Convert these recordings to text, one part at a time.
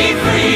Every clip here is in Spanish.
Be free,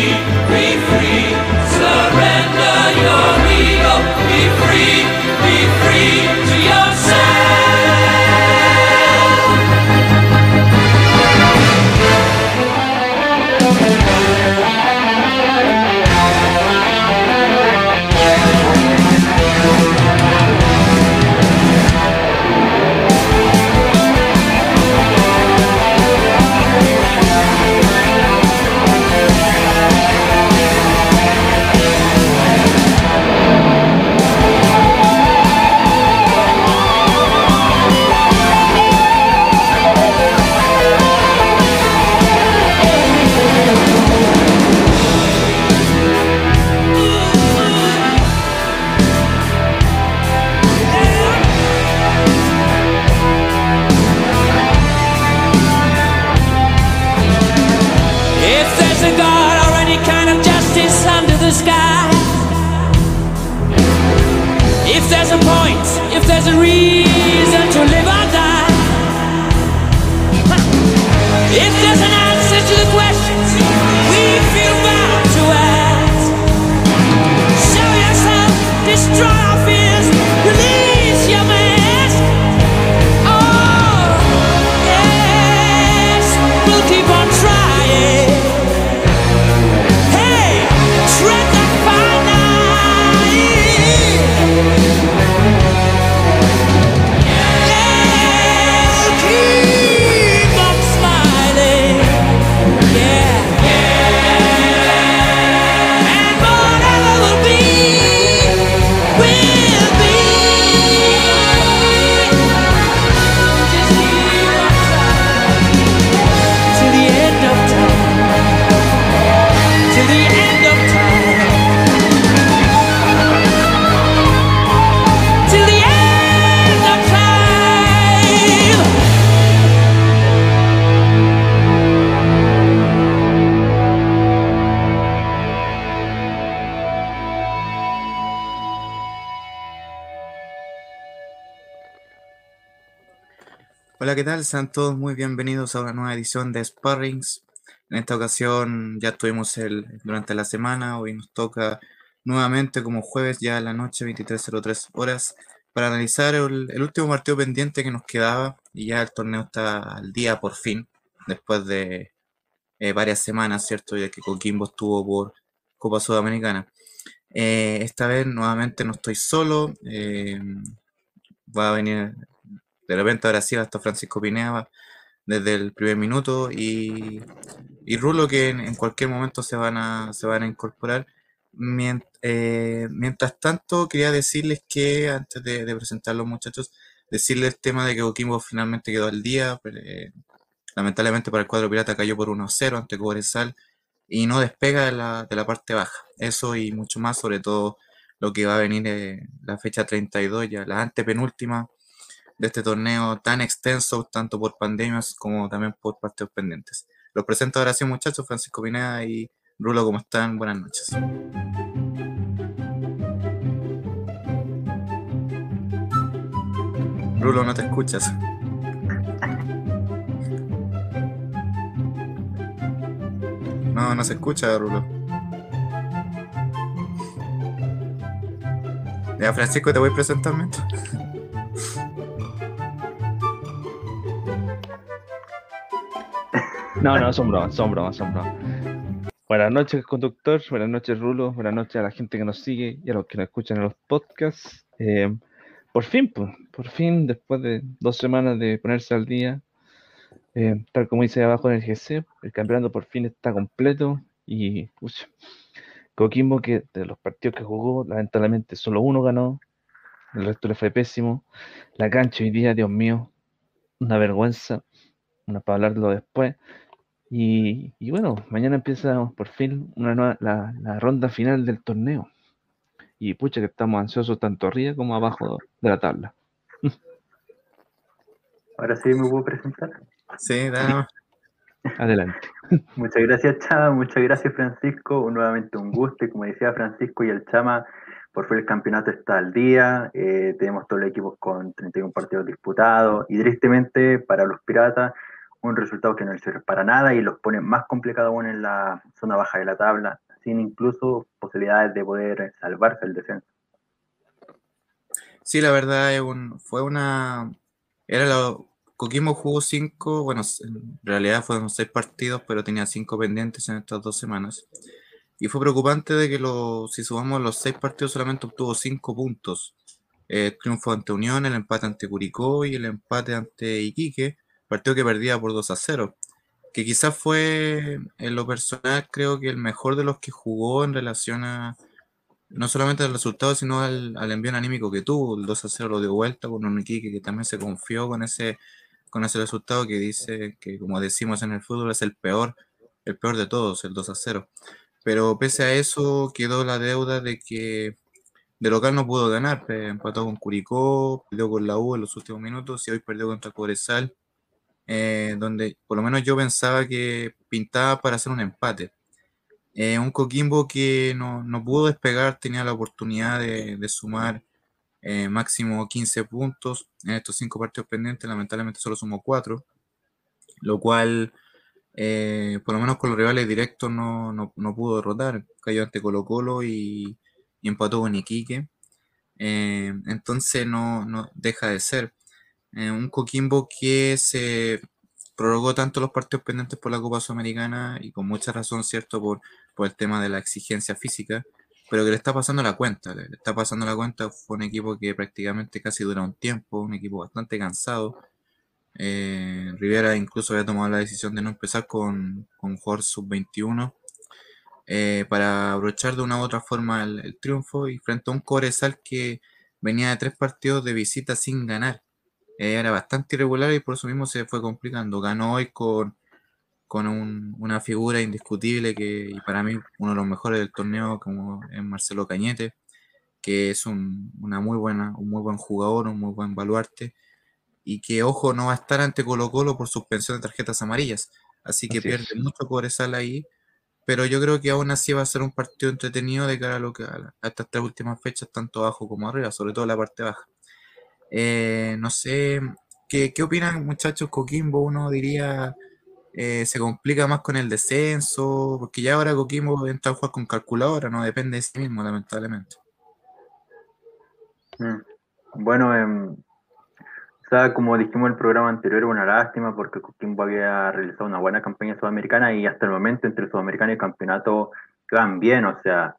¿qué tal? Sean todos muy bienvenidos a una nueva edición de Sparrings. En esta ocasión ya estuvimos el, durante la semana, hoy nos toca nuevamente como jueves ya a la noche, 23.03 horas, para analizar el, el último partido pendiente que nos quedaba y ya el torneo está al día por fin, después de eh, varias semanas, ¿cierto? Ya que Coquimbo estuvo por Copa Sudamericana. Eh, esta vez nuevamente no estoy solo, eh, va a venir de repente ahora sí va a estar Francisco Pineda desde el primer minuto y, y Rulo que en, cualquier momento se van a, se van a incorporar. Eh, mientras tanto, quería decirles que antes de, de presentar los muchachos, decirles el tema de que Coquimbo finalmente quedó al día. eh, lamentablemente para el cuadro pirata cayó por 1-0 ante Cobresal y no despega de la, de la parte baja. Eso y mucho más, sobre todo lo que va a venir eh, la fecha 32, ya la antepenúltima de este torneo tan extenso, tanto por pandemias como también por partidos pendientes. Los presento ahora sí, muchachos, Francisco Pineda y Rulo, ¿cómo están? Buenas noches. Rulo, no te escuchas. No, no se escucha, Rulo. Ya, Francisco, te voy a presentar mientras. No, no, son bromas, son bromas, son bromas. Buenas noches, conductor. Buenas noches, Rulo. Buenas noches a la gente que nos sigue y a los que nos escuchan en los podcasts. Eh, por fin, pues, por fin, después de dos semanas de ponerse al día, eh, tal como dice abajo en el GC, el campeonato por fin está completo y pucha, Coquimbo, que de los partidos que jugó, lamentablemente solo uno ganó, el resto le fue pésimo. La cancha hoy día, Dios mío, una vergüenza, una para hablarlo después. Y, y bueno, mañana empieza por fin una nueva, la, la ronda final del torneo. Y pucha que estamos ansiosos tanto arriba como abajo de la tabla. Ahora sí me puedo presentar. Sí, dale. Adelante. Muchas gracias, Chama. Muchas gracias, Francisco. Nuevamente un gusto. Y como decía Francisco y el Chama, por fin el campeonato está al día. Eh, tenemos todos los equipos con 31 partidos disputados. Y tristemente, para los Piratas, un resultado que no les sirve para nada y los pone más complicado aún en la zona baja de la tabla, sin incluso posibilidades de poder salvarse el descenso. Sí, la verdad fue una. Era lo. Coquimbo jugó cinco, bueno, en realidad fueron seis partidos, pero tenía cinco pendientes en estas dos semanas. Y fue preocupante de que lo, si sumamos los seis partidos solamente obtuvo cinco puntos. El triunfo ante Unión, el empate ante Curicó y el empate ante Iquique, partido que perdía por 2 a 0. Que quizás fue en lo personal creo que el mejor de los que jugó en relación a, no solamente al resultado, sino al, al envío anímico que tuvo. El 2 a 0 lo dio vuelta con un Iquique que también se confió con ese, con ese resultado que dice que, como decimos en el fútbol, es el peor, el peor de todos, el 2 a 0. Pero pese a eso, quedó la deuda de que de local no pudo ganar. Empató con Curicó, perdió con la U en los últimos minutos y hoy perdió contra Cobresal, eh, donde por lo menos yo pensaba que pintaba para hacer un empate. Eh, un Coquimbo que no, no, pudo despegar, tenía la oportunidad de, de sumar eh, máximo 15 puntos en estos cinco partidos pendientes, lamentablemente solo sumó 4, lo cual, por lo menos con los rivales directos, no, no, no pudo derrotar. Cayó ante Colo Colo y, y empató con Iquique. Entonces no, no, deja de ser un Coquimbo que se prorrogó tanto los partidos pendientes por la Copa Sudamericana y con mucha razón, ¿cierto? Por, por el tema de la exigencia física, pero que le está pasando la cuenta, le está pasando la cuenta, fue un equipo que prácticamente casi dura un tiempo, un equipo bastante cansado. Eh, Rivera incluso había tomado la decisión de no empezar con, con jugador sub-21 eh, para abrochar de una u otra forma el, el, triunfo y frente a un Cobresal que venía de tres partidos de visita sin ganar. Eh, era bastante irregular y por eso mismo se fue complicando. Ganó hoy con con un, una figura indiscutible que y para mí uno de los mejores del torneo como es Marcelo Cañete que es un, una muy buena un muy buen jugador un muy buen baluarte y que ojo no va a estar ante Colo Colo por suspensión de tarjetas amarillas así que así pierde es. mucho Cobresal ahí pero yo creo que aún así va a ser un partido entretenido de cara a lo que a, a estas tres últimas fechas tanto abajo como arriba sobre todo la parte baja eh, no sé ¿qué, qué opinan muchachos Coquimbo uno diría eh, se complica más con el descenso, porque ya ahora Coquimbo entra a jugar con calculadora, no depende de sí mismo, lamentablemente. Mm. Bueno, eh, o sea, como dijimos en el programa anterior, una lástima porque Coquimbo había realizado una buena campaña sudamericana y hasta el momento entre Sudamericana y Campeonato van bien, o sea,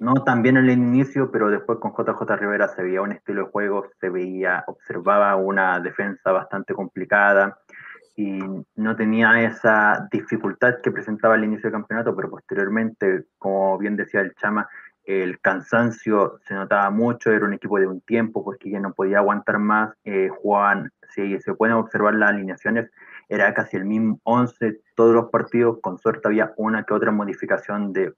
no tan bien en el inicio, pero después con JJ Rivera se veía un estilo de juego, se veía, observaba una defensa bastante complicada y no tenía esa dificultad que presentaba al inicio del campeonato, pero posteriormente, como bien decía el Chama, el cansancio se notaba mucho, era un equipo de un tiempo, porque ya no podía aguantar más, eh, jugaban, si se pueden observar las alineaciones, era casi el mismo 11 todos los partidos, con suerte había una que otra modificación de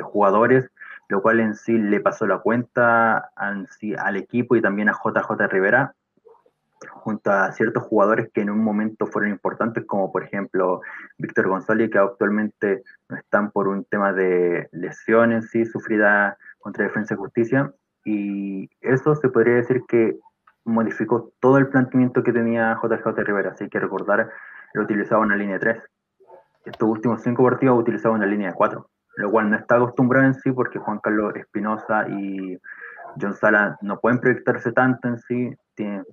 jugadores, lo cual en sí le pasó la cuenta al equipo y también a JJ Rivera, junto a ciertos jugadores que en un momento fueron importantes, como por ejemplo Víctor González, que actualmente no están por un tema de lesiones, sí, sufrida contra Defensa y Justicia, y eso se podría decir que modificó todo el planteamiento que tenía JJ Rivera, así que recordar, él utilizaba una línea 3. Estos últimos cinco partidos utilizaba una línea 4, lo cual no está acostumbrado en sí porque Juan Carlos Espinosa y John Sala no pueden proyectarse tanto en sí,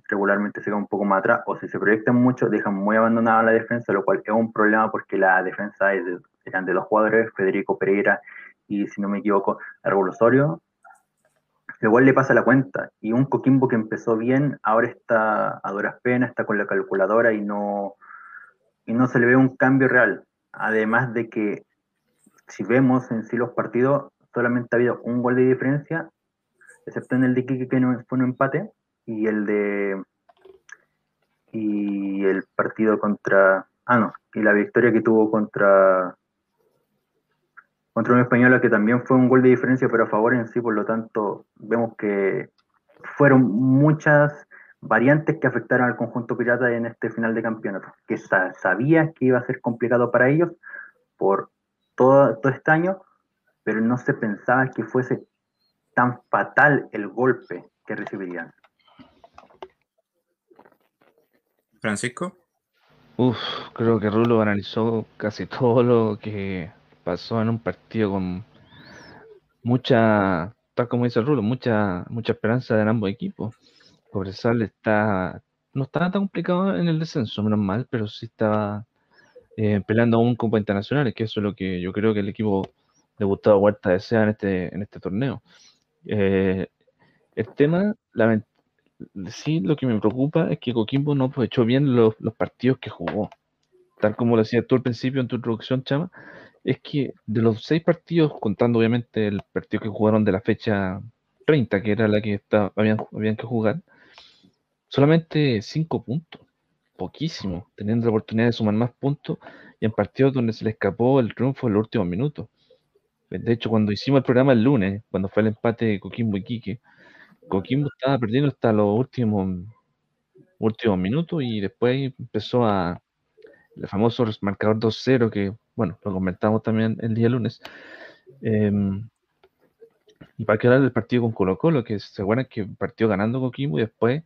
regularmente se queda un poco más atrás, o si se proyectan mucho, dejan muy abandonada la defensa, lo cual es un problema porque la defensa es de, eran de dos jugadores, Federico Pereira y, si no me equivoco, Árbol Osorio, igual le pasa la cuenta. Y un Coquimbo que empezó bien, ahora está a duras penas, está con la calculadora y no, y no se le ve un cambio real. Además de que, si vemos en sí los partidos, solamente ha habido un gol de diferencia, excepto en el de Kiki que no fue un empate, y el de. Y el partido contra. Ah, no, y la victoria que tuvo contra contra un española que también fue un gol de diferencia, pero a favor en sí, por lo tanto, vemos que fueron muchas variantes que afectaron al conjunto pirata en este final de campeonato, que sabía que iba a ser complicado para ellos por todo, todo este año, pero no se pensaba que fuese tan fatal el golpe que recibirían. Francisco. Uf, creo que Rulo analizó casi todo lo que pasó en un partido con mucha, tal como dice Rulo, mucha, mucha esperanza en ambos equipos. Cobresal está, no estaba tan complicado en el descenso, menos mal, pero sí estaba eh, peleando aún con internacionales, que eso es lo que yo creo que el equipo de Gustavo Huerta desea en este, en este torneo. Eh, el tema, la, sí, lo que me preocupa es que Coquimbo no aprovechó bien los, los partidos que jugó. Tal como lo decías tú al principio en tu introducción, Chama, es que de los seis partidos, contando obviamente el partido que jugaron de la fecha 30, que era la que habían, habían que jugar, solamente cinco puntos, poquísimo, teniendo la oportunidad de sumar más puntos y en partidos donde se le escapó el triunfo en los últimos minutos. De hecho, cuando hicimos el programa el lunes, cuando fue el empate de Coquimbo y Quique, Coquimbo estaba perdiendo hasta los últimos, últimos minutos y después empezó a el famoso marcador 2-0 que bueno, lo comentamos también el día lunes. Em, y para quedar el partido con Colo Colo, que se acuerdan que partió ganando Coquimbo y después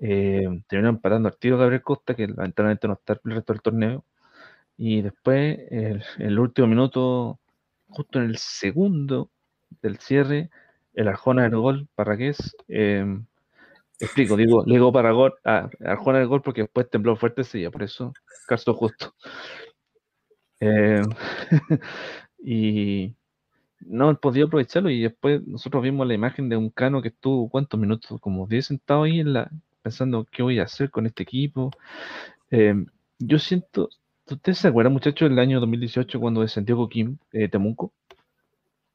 eh, terminó empatando al tiro Gabriel Costa, que lamentablemente no está el resto del torneo. Y después, el, el último minuto, justo en el segundo del cierre, el Arjona del gol, Parraqués. Eh, explico, digo, le digo para gol, ah, Arjona del gol porque después tembló fuerte día, por eso, caso justo. Eh, y no podía aprovecharlo y después nosotros vimos la imagen de un Cano que estuvo cuántos minutos, como 10 sentado ahí en la, pensando qué voy a hacer con este equipo. Eh, yo siento, ¿ustedes se acuerdan muchachos del año 2018 cuando descendió Coquim, eh, Temuco?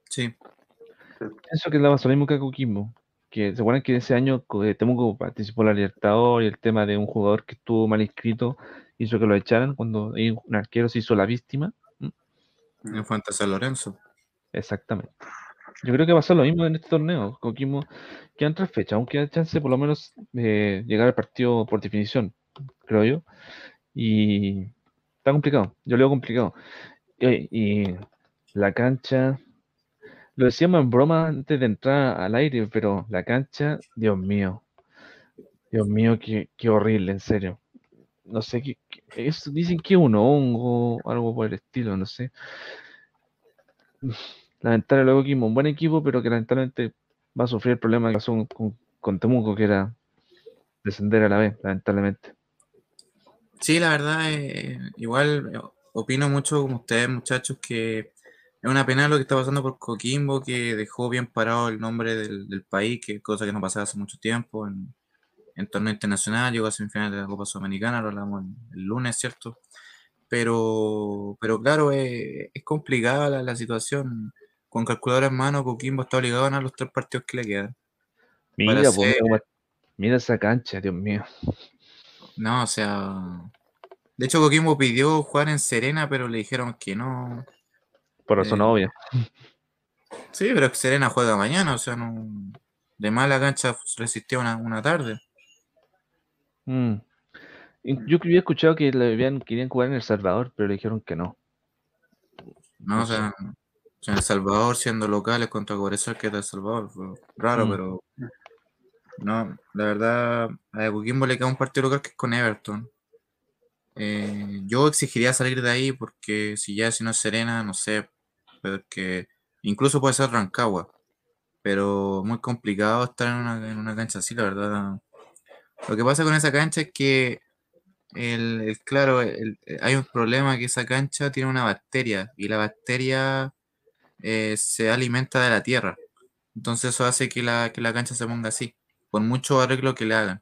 Sí. Pienso que es lo mismo que Coquimbo, que se acuerdan que ese año Temuco participó en la Libertador y el tema de un jugador que estuvo mal inscrito hizo que lo echaran cuando un arquero se hizo la víctima. En Fuente San Lorenzo. Exactamente. Yo creo que va a ser lo mismo en este torneo. Coquimbo quedan tres fechas, aunque hay chance por lo menos de llegar al partido por definición, creo yo. Y está complicado, yo lo veo complicado. Y, la cancha, lo decíamos en broma antes de entrar al aire, pero la cancha, Dios mío, Dios mío, qué, qué horrible, en serio no sé qué, dicen que un hongo, algo por el estilo, no sé. Lamentablemente luego equipo, un buen equipo, pero que lamentablemente va a sufrir el problema que pasó con, con, Temuco, que era descender a la vez, lamentablemente. Sí, la verdad, eh, igual eh, opino mucho como ustedes, muchachos, que es una pena lo que está pasando por Coquimbo, que dejó bien parado el nombre del, país, que cosa que no pasaba hace mucho tiempo en, en torneo internacional, llegó a semifinales de la Copa Sudamericana, lo hablamos el, lunes, ¿cierto? Pero, pero claro, es, complicada la, situación. Con calculadora en mano, Coquimbo está obligado a ganar los tres partidos que le quedan. Mira, pues, mira esa cancha, Dios mío. No, o sea. De hecho, Coquimbo pidió jugar en Serena, pero le dijeron que no. Por razón eh, obvia. Sí, pero Serena juega mañana, o sea, no. De mala cancha resistió una, una tarde. Mm. Yo había escuchado que le habían, querían jugar en El Salvador, pero le dijeron que no. No, o sea, en El Salvador siendo locales contra Cobresal, que es El Salvador, fue raro, mm. pero no, la verdad, a Coquimbo le queda un partido local que es con Everton. Eh, yo exigiría salir de ahí porque si ya si no es Serena, no sé, pero que incluso puede ser Rancagua. pero muy complicado estar en una, en una cancha así, la verdad. Lo que pasa con esa cancha es que, el, el- claro, el- hay un problema que esa cancha tiene una bacteria y la bacteria eh, se alimenta de la tierra. Entonces eso hace que la, que la cancha se ponga así, por mucho arreglo que le hagan.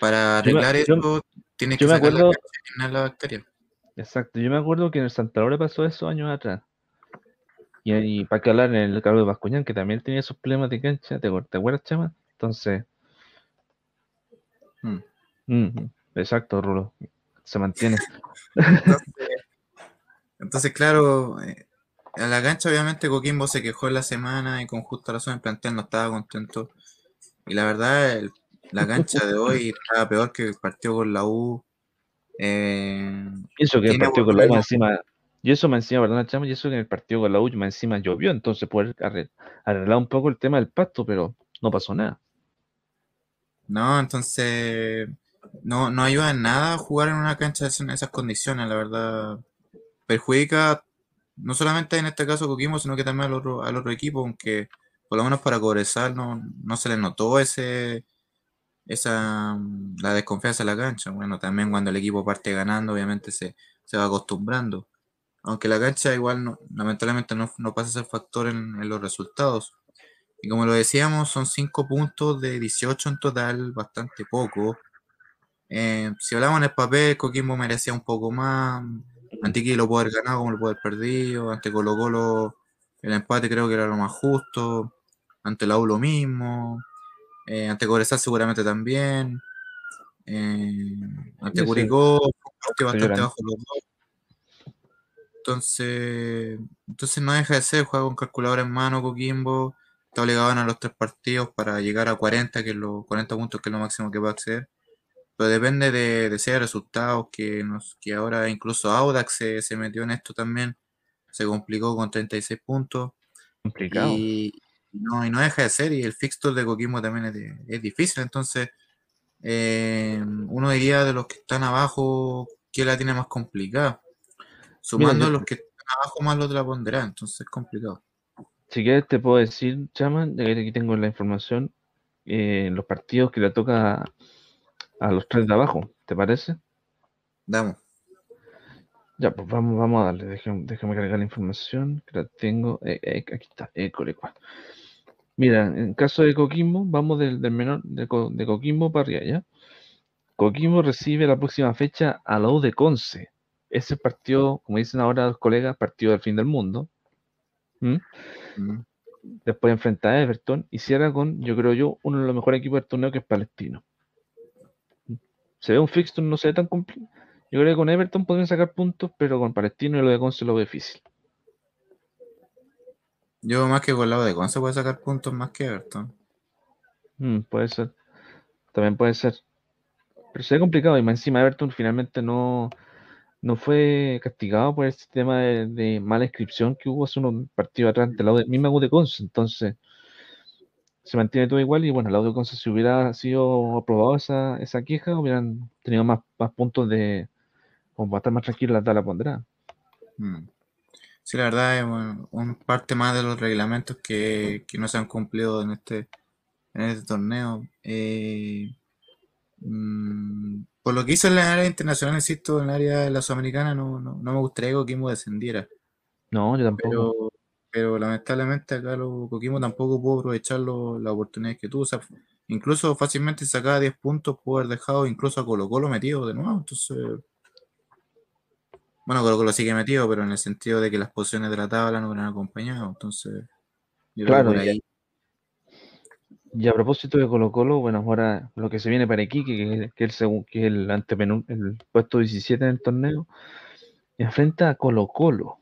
Para Yo arreglar yo- eso, tiene yo que sacar la acuerdo- cancha y la bacteria. Exacto, yo me acuerdo que en el Santa Laura pasó eso años atrás. Y, y para que hablar en el Carlos de Bascuñán, que también tenía esos problemas de cancha, ¿te, te acuerdas, Chama? Entonces, Mm. mm, exacto, Rulo, se mantiene. Entonces, claro, eh, a la cancha obviamente Coquimbo se quejó en la semana y con justa razón el plantel no estaba contento. Y la verdad, el- la cancha de hoy estaba peor que el partido con la U. Eh, eso que el partido con la U encima, y eso más encima, perdón, Chama, y eso que en el partido con la U más encima llovió, entonces poder arre- arreglar un poco el tema del pasto, pero no pasó nada. no, entonces no, no ayuda en nada jugar en una cancha en esas condiciones, la verdad. Perjudica no solamente en este caso Coquimbo, sino que también al otro, al otro equipo, aunque por lo menos para Cobresal no, no se le notó ese esa mm, la desconfianza en la cancha. Bueno, también cuando el equipo parte ganando, obviamente se, se va acostumbrando. Aunque la cancha igual no, lamentablemente no, no pasa a ser factor en, en los resultados. Y como lo decíamos, son 5 puntos de 18 en total, bastante poco. Eh, si hablamos en el papel, Coquimbo merecía un poco más. Antiqui lo puede haber ganado como lo puede haber perdido. Ante Colo Colo el empate creo que era lo más justo. Ante la U lo mismo. Eh, ante Cobresal seguramente también. Eh, ante Curicó, bastante bajo los dos. Entonces, entonces no deja de ser, juega con calculadora en mano Coquimbo, está obligado a ganar los tres partidos para llegar a 40, que es los 40 puntos que es lo máximo que va a acceder. Pero depende de, de ser resultados que, nos, que ahora incluso Audax se, se metió en esto también, se complicó con 36 puntos. Complicado. Y no, y no deja de ser, y el fixture de Coquimbo también es, de- es difícil, entonces eh, uno diría de los que están abajo, ¿quién la tiene más complicada? Sumando yo- los que están abajo más los de la ponderada, entonces es complicado. Si quieres te puedo decir, Chama, ya que aquí tengo la información, eh, los partidos que le toca a, los tres de abajo, ¿te parece? Damos. Ya, pues vamos, vamos a darle, déjame, déjame cargar la información, que la tengo, eh, eh, aquí está, école, cual. Mira, en caso de Coquimbo, vamos del, del menor, de, Co- de Coquimbo para arriba, ¿ya? Coquimbo recibe la próxima fecha a la U de Conce. Ese partido, como dicen ahora los colegas, partido del fin del mundo. ¿Mm? Mm. Después enfrenta a Everton y cierra con, yo creo yo, uno de los mejores equipos del torneo que es Palestino. Se ve un fixture, no se ve tan complicado. Yo creo que con Everton podrían sacar puntos, pero con Palestino y lo de Conce lo veo difícil. Yo más que con U de Conce puede sacar puntos más que Everton. Mm, puede ser. También puede ser. Pero se ve complicado y más encima Everton finalmente no, no fue castigado por el sistema de, de mala inscripción que hubo hace unos partidos atrás de la misma U de Conce. Entonces se mantiene todo igual y bueno, la U de Conce si hubiera sido aprobado esa, esa queja hubieran tenido más, más puntos de como para estar más tranquilos la tabla ponderada. Mm. Sí, la verdad es un, un parte más de los reglamentos que, que no se han cumplido en este, en este torneo. Eh, mm, por lo que hizo en la área internacional, insisto, en el área de la Sudamericana, no, no, no me gustaría que Coquimbo descendiera. No, yo tampoco. Pero, pero lamentablemente acá lo, Coquimbo tampoco pudo aprovechar lo- las oportunidades que tuvo. O sea, incluso fácilmente sacaba 10 puntos, pudo haber dejado incluso a Colo Colo metido de nuevo. Entonces, bueno, Colo Colo sigue metido, pero en el sentido de que las posiciones de la tabla no hubieran acompañado. Entonces, yo creo que Claro, por y- ahí. Y a propósito de Colo Colo, bueno, ahora lo que se viene para Iquique, que, que, el, que es el, antepenú- el puesto 17 en el torneo, enfrenta a Colo Colo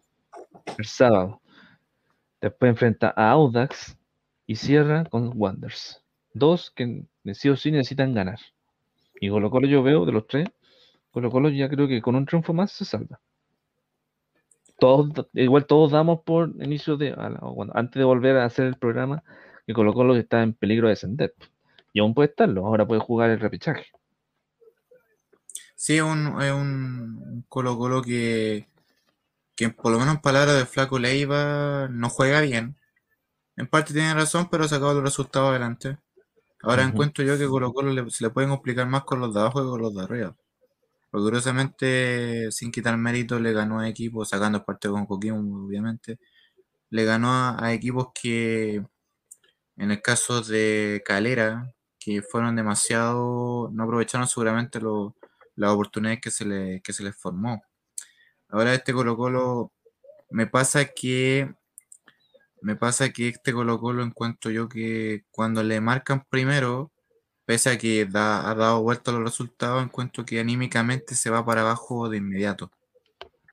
el sábado. Después enfrenta a Audax y cierra con Wanderers. Dos que sí o sí necesitan ganar. Y Colo Colo yo veo de los tres, Colo Colo ya creo que con un triunfo más se salva. Todos, igual todos damos por inicio de, antes de volver a hacer el programa, que Colo Colo está en peligro de descender. Y aún puede estarlo, ahora puede jugar el repechaje. Sí, un, es un Colo Colo que, que por lo menos en palabras de Flaco Leiva no juega bien. en parte tiene razón, pero ha sacado los resultados adelante. Ahora encuentro yo que Colo Colo le- se le pueden complicar más con los de abajo que con los de arriba. Porque curiosamente, sin quitar mérito, le ganó a equipos, sacando el partido con Coquimbo, obviamente, le ganó a, a equipos que, en el caso de Calera, que fueron demasiado, no aprovecharon seguramente lo- las oportunidades que se, le, que se les formó. Ahora este Colo Colo, me pasa que, me pasa que este Colo Colo encuentro yo que cuando le marcan primero, pese a que ha dado vuelta los resultados, encuentro que anímicamente se va para abajo de inmediato.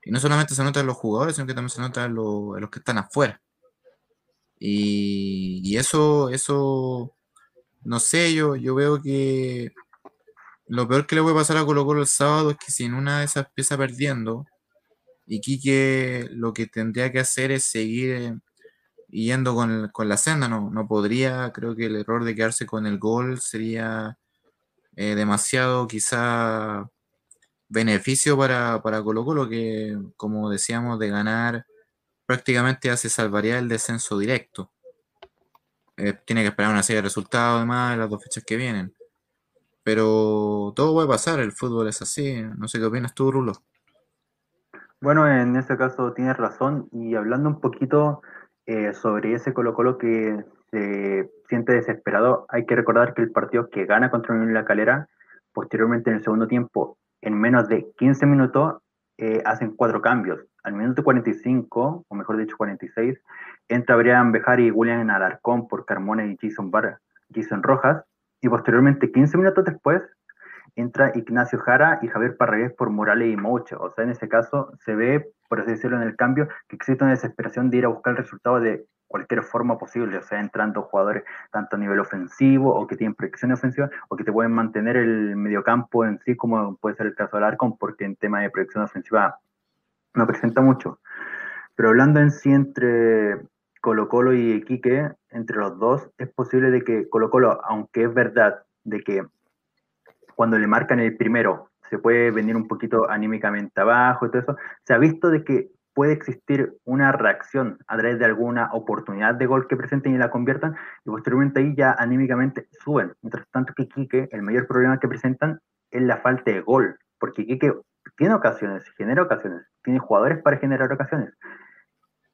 Y no solamente se nota en los jugadores, sino que también se nota en, los- los que están afuera. Y, eso, eso, no sé, yo, yo veo que lo peor que le puede pasar a Colo Colo el sábado es que si en una de esas empieza perdiendo, y Quique lo que tendría que hacer es seguir eh, yendo con, con la senda, no, no podría, creo que el error de quedarse con el gol sería eh, demasiado quizá beneficio para, para Colo Colo, que como decíamos, de ganar prácticamente ya salvaría el descenso directo. Eh, tiene que esperar una serie de resultados además en las dos fechas que vienen. Pero todo puede pasar, el fútbol es así. No sé qué opinas tú, Rulo. Bueno, en ese caso tienes razón. Y hablando un poquito eh, sobre ese Colo Colo que se siente desesperado, hay que recordar que el partido que gana contra Unión La Calera, posteriormente en el segundo tiempo, en menos de 15 minutos, eh, hacen cuatro cambios. Al minuto 45, o mejor dicho 46, entra Brian Bejar y William Alarcón por Carmona y Jason, Bar Jason Rojas. Y posteriormente, 15 minutos después, entra Ignacio Jara y Javier Parragués por Morales y Moucha. O sea, en ese caso se ve, por así decirlo, en el cambio, que existe una desesperación de ir a buscar el resultado de cualquier forma posible, o sea, entrando jugadores tanto a nivel ofensivo o que tienen proyección ofensiva o que te pueden mantener el mediocampo en sí, como puede ser el caso del Arcon, porque en tema de proyección ofensiva no presenta mucho. Pero hablando en sí entre Colo Colo y Iquique, entre los dos, es posible de que Colo Colo, aunque es verdad de que cuando le marcan el primero se puede venir un poquito anímicamente abajo y todo eso, se ha visto de que puede existir una reacción a través de alguna oportunidad de gol que presenten y la conviertan, y posteriormente ahí ya anímicamente suben. Mientras tanto que Quique, el mayor problema que presentan es la falta de gol, porque Quique tiene ocasiones, genera ocasiones, tiene jugadores para generar ocasiones,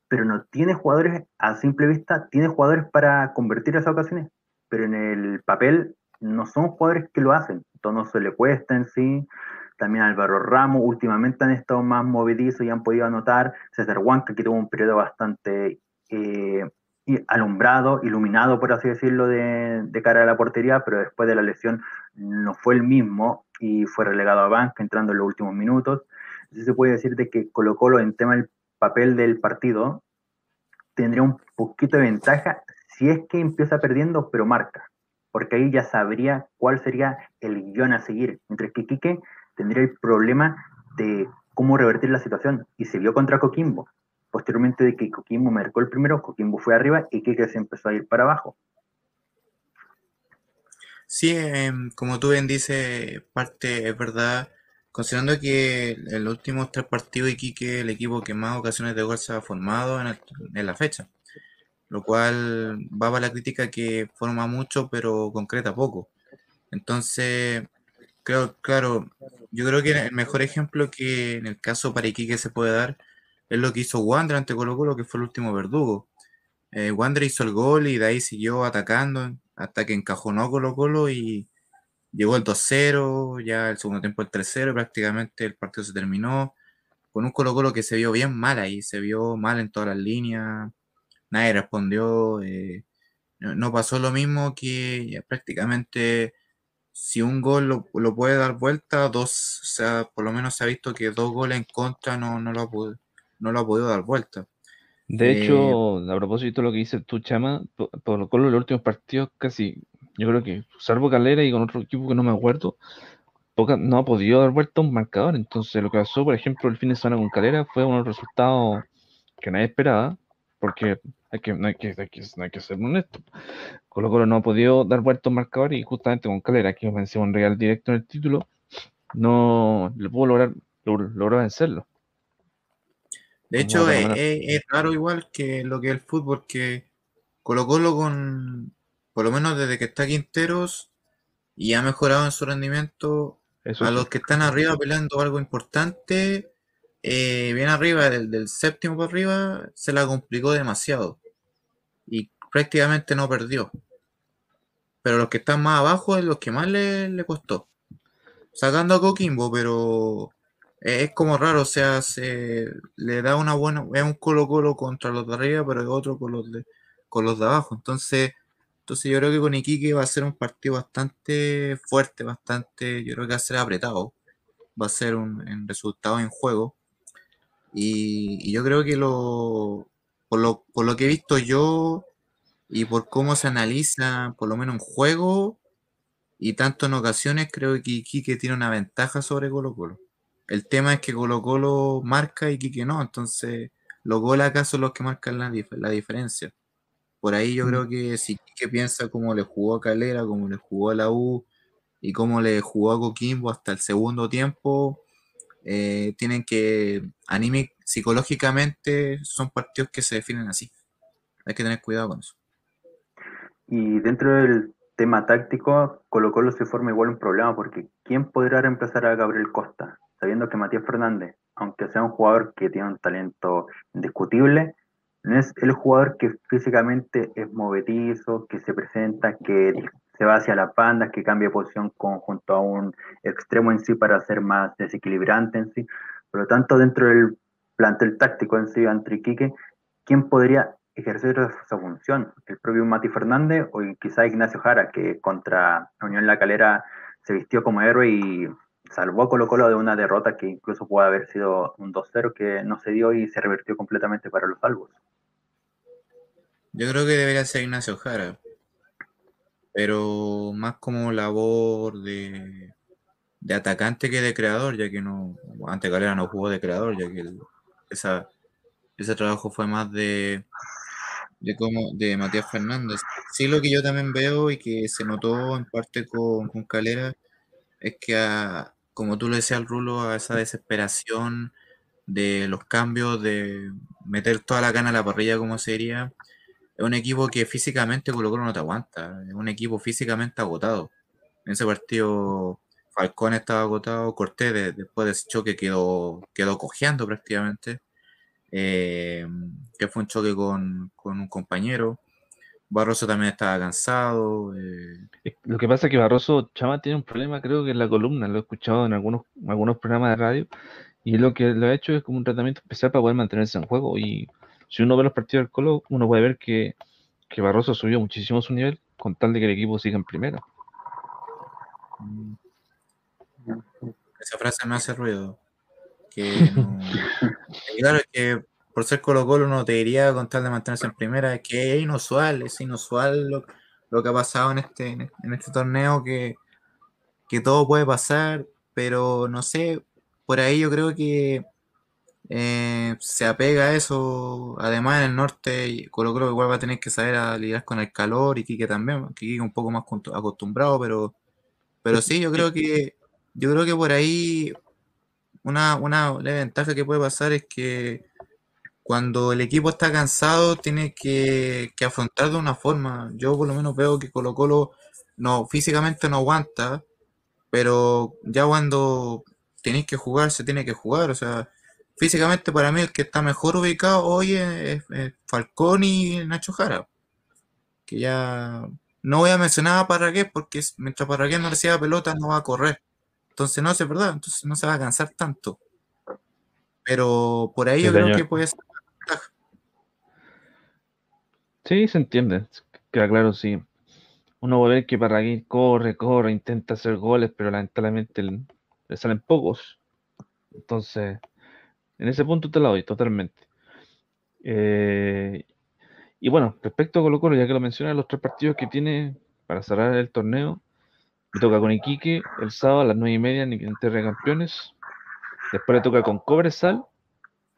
pero no tiene jugadores a simple vista, tiene jugadores para convertir esas ocasiones, pero en el papel no son jugadores que lo hacen, entonces se le cuesta en sí. También Álvaro Ramos, últimamente han estado más movedizos y han podido anotar. César Huanca, que tuvo un periodo bastante eh, alumbrado, iluminado, por así decirlo, de, de, cara a la portería, pero después de la lesión no fue el mismo y fue relegado a banca entrando en los últimos minutos. Entonces se puede decir de que Colo Colo en tema del papel del partido tendría un poquito de ventaja si es que empieza perdiendo, pero marca porque ahí ya sabría cuál sería el guion a seguir. Mientras que Quique tendría el problema de cómo revertir la situación. Y se vio contra Coquimbo. Posteriormente de que Coquimbo marcó el primero, Coquimbo fue arriba y Quique se empezó a ir para abajo. Sí, eh, como tú bien dices, parte es verdad. Considerando que en los últimos tres partidos Iquique el equipo que más ocasiones de gol se ha formado en la fecha lo cual va para la crítica que forma mucho pero concreta poco. Entonces, creo, claro, yo creo que el mejor ejemplo que en el caso para Iquique se puede dar es lo que hizo Wander ante Colo Colo, que fue el último verdugo. Eh, Wander hizo el gol y de ahí siguió atacando hasta que encajonó Colo Colo y llegó el 2-0, ya el segundo tiempo el 3-0, prácticamente el partido se terminó con un Colo Colo que se vio bien mal ahí, se vio mal en todas las líneas, nadie respondió. Eh, no, no, pasó lo mismo que ya prácticamente si un gol lo, lo, puede dar vuelta, dos, o sea, por lo menos se ha visto que dos goles en contra no, no, lo, ha, no lo ha podido dar vuelta. De eh, hecho, a propósito de lo que dice tú, Chama, por, por, por los últimos partidos casi, yo creo que, salvo Calera y con otro equipo que no me acuerdo, poca, no ha podido dar vuelta un marcador. Entonces, lo que pasó, por ejemplo, el fin de semana con Calera fue un resultado que nadie esperaba, porque hay que, no, hay que, hay que, hay que ser honesto. Colo Colo no ha podido dar vuelta un marcador y justamente con Calera, que venció un Real directo en el título, no le pudo lograr, logró, vencerlo. De hecho, es, es, es, raro igual que lo que es el fútbol, que Colo Colo con, por lo menos desde que está Quinteros y ha mejorado en su rendimiento, Eso a sí. los que están arriba peleando algo importante, eh, bien arriba, del, séptimo para arriba, se la complicó demasiado. Y prácticamente no perdió. Pero los que están más abajo es los que más le, le costó. Sacando a Coquimbo, pero es como raro, o sea, se le da una buena, es un Colo Colo contra los de arriba, pero es otro con los de, con los de abajo. Entonces, entonces yo creo que con Iquique va a ser un partido bastante fuerte, bastante, yo creo que va a ser apretado. Va a ser un, resultado en juego. Y, y yo creo que lo por, lo, por lo que he visto yo y por cómo se analiza, por lo menos en juego y tanto en ocasiones, creo que Iquique tiene una ventaja sobre Colo Colo. El tema es que Colo Colo marca y Iquique no, entonces los goles acá son los que marcan la, dif- la diferencia. Por ahí yo Mm. creo que si Iquique piensa cómo le jugó a Calera, cómo le jugó a la U y cómo le jugó a Coquimbo hasta el segundo tiempo, eh, tienen que, anímic, psicológicamente, son partidos que se definen así. Hay que tener cuidado con eso. Y dentro del tema táctico, Colo Colo se forma igual un problema porque ¿quién podrá reemplazar a Gabriel Costa? Sabiendo que Matías Fernández, aunque sea un jugador que tiene un talento indiscutible, no es el jugador que físicamente es movedizo, que se presenta, que se va hacia la banda, que cambia posición con, junto a un extremo en sí para ser más desequilibrante en sí. Por lo tanto, dentro del plantel táctico en sí, entre Iquique, ¿quién podría ejercer esa función? ¿El propio Mati Fernández o quizá Ignacio Jara, que contra Unión La Calera se vistió como héroe y salvó a Colo Colo de una derrota que incluso puede haber sido un 2-0 que no se dio y se revertió completamente para los salvos? Yo creo que debería ser Ignacio Jara, pero más como labor de, de atacante que de creador, ya que no, ante Calera no jugó de creador, ya que el- ese trabajo fue más de, de como de Matías Fernández. Sí, lo que yo también veo y que se notó en parte con, con Calera es que, a- como tú lo decías, Rulo, a esa desesperación de los cambios, de meter toda la cana a la parrilla, como sería, un equipo que físicamente Colo Colo no te aguanta, es un equipo físicamente agotado. En ese partido Falcón estaba agotado, Cortés de- después de ese choque quedó, quedó cojeando prácticamente, eh, que fue un choque con, con un compañero. Barroso también estaba cansado. eh, Lo que pasa es que Barroso Chama tiene un problema, creo que en la columna, lo he escuchado en algunos, algunos programas de radio, y lo que lo ha hecho es como un tratamiento especial para poder mantenerse en juego. Y si uno ve los partidos del Colo, uno puede ver que, que Barroso subió muchísimo su nivel con tal de que el equipo siga en primera. esa frase me hace ruido. Que no- y claro, es que por ser Colo Colo uno te diría con tal de mantenerse en primera, es que es inusual, es inusual lo, lo que ha pasado en este, en este torneo, que, que todo puede pasar, pero no sé, por ahí yo creo que eh, se apega a eso. Además, en el norte, Colo Colo igual va a tener que saber lidiar con el calor y Quique también, que Quique un poco más acostumbrado, pero, pero sí, yo creo que yo creo que por ahí una, una ventaja que puede pasar es que cuando el equipo está cansado tiene que, que afrontar de una forma. Yo por lo menos veo que Colo Colo no, físicamente no aguanta, pero ya cuando tenéis que jugar, se tiene que jugar. O sea, físicamente para mí el que está mejor ubicado hoy es, es Falcón y Nacho Jara. Que ya no voy a mencionar a Parragués porque mientras Parragués no reciba pelota no va a correr. Entonces no es verdad, entonces no se va a cansar tanto. Pero por ahí yo Sí, creo señor. que puede ser una ventaja. Sí, se entiende, queda claro, sí. Uno va a ver que Parragués corre, corre, intenta hacer goles, pero lamentablemente le, le salen pocos. Entonces, en ese punto te la doy totalmente. Eh, y bueno, respecto a Colo Colo, ya que lo mencioné, los tres partidos que tiene para cerrar el torneo, me toca con Iquique el sábado a las nueve y media en Inter de Campeones. Después le toca con Cobresal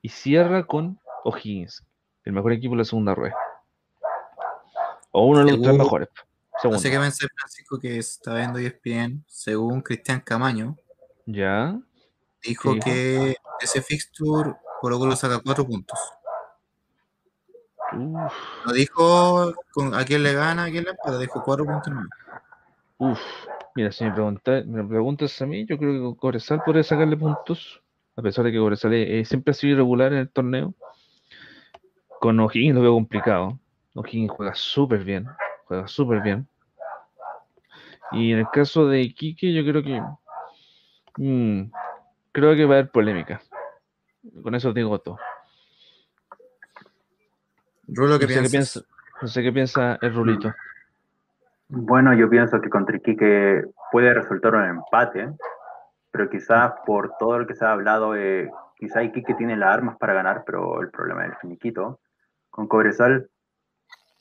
y cierra con O'Higgins, el mejor equipo de la segunda rueda. O uno de los tres mejores. No Segundo. sé qué pensé, Francisco, que está viendo ESPN, según Cristian Camaño, Ya. Dijo que ese fixture Colo Colo saca cuatro puntos. Uf, No dijo con, a quién le gana, a quién le empata, dijo cuatro puntos nomás. uf. Mira, si me, pregunta- me preguntas a mí, yo creo que con Cobresal podría sacarle puntos, a pesar de que Cobresal eh, eh, siempre ha sido irregular en el torneo. Con O'Higgins lo veo complicado. O'Higgins juega súper bien, juega súper bien. Y en el caso de Iquique, yo creo que mm, creo que va a haber polémica. Con eso digo todo. Rulo, ¿qué No sé qué piensas? piensa, no sé qué piensa el Rulito. Bueno, yo pienso que contra Iquique puede resultar un empate, pero quizás por todo lo que se ha hablado, eh, quizás Iquique tiene las armas para ganar, pero el problema es el finiquito. Con Cobresal,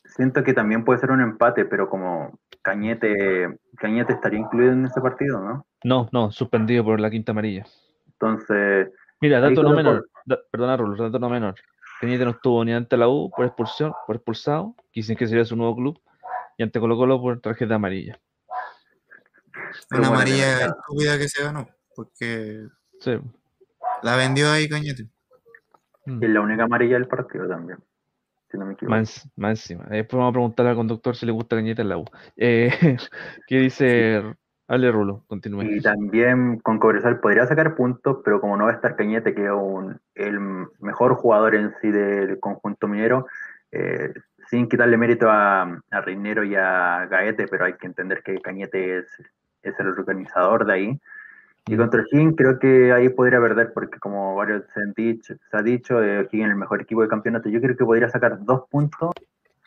siento que también puede ser un empate, pero como Cañete, Cañete estaría incluido en ese partido, ¿no? No, no, suspendido por la quinta amarilla. Entonces, Mira, dato no menor. da- perdona, Rulo, dato no menor. Cañete no estuvo ni ante la U por expulsión, por expulsado, quisieron que sería su nuevo club, y ante Colo Colo por tarjeta amarilla. Una bueno, amarilla estúpida que se ganó, porque Sí. la vendió ahí Cañete. Mm. es la única amarilla del partido también, si no me equivoco. Más, más encima. Después vamos a preguntarle al conductor si le gusta Cañete en la U. Eh, ¿Qué dice? Hable Rulo, continúe. Y también con Cobresal podría sacar puntos, pero como no va a estar Cañete, que es un- el mejor jugador en sí del conjunto minero, eh, sin quitarle mérito a, a Reinero y a Gaete, pero hay que entender que Cañete es, es el organizador de ahí. Y Mm. contra O'Higgins creo que ahí podría perder, porque como varios se, han dicho, se ha dicho, eh, O'Higgins es el mejor equipo de campeonato. Yo creo que podría sacar dos puntos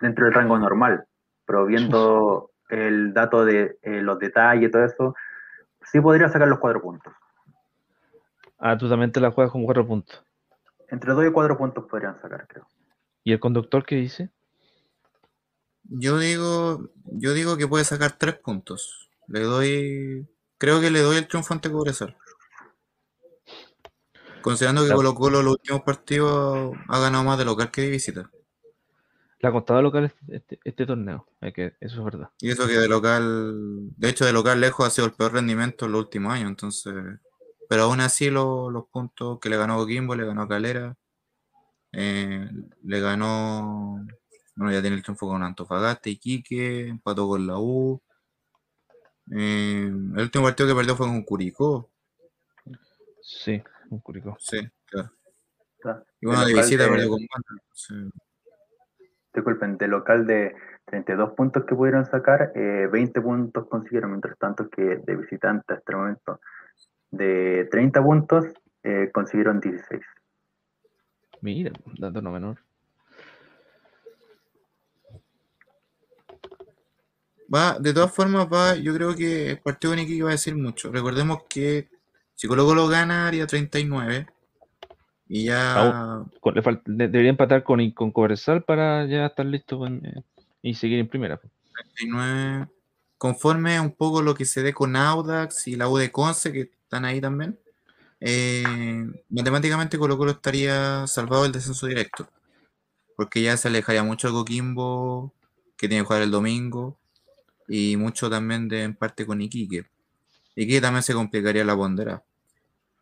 dentro del rango normal, pero viendo el dato de eh, los detalles y todo eso, sí podría sacar los cuatro puntos. Ah, tú también te la juegas con cuatro puntos. Entre dos y cuatro puntos podrían sacar, creo. ¿Y el conductor qué dice? Yo digo, yo digo que puede sacar tres puntos. Le doy, creo que le doy el triunfo ante Cobresal. Considerando que. Colo Colo los últimos partidos ha ganado más de local que de visita. La costada local es este, este torneo. hay que, eso es verdad. Y eso que de local, de hecho de local lejos ha sido el peor rendimiento en los últimos años, entonces, pero aún así lo- los puntos que le ganó Coquimbo, le ganó Calera, eh, le ganó, bueno ya tiene el triunfo con Antofagasta, Iquique, empató con la U, eh, el último partido que perdió fue con Curicó, Sí, un Curicó. sí, claro. Y bueno, De visita perdió con Wander, entonces, Disculpen, de local de 32 puntos que pudieron sacar, eh, 20 puntos consiguieron, mientras tanto que de visitante hasta el momento de 30 puntos eh, consiguieron 16. Mira, dato no menor. Va, de todas formas, va, yo creo que el partido con Iquique va a decir mucho. Recordemos que si Colo Colo gana, haría 39. Y ya, Con- le debería empatar con, con Cobresal para ya estar listo con, eh, y seguir en primera. 39, conforme un poco lo que se dé con Audax y la U de Conce, que están ahí también, eh, matemáticamente Colo Colo estaría salvado del descenso directo, porque ya se alejaría mucho de Coquimbo, que tiene que jugar el domingo, y mucho también de en parte con Iquique. Iquique también se complicaría la pondera.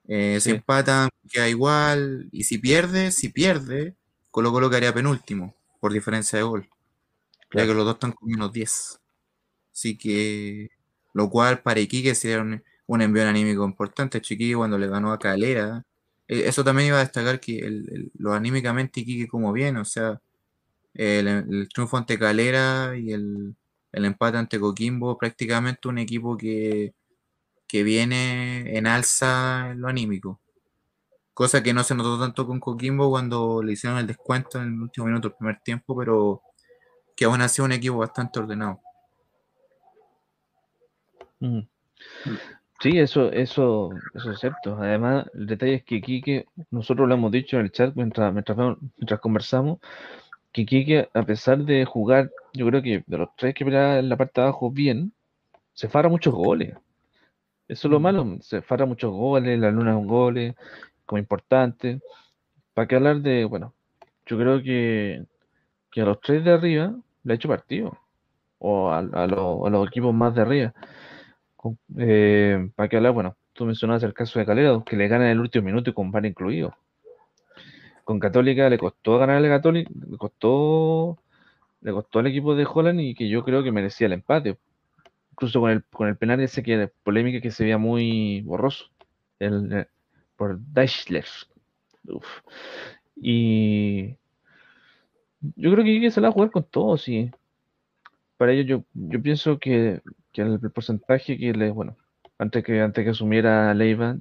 Eh, Si Sí. empatan, queda igual, y si pierde, si pierde, Colo Colo quedaría penúltimo, por diferencia de gol ya que los dos están con menos 10. Así que, lo cual para Iquique sería un, un envío anímico importante. Chiquique cuando le ganó a Calera, eh, eso también iba a destacar que el, el- lo anímicamente Iquique como bien, o sea, el, el triunfo ante Calera y el, el empate ante Coquimbo, prácticamente un equipo que, que viene en alza en lo anímico. Cosa que no se notó tanto con Coquimbo cuando le hicieron el descuento en el último minuto del primer tiempo, pero que aún así un equipo bastante ordenado. Mm. Sí, eso, eso, eso es cierto. Además, el detalle es que Quique, nosotros lo hemos dicho en el chat mientras, mientras, conversamos, que Quique, a pesar de jugar, yo creo que de los tres que peleaban en la parte de abajo bien, se farra muchos goles. Eso es lo Mm. malo, se farra muchos goles, la luna con goles, como importante. ¿Para qué hablar de, bueno, yo creo que, que a los tres de arriba le ha hecho partido, o a, a a los equipos más de arriba. Eh, ¿para qué hablar? Bueno, tú mencionabas el caso de Calera, que le ganan en el último minuto y con VAR incluido. con Católica le costó ganar al Católica, le costó, le costó al equipo de Holland y que yo creo que merecía el empate. Incluso con el, con el penal ese que polémica que se veía muy borroso. El, eh, por Deichler. Y yo creo que se la va a jugar con todo, sí. Para ello yo, yo pienso que, que el, porcentaje que le, bueno, antes que antes que asumiera Leiva,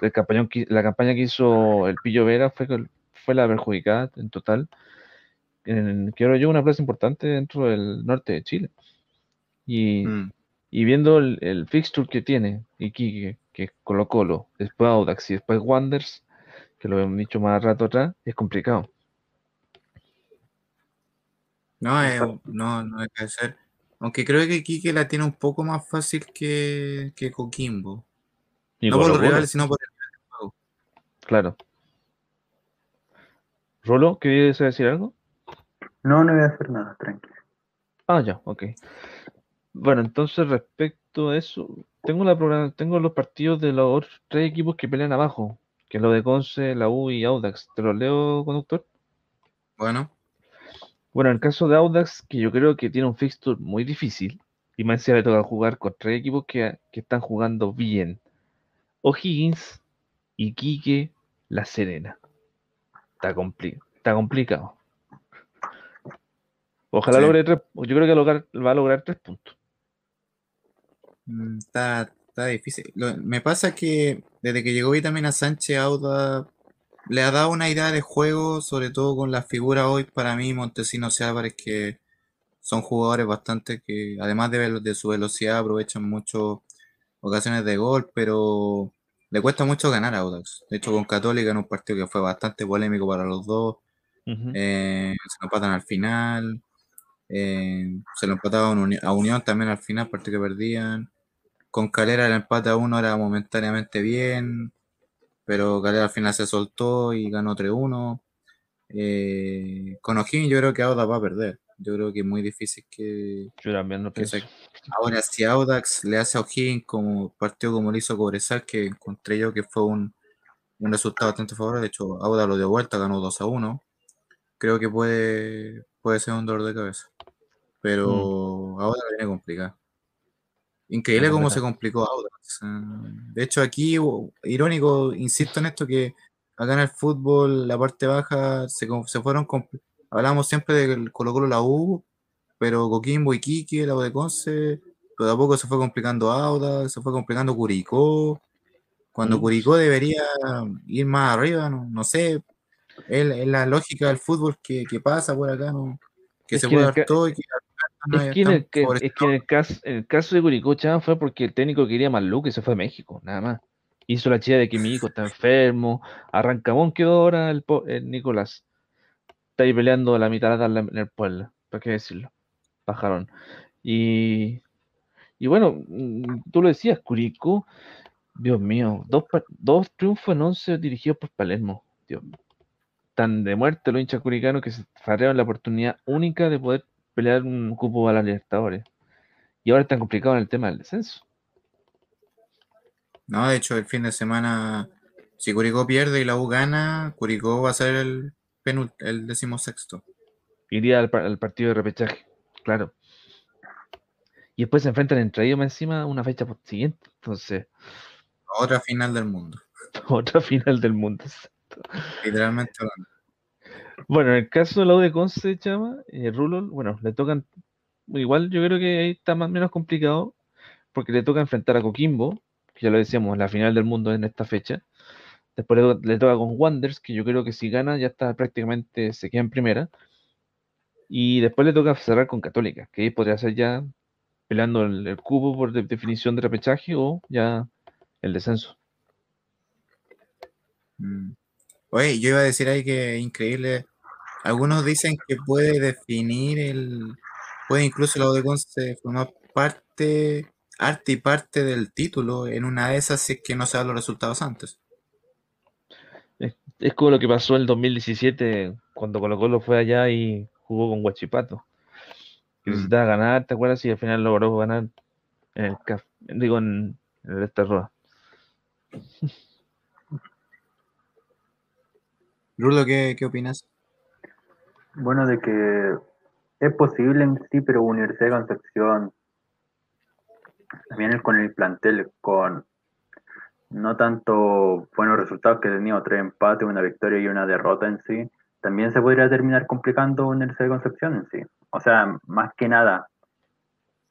la, campaña, la campaña que hizo el Pillo Vera fue, fue la perjudicada en total. En, yo una plaza importante dentro del norte de Chile. Y, mm. y viendo el, el, fixture que tiene, y que, que es Colo Colo, después Audax y después Wanders, que lo hemos dicho más rato atrás, es complicado. No, eh, no, no hay que ser. Aunque creo que Quique la tiene un poco más fácil que, que Coquimbo. Y no por los rivales, sino por el juego. Claro. Rolo, ¿querías decir algo? No, no voy a hacer nada, tranquilo. Ah, ya, ok. Bueno, entonces respecto a eso, tengo la tengo los partidos de los otros tres equipos que pelean abajo, que es lo de Conce, la U y Audax. ¿Te los leo, conductor? Bueno, Bueno, en el caso de Audax, que yo creo que tiene un fixture muy difícil, y más encima le toca jugar con tres equipos que, que están jugando bien. O'Higgins, Iquique, La Serena. Está, compli- está complicado. Ojalá Sí. logre tres, yo creo que va a lograr tres puntos. Mm, está, está difícil. Lo- me pasa que desde que llegó Vitamina Sánchez, Auda le ha dado una idea de juego, sobre todo con las figuras hoy, para mí, Montesinos y Álvarez, que son jugadores bastante que, además de, de su velocidad, aprovechan mucho ocasiones de gol, pero le cuesta mucho ganar a Audax. De hecho, con Católica en un partido que fue bastante polémico para los dos, eh, se lo empatan al final, eh, se lo empataban a Unión también al final, partido que perdían. Con Calera el empate a uno era momentáneamente bien, pero Calera al final se soltó y ganó 3-1. Eh, con O'Higgins yo creo que Audax va a perder. Yo creo que es muy difícil que, Yo también lo que se- Ahora, si Audax le hace a O'Higgins como partido como le hizo Cobresal, que encontré yo que fue un, un resultado bastante favorable, de hecho, Audax lo dio vuelta, ganó 2 a 1. Creo que puede, puede ser un dolor de cabeza. Pero ahora la viene complicada. Increíble cómo se complicó Audax. eh. De hecho, aquí, irónico, insisto en esto, que acá en el fútbol, la parte baja, se, se fueron. Hablamos siempre de Colo Colo la U, pero Coquimbo, Iquique, la U de Conce, pero de a poco se fue complicando Audax, se fue complicando Curicó. Cuando Mm. Curicó debería ir más arriba, no, no sé, es, la lógica del fútbol que, que pasa por acá, ¿no? Que Es se que puede dar todo y que Es que en el, que- es que en el caso, en el caso de Curicó, Chan, fue porque el técnico quería más look y se fue a México, nada más. Hizo la chida de que mi hijo está enfermo. Arrancamón quedó ahora el, po- el Nicolás. Está ahí peleando la mitad en la- en el pueblo, ¿para qué decirlo? Pajarón. Y, y bueno, mm, tú lo decías, Curicó, Dios mío, dos, dos triunfos en 11 dirigidos por Palermo. Dios tan de muerte los hinchas curicanos que se farrearon la oportunidad única de poder pelear un cupo a la Libertadores. Y ahora están complicados en el tema del descenso. No, de hecho, el fin de semana, si Curicó pierde y la U gana, Curicó va a ser el, penult el decimosexto. Iría al, par- al partido de repechaje, claro. Y después se enfrentan entre ellos más encima una fecha siguiente. Entonces, Otra final del mundo, otra final del mundo. literalmente hablando. Bueno, en el caso de la U de Conce, chama, eh, Rulo, bueno, le tocan, igual yo creo que ahí está más o menos complicado, porque le toca enfrentar a Coquimbo, que ya lo decíamos, la final del mundo en esta fecha. Después le, to- le toca con Wanderers, que yo creo que si gana ya está prácticamente, se queda en primera. Y después le toca cerrar con Católica, que ahí podría ser ya peleando el, cupo por de- definición de repechaje o ya el descenso. Mm. Oye, yo iba a decir ahí que increíble. Algunos dicen que puede definir el. Puede incluso la U de Conce formar parte, arte y parte del título en una de esas si es que no se dan los resultados antes. Es como lo que pasó en el 2017 cuando Colo Colo fue allá y jugó con Huachipato. Que Mm. necesitaba ganar, ¿te acuerdas? Y al final logró ganar en el CAF, digo en, en el Esta. Rulo, ¿qué, qué opinas? Bueno, de que es posible en sí, pero Universidad de Concepción, también con el plantel, con no tanto buenos resultados que ha tenido, tres empates, una victoria y una derrota en sí, también se podría terminar complicando Universidad de Concepción en sí. O sea, más que nada,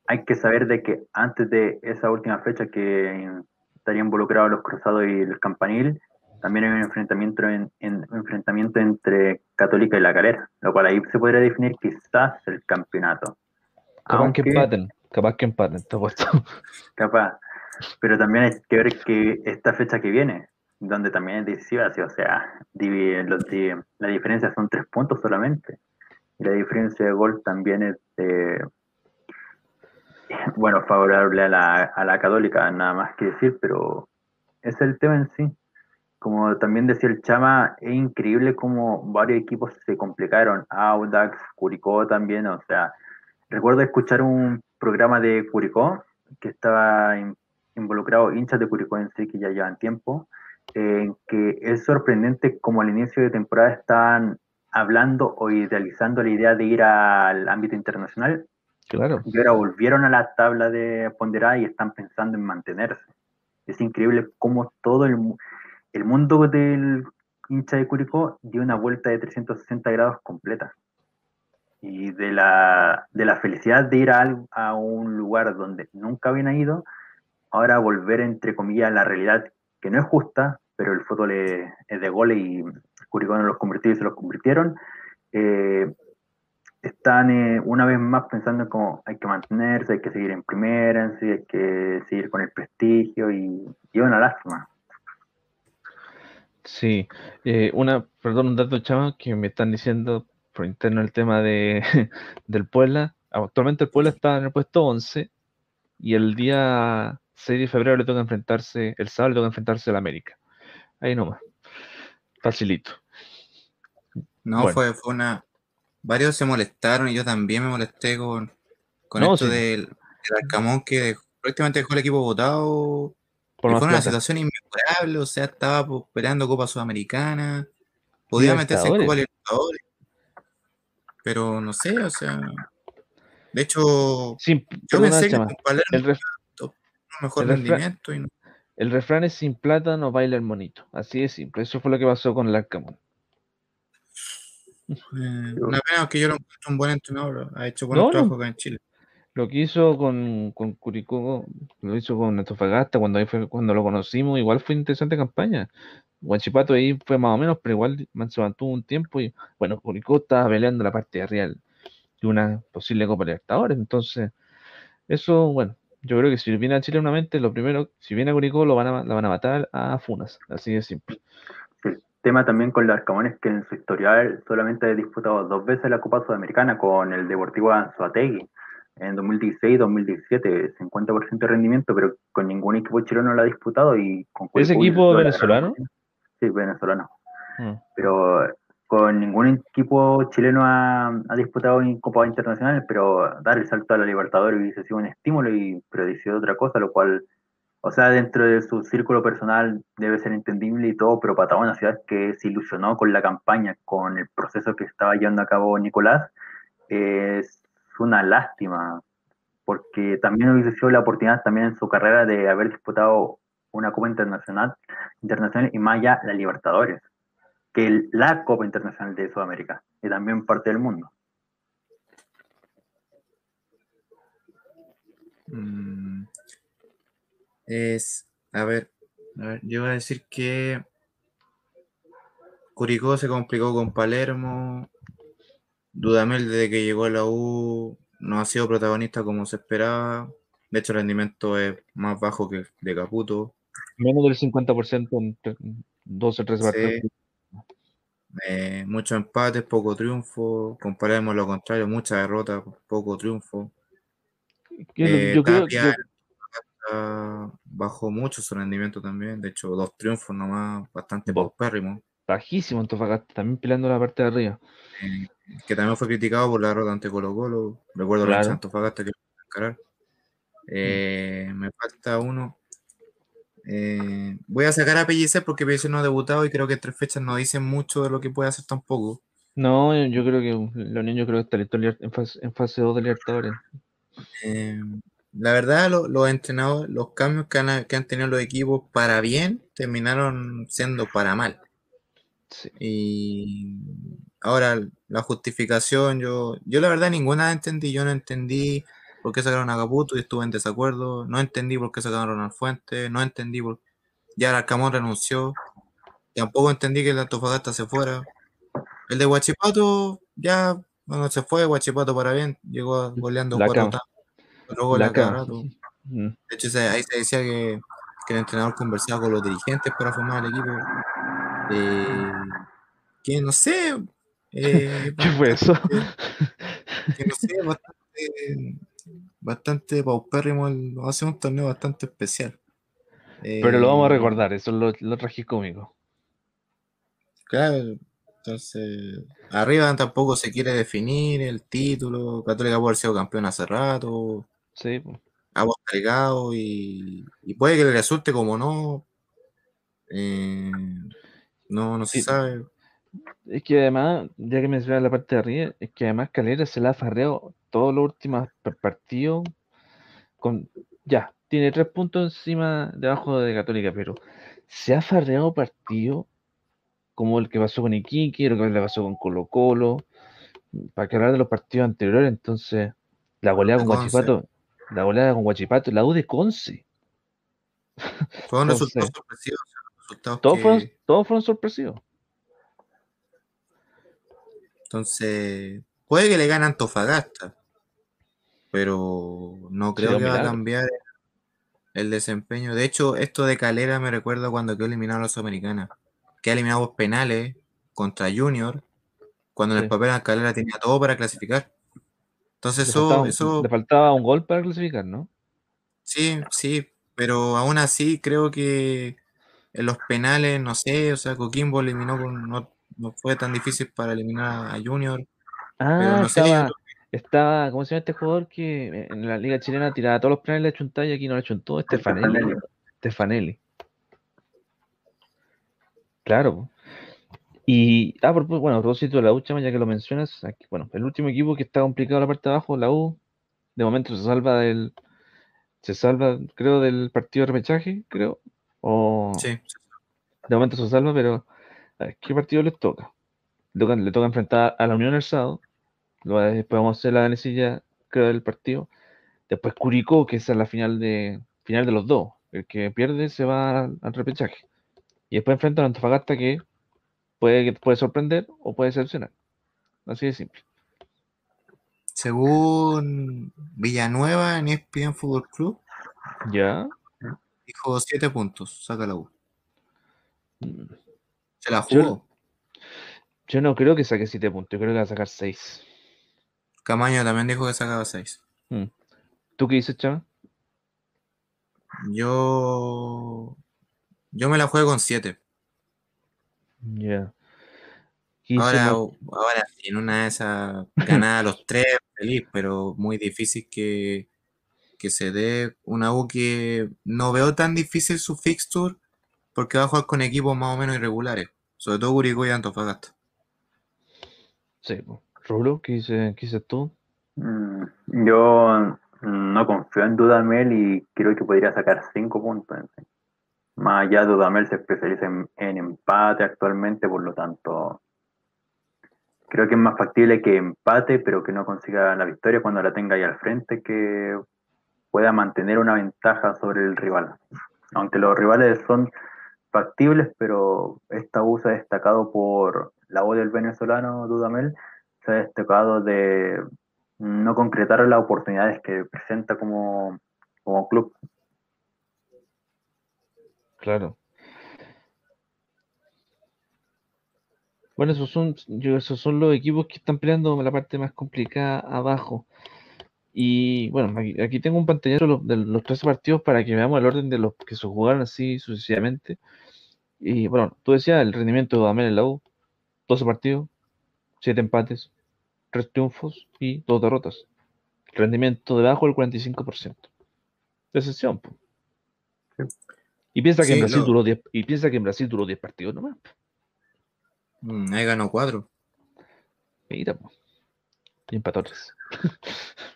hay que saber de que antes de esa última fecha que estarían involucrados los Cruzados y el Campanil, también hay un enfrentamiento, en, en- un enfrentamiento entre Católica y La Calera, lo cual ahí se podría definir quizás el campeonato. Capaz que Aunque- empaten, capaz que empaten, te apuesto. Capaz. Pero también hay que ver que esta fecha que viene, donde también es decisiva, o sea, divi- los di- la diferencia son tres puntos solamente. Y la diferencia de gol también es de, bueno, favorable a la, a la católica, nada más que decir, pero ese es el tema en sí. Como también decía el Chama, es increíble cómo varios equipos se complicaron. Audax, Curicó también, o sea, recuerdo escuchar un programa de Curicó que estaba in- involucrado hinchas de Curicó en sí que ya llevan tiempo, en que es sorprendente como al inicio de temporada estaban hablando o idealizando la idea de ir al ámbito internacional Claro. y ahora volvieron a la tabla de ponderada y están pensando en mantenerse. Es increíble cómo todo el, mu- el mundo del hincha de Curicó dio una vuelta de 360 grados completa. Y de la, de la felicidad de ir a, un lugar donde nunca habían ido, ahora volver, entre comillas, a la realidad que no es justa, pero el fútbol es, de goles y Curicó no los convirtió y se los convirtieron. Eh, están eh, una vez más pensando en cómo hay que mantenerse, hay que seguir en primera, hay que seguir con el prestigio y, y una lástima. Sí, eh, una, perdón, un dato, chama, que me están diciendo por interno el tema de, del Puebla. Actualmente el Puebla está en el puesto 11 y el día 6 de febrero le toca enfrentarse, el sábado le toca enfrentarse al América. Ahí nomás. Facilito. No, Bueno. fue, fue una. Varios se molestaron y yo también me molesté con, con No, esto sí. del, del Arcamón que prácticamente dejó el equipo votado. Por fue una plata. situación inmejorable, o sea, estaba pues, peleando Copa Sudamericana, podía meterse en. Copa Libertadores, pero no sé, o sea. De hecho, Sin, yo pensé que el, ref- un mejor el rendimiento y no. el refrán es sin plata no baila el monito. Así de simple. Eso fue lo que pasó con el Arcamón. eh, una pena que yo lo encuentro un buen entrenador, ha hecho buen No, acá en Chile. Lo que hizo con, con Curicó, lo hizo con Antofagasta cuando ahí fue cuando lo conocimos, igual fue interesante campaña. Guachipato ahí fue más o menos, pero igual se mantuvo un tiempo y bueno, Curicó estaba peleando la parte de arriba de una posible Copa Libertadores. Entonces, eso, bueno, yo creo que si viene a Chile nuevamente, lo primero, si viene a Curicó, lo van a, la van a matar a Funas, así de simple. El tema también con los Arcamón es que en su historial solamente ha disputado dos veces la Copa Sudamericana con el Deportivo Anzoátegui en 2016 y 2017, 50% de rendimiento, pero con ningún equipo chileno lo ha disputado y con ¿Ese equipo la venezolano? Sí, venezolano. Mm. pero con ningún equipo chileno ha, ha disputado en Copa Internacional, pero dar el salto a la Libertadores hubiese sido un estímulo y pero decidió otra cosa, lo cual, o sea, dentro de su círculo personal debe ser entendible y todo, pero para una ciudad que se ilusionó con la campaña, con el proceso que estaba llevando a cabo Nicolás, es una lástima, porque también hubiese sido la oportunidad también en su carrera de haber disputado una Copa Internacional, internacional y más allá la Libertadores que el- la Copa Internacional de Sudamérica y también parte del mundo. Mm, Es, a ver, a ver, yo voy a decir que Curicó se complicó con Palermo, Dudamel desde que llegó a la U no ha sido protagonista como se esperaba, de hecho el rendimiento es más bajo que de Caputo, Menos del 50% en tre- 12 o 13 Sí. partidos. eh, muchos empates, poco triunfo, con Palermo lo contrario, mucha derrota, poco triunfo. Eh, yo creo ah, bajó mucho su rendimiento también, de hecho dos triunfos nomás, bastante paupérrimos. Bajísimo Antofagasta, también peleando la parte de arriba. eh, que también fue criticado por la derrota ante Colo Colo. Recuerdo Claro. la Antofagasta que encarar. Eh, Me falta uno. Eh, voy a sacar a Pellicer porque Pellicer no ha debutado y creo que tres fechas no dicen mucho de lo que puede hacer tampoco. No, yo creo que los niños creo que está en fase, en fase 2 de Libertadores. Eh, la verdad, lo- los entrenadores, los cambios que han, que han tenido los equipos para bien terminaron siendo para mal. Sí. Y ahora la justificación, yo, yo la verdad ninguna entendí. Yo no entendí por qué sacaron a Caputo y estuve en desacuerdo. No entendí por qué sacaron a Ronald Fuentes. No entendí por ya el Arcamón renunció. Tampoco entendí que el Antofagasta se fuera. El de Huachipato ya bueno, se fue. Huachipato para bien. Llegó goleando La cuatro, goles rato. Mm. De hecho, ahí se decía que, que el entrenador conversaba con los dirigentes para formar el equipo. Eh, que no sé. eh, ¿Qué fue eso? que no sé, bastante, bastante paupérrimo. Va a ser un torneo bastante especial. Pero lo vamos a Eh, recordar, eso es lo, lo tragicómico. Claro, entonces, arriba tampoco se quiere definir el título. Católica puede haber sido campeón hace rato. Sí, po. Agua cargado y, y puede que le resulte como no. Eh, no, no se Sí. sabe. Es que además, ya que mencionas la parte de arriba, es que además Calera se la ha farreado todos los últimos par- partidos con ya, tiene tres puntos encima debajo de Católica, pero se ha farreado partidos como el que pasó con Iquique, lo que le pasó con Colo Colo, para que hablar de los partidos anteriores, entonces la goleada con Conce. Guachipato, la goleada con Guachipato, la U de Conce, Fueron Entonces, resultados sorpresivos. Todos que- fueron, todos fueron sorpresivos. Entonces, puede que le gane Antofagasta, pero no creo que va a cambiar el desempeño. De hecho, esto de Calera me recuerda cuando quedó eliminado a la Sudamericana. Queda eliminado por penales contra Junior, cuando en Sí. el papel a Calera tenía todo para clasificar. Entonces, Le eso, faltaba, un- eso le faltaba un gol para clasificar, ¿no? sí, sí, pero aún así creo que en los penales, no sé, o sea, Coquimbo eliminó con, no, no fue tan difícil para eliminar a Junior, Ah, pero no sé, estaba, creo estaba, ¿cómo se llama este jugador que en la liga chilena tiraba todos los penales le chuntaba y aquí no le chuntó? Stefanelli. Stefanelli. Stefanelli. Claro. Y, ah, por, bueno, a propósito de la U, Chama, ya que lo mencionas, aquí, bueno, el último equipo que está complicado la parte de abajo, la U, de momento se salva del, se salva, creo, del partido de repechaje, creo, o sí, de momento se salva, pero a ver, ¿qué partido les toca? Le toca, le toca enfrentar a la Unión el sábado, luego después vamos a hacer la análisis ya, creo, del partido, después Curicó, que esa es la final de, final de los dos, el que pierde se va al, al repechaje, y después enfrenta a Antofagasta que puede, puede sorprender o puede decepcionar, así de simple. Según Villanueva en ESPN Fútbol Club, ¿Ya? Dijo 7 puntos, saca la U. Mm, Se la jugó. Yo no creo que saque 7 puntos, yo creo que va a sacar 6. Camaño también dijo que sacaba 6. ¿Tú qué dices, Chava? Yo. Yo me la juego con 7. Ya. ¿Qué dice Ahora, ahora en una de esas ganadas los tres, feliz, pero muy difícil que, que se dé una U que no veo tan difícil su fixture porque va a jugar con equipos más o menos irregulares, sobre todo Curicó y Antofagasta. Sí. Rulo, ¿qué, dice, ¿qué dices tú? Mm, Yo no confío en Dudamel y creo que podría sacar cinco puntos. en fin. Más allá, Dudamel se especializa en, en empate actualmente, por lo tanto, creo que es más factible que empate, pero que no consiga la victoria cuando la tenga ahí al frente, que pueda mantener una ventaja sobre el rival. Aunque los rivales son factibles, pero esta U se ha destacado por la voz del venezolano Dudamel, se ha destacado de no concretar las oportunidades que presenta como, como club. Claro. Bueno, esos son, esos son los equipos que están peleando la parte más complicada abajo. Y bueno, aquí, aquí tengo un pantallazo de los, de los 13 partidos para que veamos el orden de los que se jugaron así sucesivamente. Y bueno, tú decías el rendimiento de Damián en la U: 12 partidos, 7 empates, 3 triunfos y 2 derrotas. Rendimiento debajo del 45%. Decepción. Sí. Y piensa que sí, en Brasil no. duró 10 y piensa que en Brasil duró 10 partidos nomás. Mm, ahí ganó 4. Mira, y empató 3.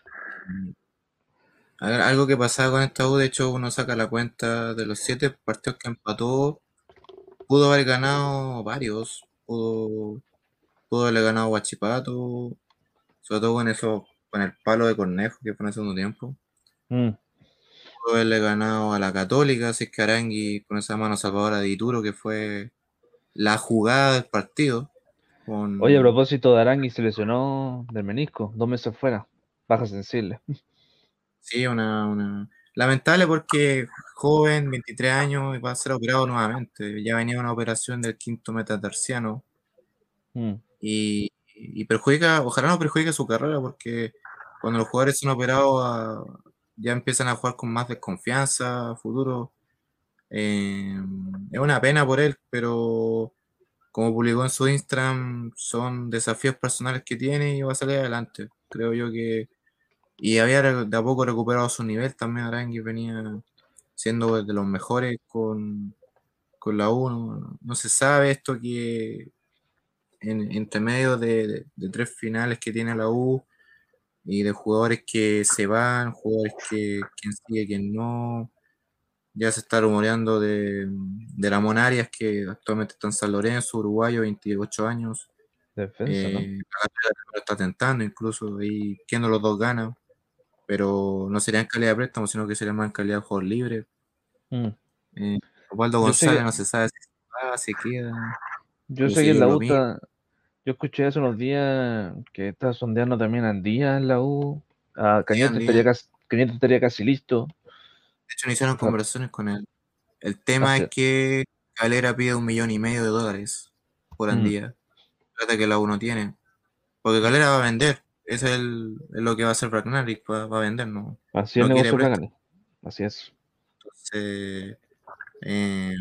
algo que pasaba con esta U, de hecho, uno saca la cuenta de los siete partidos que empató, pudo haber ganado varios, pudo, pudo haberle ganado a Huachipato, sobre todo con eso, con el palo de Cornejo que fue en el segundo tiempo, Mm. pudo haberle ganado a la Católica, es que Arangui con esa mano salvadora de Ituro, que fue la jugada del partido. Con, Oye, a propósito de Arangui se lesionó del menisco, dos meses fuera, baja sensible. Sí, una, una... Lamentable porque joven, 23 años, y va a ser operado nuevamente. Ya venía una operación del quinto metatarsiano Mm. y, y perjudica, ojalá no perjudique su carrera porque cuando los jugadores son operados a- ya empiezan a jugar con más desconfianza futuro. Eh, es una pena por él, pero como publicó en su Instagram, son desafíos personales que tiene y va a salir adelante. Creo yo que y había de a poco recuperado su nivel también. Arangui venía siendo de los mejores con, con la 1. No, se sabe esto que en, entre medio de, de- de tres finales que tiene la U y de jugadores que se van, jugadores que quien sigue, quien no. Ya se está rumoreando de, de Ramón Arias, que actualmente está en San Lorenzo, uruguayo, 28 años. Defensa, ¿no? Eh, la está tentando, incluso ahí quien los dos gana, pero no sería en calidad de préstamo, sino que sería más en calidad de jugador libre. Mm. Eh, Osvaldo González que- no se sabe si se va, si queda. Yo sé que en la U está- yo escuché hace unos días que está sondeando también a Díaz en la U. A Cañete estaría casi, Cañete estaría casi listo. De hecho, no hicieron conversaciones con él. El tema Así es que Calera pide un millón y medio de dólares por Mm. Andía. Plata que la U no tiene. Porque Calera va a vender. Eso es, el- lo que va a hacer Bragnaric, va, va a vender, ¿no? Así es No el quiere negocio de préstamo. Bragarni. Así es. Entonces, eh,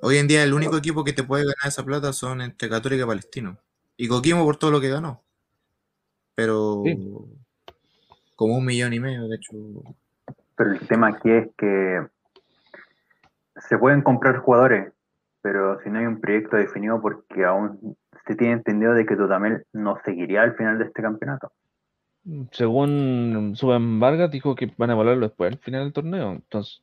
hoy en día el único equipo que te puede ganar esa plata son entre Católica y Palestino. Y Coquimbo por todo lo que ganó. Pero Sí. como un millón y medio, de hecho. Pero el tema aquí es que se pueden comprar jugadores, pero si no hay un proyecto definido, porque aún se tiene entendido de que Dudamel no seguiría al final de este campeonato. Según Suben Vargas dijo que van a evaluarlo después al final del torneo. Entonces,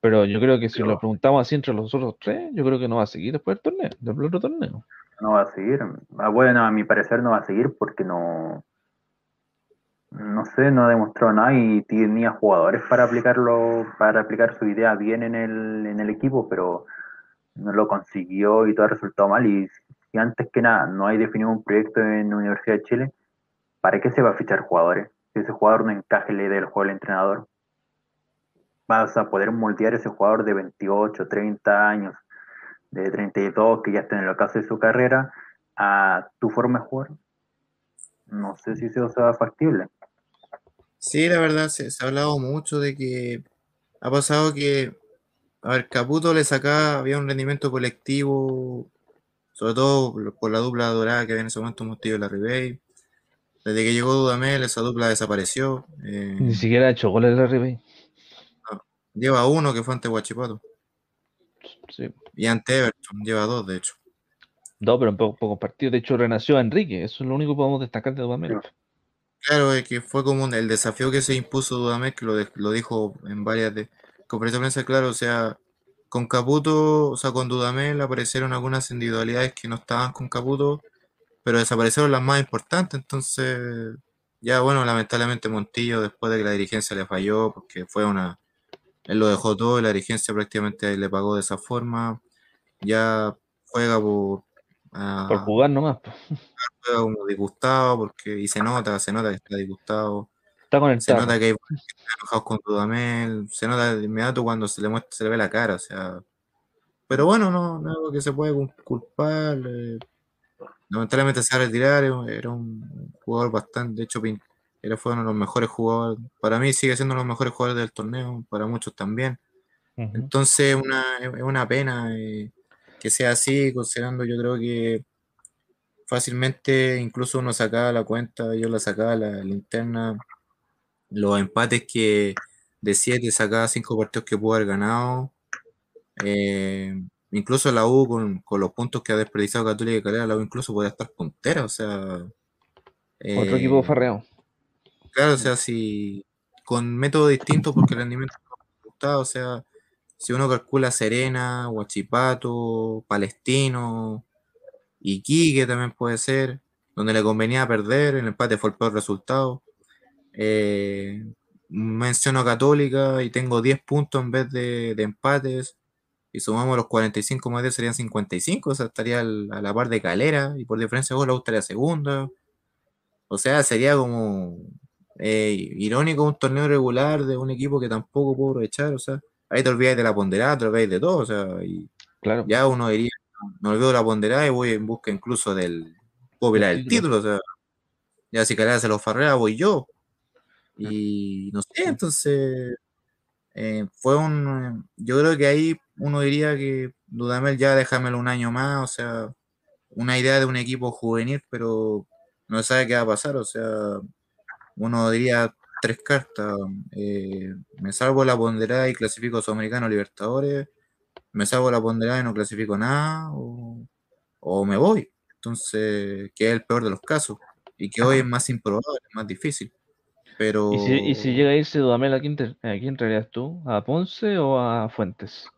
pero yo creo que si Pero- lo preguntamos así entre los otros tres, yo creo que no va a seguir después del torneo, del otro torneo. No va a seguir. Ah, Bueno, a mi parecer no va a seguir porque no. No sé, no ha demostrado nada y tenía jugadores para aplicarlo, para aplicar su idea bien en el, en el equipo, pero no lo consiguió y todo ha resultado mal. Y si antes que nada no hay definido un proyecto en la Universidad de Chile, ¿para qué se va a fichar jugadores? Si ese jugador no encaje en la idea del juego del entrenador, vas a poder moldear ese jugador de 28, 30 años, de 32, que ya está en el ocaso de su carrera, a tu forma de jugar. No sé si eso sea factible. Sí, la verdad, se, se ha hablado mucho de que ha pasado que, a ver, Caputo le sacaba, había un rendimiento colectivo, sobre todo por- la dupla dorada que había en ese momento Montillo y la Ribey. Desde que llegó Dudamel, esa dupla desapareció. Eh, Ni siquiera ha hecho goles de Ribey. lleva uno que fue ante Huachipato. Sí. Y ante Everton, lleva dos, de hecho. No, pero en pocos pocos partidos. De hecho, renació Enrique. Eso es lo único que podemos destacar de Dudamel. Claro, es que fue como un- el desafío que se impuso Dudamel, que lo, de- lo dijo en varias de, conferencias de prensa, claro, o sea, con Caputo, o sea, con Dudamel aparecieron algunas individualidades que no estaban con Caputo, pero desaparecieron las más importantes, entonces, ya bueno, lamentablemente Montillo, después de que la dirigencia le falló, porque fue una, él lo dejó todo y la dirigencia prácticamente le pagó de esa forma, ya juega por... ah, Por jugar nomás. juega como disgustado porque y se nota, se nota que está disgustado, Está con el se nota que hay enojados con Dudamel, se nota de inmediato cuando se le muestra, se le ve la cara, o sea, pero bueno, no, no es algo que se puede cul- culpar, eh, lamentablemente se va a retirar, era un- jugador bastante, de hecho era fue uno de los mejores jugadores, para mí sigue siendo uno de los mejores jugadores del torneo, para muchos también, Ujú. entonces una, es una pena eh, que sea así, considerando yo creo que fácilmente incluso uno sacaba la cuenta, yo la sacaba la linterna, los empates que de 7 sacaba 5 partidos que pudo haber ganado, Eh, incluso la U, con, con, los puntos que ha desperdiciado Católica y Calera, la U incluso podría estar puntera, o sea. Otro equipo eh, farreado. Claro, o sea, si con métodos distintos, porque el rendimiento no o sea, si uno calcula Serena, Huachipato, Palestino, Iquique también puede ser, donde le convenía perder, el empate fue el peor resultado. Eh, menciono Católica y tengo 10 puntos en vez de, empates. Y sumamos los 45 más 10 serían 55, o sea, estaría a la par de Calera y por diferencia de gol la estaría segunda. O sea, sería como eh, irónico un torneo regular de un equipo que tampoco puedo aprovechar, o sea, ahí te olvidas de la ponderada, te olvidas de todo, o sea, y claro. ya uno diría, no olvido la ponderada y voy en busca incluso del popular del título, o sea, ya si Calera se lo farrea, voy yo. Y no sé, entonces eh, fue un. Yo creo que ahí uno diría que Dudamel ya déjamelo un año más, o sea, una idea de un equipo juvenil, pero no sabe qué va a pasar, o sea, uno diría tres cartas. Eh, me salvo la ponderada y clasifico Sudamericano Libertadores, me salvo la ponderada y no clasifico nada, o, o me voy. Entonces, que es el peor de los casos, y que hoy es más improbable, más difícil. Pero... ¿Y si, llega a irse Dudamel, ¿a quién, entrarías tú? ¿A Ponce o a Fuentes?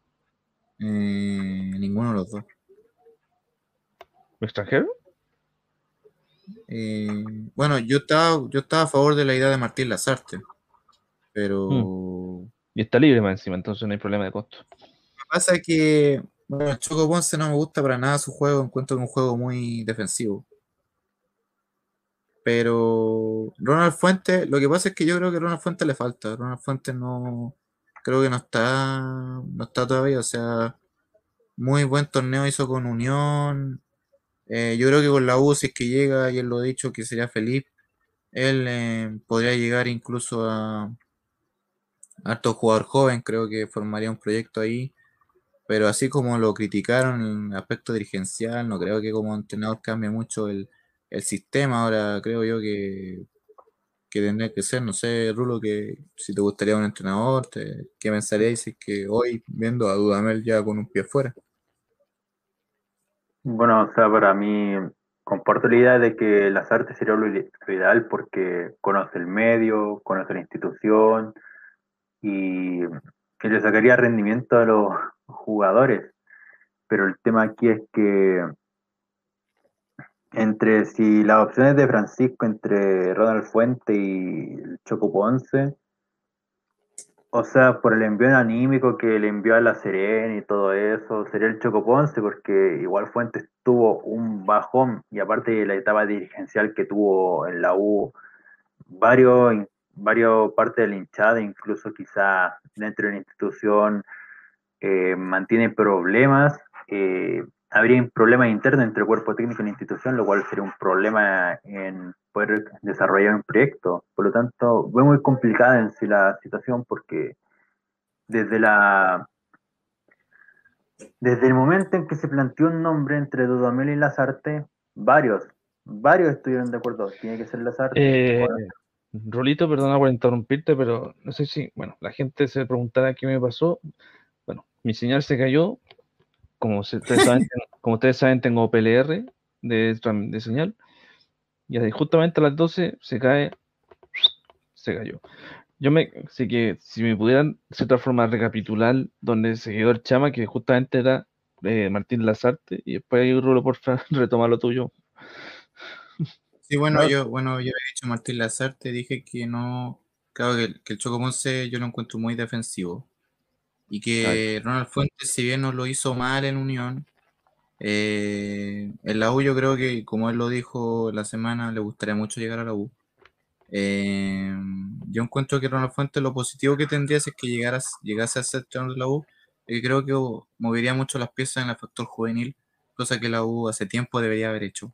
Eh, ninguno de los dos. ¿Extranjero? Eh, bueno, yo estaba, yo estaba a favor de la idea de Martín Lazarte, pero... Hmm. Y está libre más encima, entonces no hay problema de costo. Lo que pasa es que, bueno, Choco Ponce no me gusta para nada su juego, encuentro que es un juego muy defensivo. Pero Ronald Fuentes, lo que pasa es que yo creo que Ronald Fuentes le falta. Ronald Fuentes no, creo que no está, no está todavía. O sea, muy buen torneo hizo con Unión. Eh, yo creo que con la U, si es que llega, y él lo ha dicho, que sería feliz, él eh, podría llegar incluso a harto jugador joven, creo que formaría un proyecto ahí. Pero así como lo criticaron en aspecto dirigencial, no creo que como entrenador cambie mucho el, el sistema. Ahora creo yo que, que tendría que ser, no sé, Rulo, que si te gustaría un entrenador, te, ¿qué pensarías si es que hoy viendo a Dudamel ya con un pie fuera? Bueno, o sea, para mí comparto la idea de que las artes sería lo ideal porque conoce el medio, conoce la institución y, y le sacaría rendimiento a los jugadores. Pero el tema aquí es que entre si las opciones de Francisco entre Ronald Fuente y Choco Ponce, o sea, por el envío anímico que le envió a La Serena y todo eso, sería el Choco Ponce, porque igual Fuentes tuvo un bajón y aparte de la etapa dirigencial que tuvo en la U, varios, varios partes de la hinchada, incluso quizá dentro de la institución, eh, mantiene problemas. Eh, habría un problema interno entre el cuerpo técnico y la institución, lo cual sería un problema en poder desarrollar un proyecto. Por lo tanto, veo muy complicada en sí la situación porque desde la desde el momento en que se planteó un nombre entre Dudamel y Lazarte, varios, varios estuvieron de acuerdo, tiene que ser Lazarte. Eh, Rolito, perdona por interrumpirte, pero no sé si, bueno, la gente se preguntará qué me pasó. Bueno, mi señal se cayó, como ustedes saben, como ustedes saben tengo PLR de, de señal. Y justamente a las 12 se cae, se cayó. Yo me, así que si me pudieran de cierta forma recapitular donde se quedó el chama, que justamente era eh, Martín Lazarte, y después ahí Rulo, por favor, retoma lo tuyo. Sí, bueno, yo, bueno, yo había dicho Martín Lazarte, dije que no, claro que, el, que el Choco yo lo encuentro muy defensivo. Y que Ronald Fuentes, si bien no lo hizo mal en Unión, eh, en la U yo creo que, como él lo dijo la semana, le gustaría mucho llegar a la U. Eh, yo encuentro que Ronald Fuentes lo positivo que tendría es que llegaras, llegase a ser entrenador de la U, y creo que movería mucho las piezas en el factor juvenil, cosa que la U hace tiempo debería haber hecho.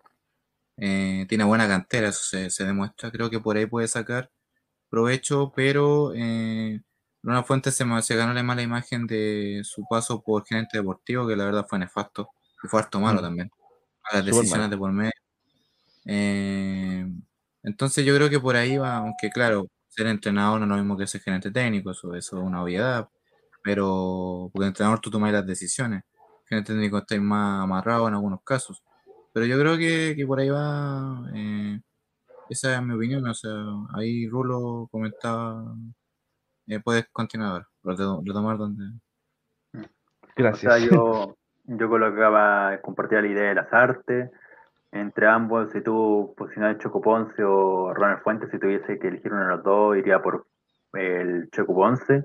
Eh, tiene buena cantera, eso se, se, demuestra. Creo que por ahí puede sacar provecho, pero Ronald Fuentes se, se, ganó la mala imagen de su paso por gerente deportivo, que la verdad fue nefasto, y fue harto malo mm. también. A las decisiones de por medio. Eh, entonces yo creo que por ahí va, aunque claro, ser entrenador no es lo mismo que ser gerente técnico, eso, eso es una obviedad. pero porque entrenador tú tomas las decisiones. El técnico está más amarrado en algunos casos. Pero yo creo que, que por ahí va. eh, esa es mi opinión. O sea, ahí Rulo comentaba. Eh, puedes continuar, reto- retomar donde. Gracias. O sea, yo, yo colocaba, compartía la idea de las artes. Entre ambos, si tú posicionas Choco Ponce o Ronald Fuentes, si tuviese que elegir uno de los dos, iría por el Choco Ponce,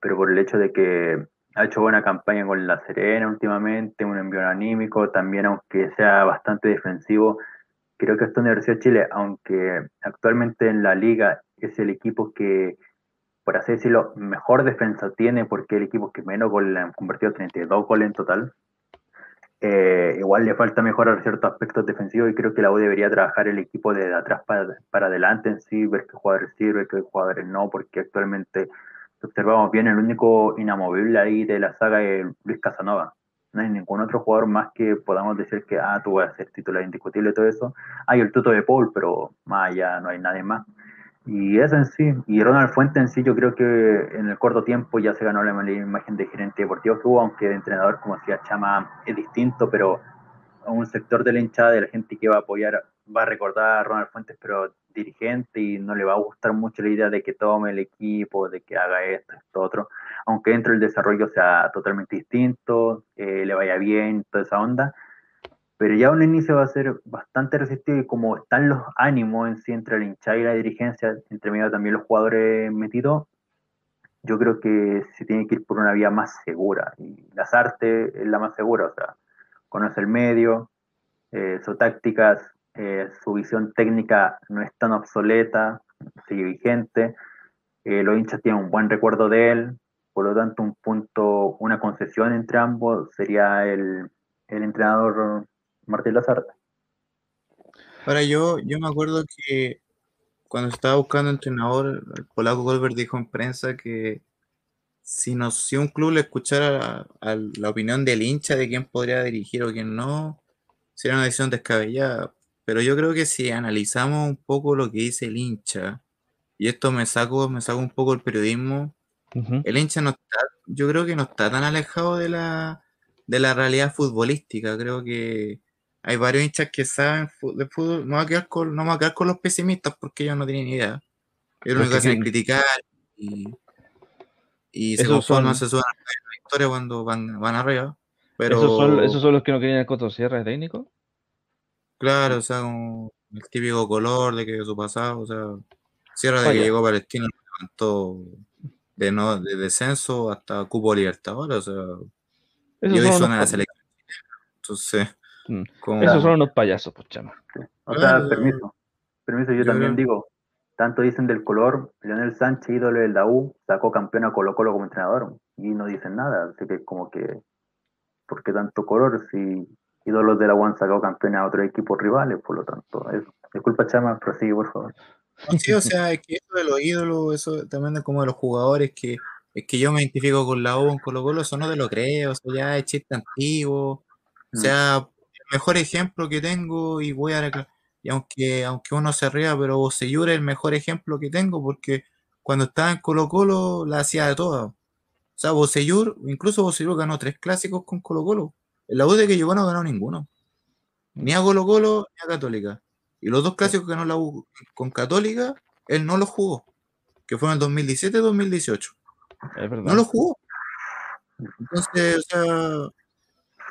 pero por el hecho de que ha hecho buena campaña con La Serena últimamente, un envío anímico, también aunque sea bastante defensivo, creo que esta Universidad de Chile, aunque actualmente en la liga es el equipo que, por así decirlo, mejor defensa tiene, porque el equipo que menos goles le han convertido 32 goles en total, eh, igual le falta mejorar ciertos aspectos defensivos y creo que la U debería trabajar el equipo de atrás para, para adelante en sí, ver qué jugadores sirve, qué jugadores no, porque actualmente observamos bien, el único inamovible ahí de la saga es Luis Casanova. No hay ningún otro jugador más que podamos decir que, ah, tú vas a ser titular indiscutible y todo eso. Hay el tuto de Paul, pero más allá no hay nadie más. Y eso en sí, y Ronald Fuente en sí, yo creo que en el corto tiempo ya se ganó la imagen de gerente deportivo que hubo, aunque de entrenador, como decía Chama, es distinto, pero un sector de la hinchada, de la gente que va a apoyar, va a recordar a Ronald Fuentes, pero dirigente, y no le va a gustar mucho la idea de que tome el equipo, de que haga esto, esto, otro, aunque dentro del desarrollo sea totalmente distinto, eh, le vaya bien, toda esa onda pero ya un inicio va a ser bastante resistido y como están los ánimos en sí entre la hinchada y la dirigencia, entre medio también los jugadores metidos, yo creo que se tiene que ir por una vía más segura. Y las artes es la más segura, o sea, conoce el medio, eh, sus tácticas, eh, su visión técnica no es tan obsoleta, sigue vigente, eh, los hinchas tienen un buen recuerdo de él, por lo tanto un punto, una concesión entre ambos sería el, el entrenador Martín Lazarte. Ahora yo, yo me acuerdo que cuando estaba buscando entrenador, el polaco Goldberg dijo en prensa que si, no, si un club le escuchara a, a la opinión del hincha de quién podría dirigir o quién no, sería una decisión descabellada. Pero yo creo que si analizamos un poco lo que dice el hincha, y esto me saco, me saco un poco el periodismo, el hincha no está, yo creo que no está tan alejado de la, de la realidad futbolística. Creo que hay varios hinchas que saben de fútbol. No voy a quedar con, no me voy a quedar con los pesimistas porque ellos no tienen idea. Ellos lo único que hacen es criticar y, y se conforman, son- se suban a la victoria cuando van, van arriba. Pero ¿Esos, son, ¿Esos son los que no querían el Coto Sierra de técnico? claro, o sea, como el típico color de que su pasado, o sea, Sierra de que llegó a Palestino lo levantó de no de descenso hasta cupo Libertadores, o sea, y hoy suena la selección. Entonces, Mm. como, esos son unos payasos, pues chama. O Claro, sea, permiso. Permiso, yo, yo también creo- digo, tanto dicen del color, Leonel Sánchez, ídolo del DAU, sacó campeón a Colo Colo como entrenador y no dicen nada, así que como que, ¿por qué tanto color si ídolos de la UAN sacó campeón a otros equipos rivales? Por lo tanto, eso. Disculpa, Chama, prosigue, por favor. Sí, o sea, es que eso de los ídolos, eso también de como de los jugadores que es que yo me identifico con la U, con Colo Colo, eso no te lo creo, eso ya es chiste antiguo. O sea, mejor ejemplo que tengo y voy a y aunque, aunque uno se ría, pero Bocellur es el mejor ejemplo que tengo porque cuando estaba en Colo Colo la hacía de todas. O sea, Bocellur, incluso Bocellur ganó tres clásicos con Colo Colo. En la U de que llegó no ganó ninguno. Ni a Colo Colo ni a Católica. Y los dos clásicos que ganó la U con Católica, él no los jugó. Que fueron en 2017 y 2018. Es verdad. No los jugó. Entonces, o sea,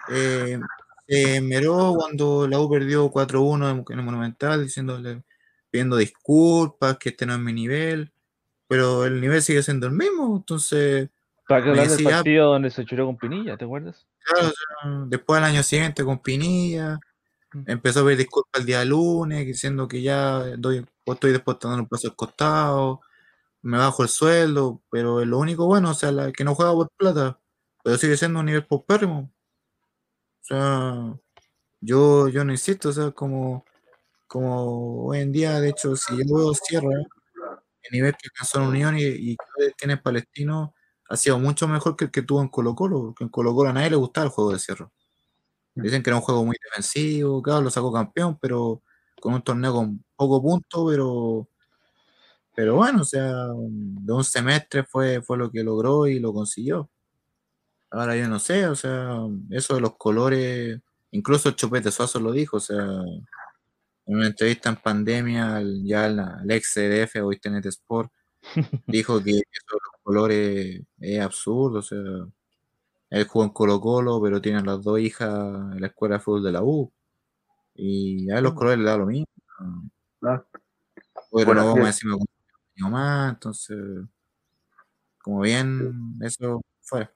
eh, se meró cuando la U perdió 4-1 en el Monumental, diciéndole, pidiendo disculpas, que este no es mi nivel. Pero el nivel sigue siendo el mismo. Entonces, Para que me hablar del partido donde se churó con Pinilla, ¿te acuerdas? Claro, después al año siguiente con Pinilla, Mm. empezó a pedir disculpas el día lunes, diciendo que ya doy, estoy después dando un paso al costado, me bajo el sueldo, pero es lo único bueno, o sea, la, que no juega por plata, pero sigue siendo un nivel paupérrimo. O sea, yo, yo no insisto, o sea, como, como hoy en día, de hecho, si yo veo Sierra, el nivel que alcanzó en Unión y, y que tiene en Palestino ha sido mucho mejor que el que tuvo en Colo Colo, porque en Colo Colo a nadie le gustaba el juego de Sierra. Dicen que era un juego muy defensivo, claro, lo sacó campeón, pero con un torneo con poco punto, pero pero bueno, o sea, de un semestre fue, fue lo que logró y lo consiguió. Ahora yo no sé, o sea, eso de los colores, incluso el Chupete Suazo lo dijo, o sea, en una entrevista en pandemia, ya al ex CDF, hoy TNT Sport, dijo que eso de los colores es absurdo, o sea, él jugó en Colo Colo, pero tiene las dos hijas en la escuela de fútbol de la U, y a los colores le da lo mismo. Pero no vamos a decir más, entonces, como bien, eso fue.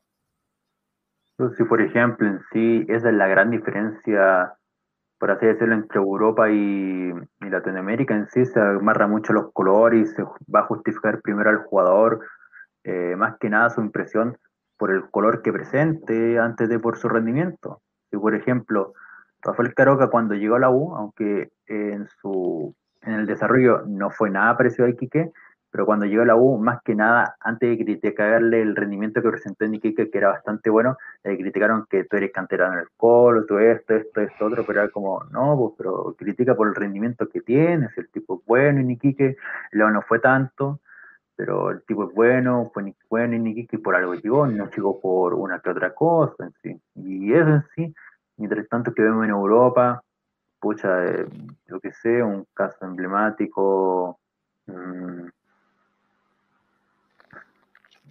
Si por ejemplo en sí, esa es la gran diferencia, por así decirlo, entre Europa y, Latinoamérica en sí, se amarra mucho los colores y se va a justificar primero al jugador, eh, más que nada su impresión por el color que presente antes de por su rendimiento. Si por ejemplo, Rafael Caroca cuando llegó a la U, aunque en su en el desarrollo no fue nada parecido a Iquique, pero cuando llegó a la U, más que nada, antes de criticarle el rendimiento que presentó en Iquique, que era bastante bueno, le criticaron que tú eres canterano en el colo, tú esto, esto, esto, otro, pero era como, no, pues, pero critica por el rendimiento que tienes, el tipo es bueno en Iquique, luego no fue tanto, pero el tipo es bueno, fue bueno en Iquique por algo llegó, no llegó por una que otra cosa en sí. Y eso en sí, mientras tanto que vemos en Europa, pucha, eh, yo que sé, un caso emblemático, mmm,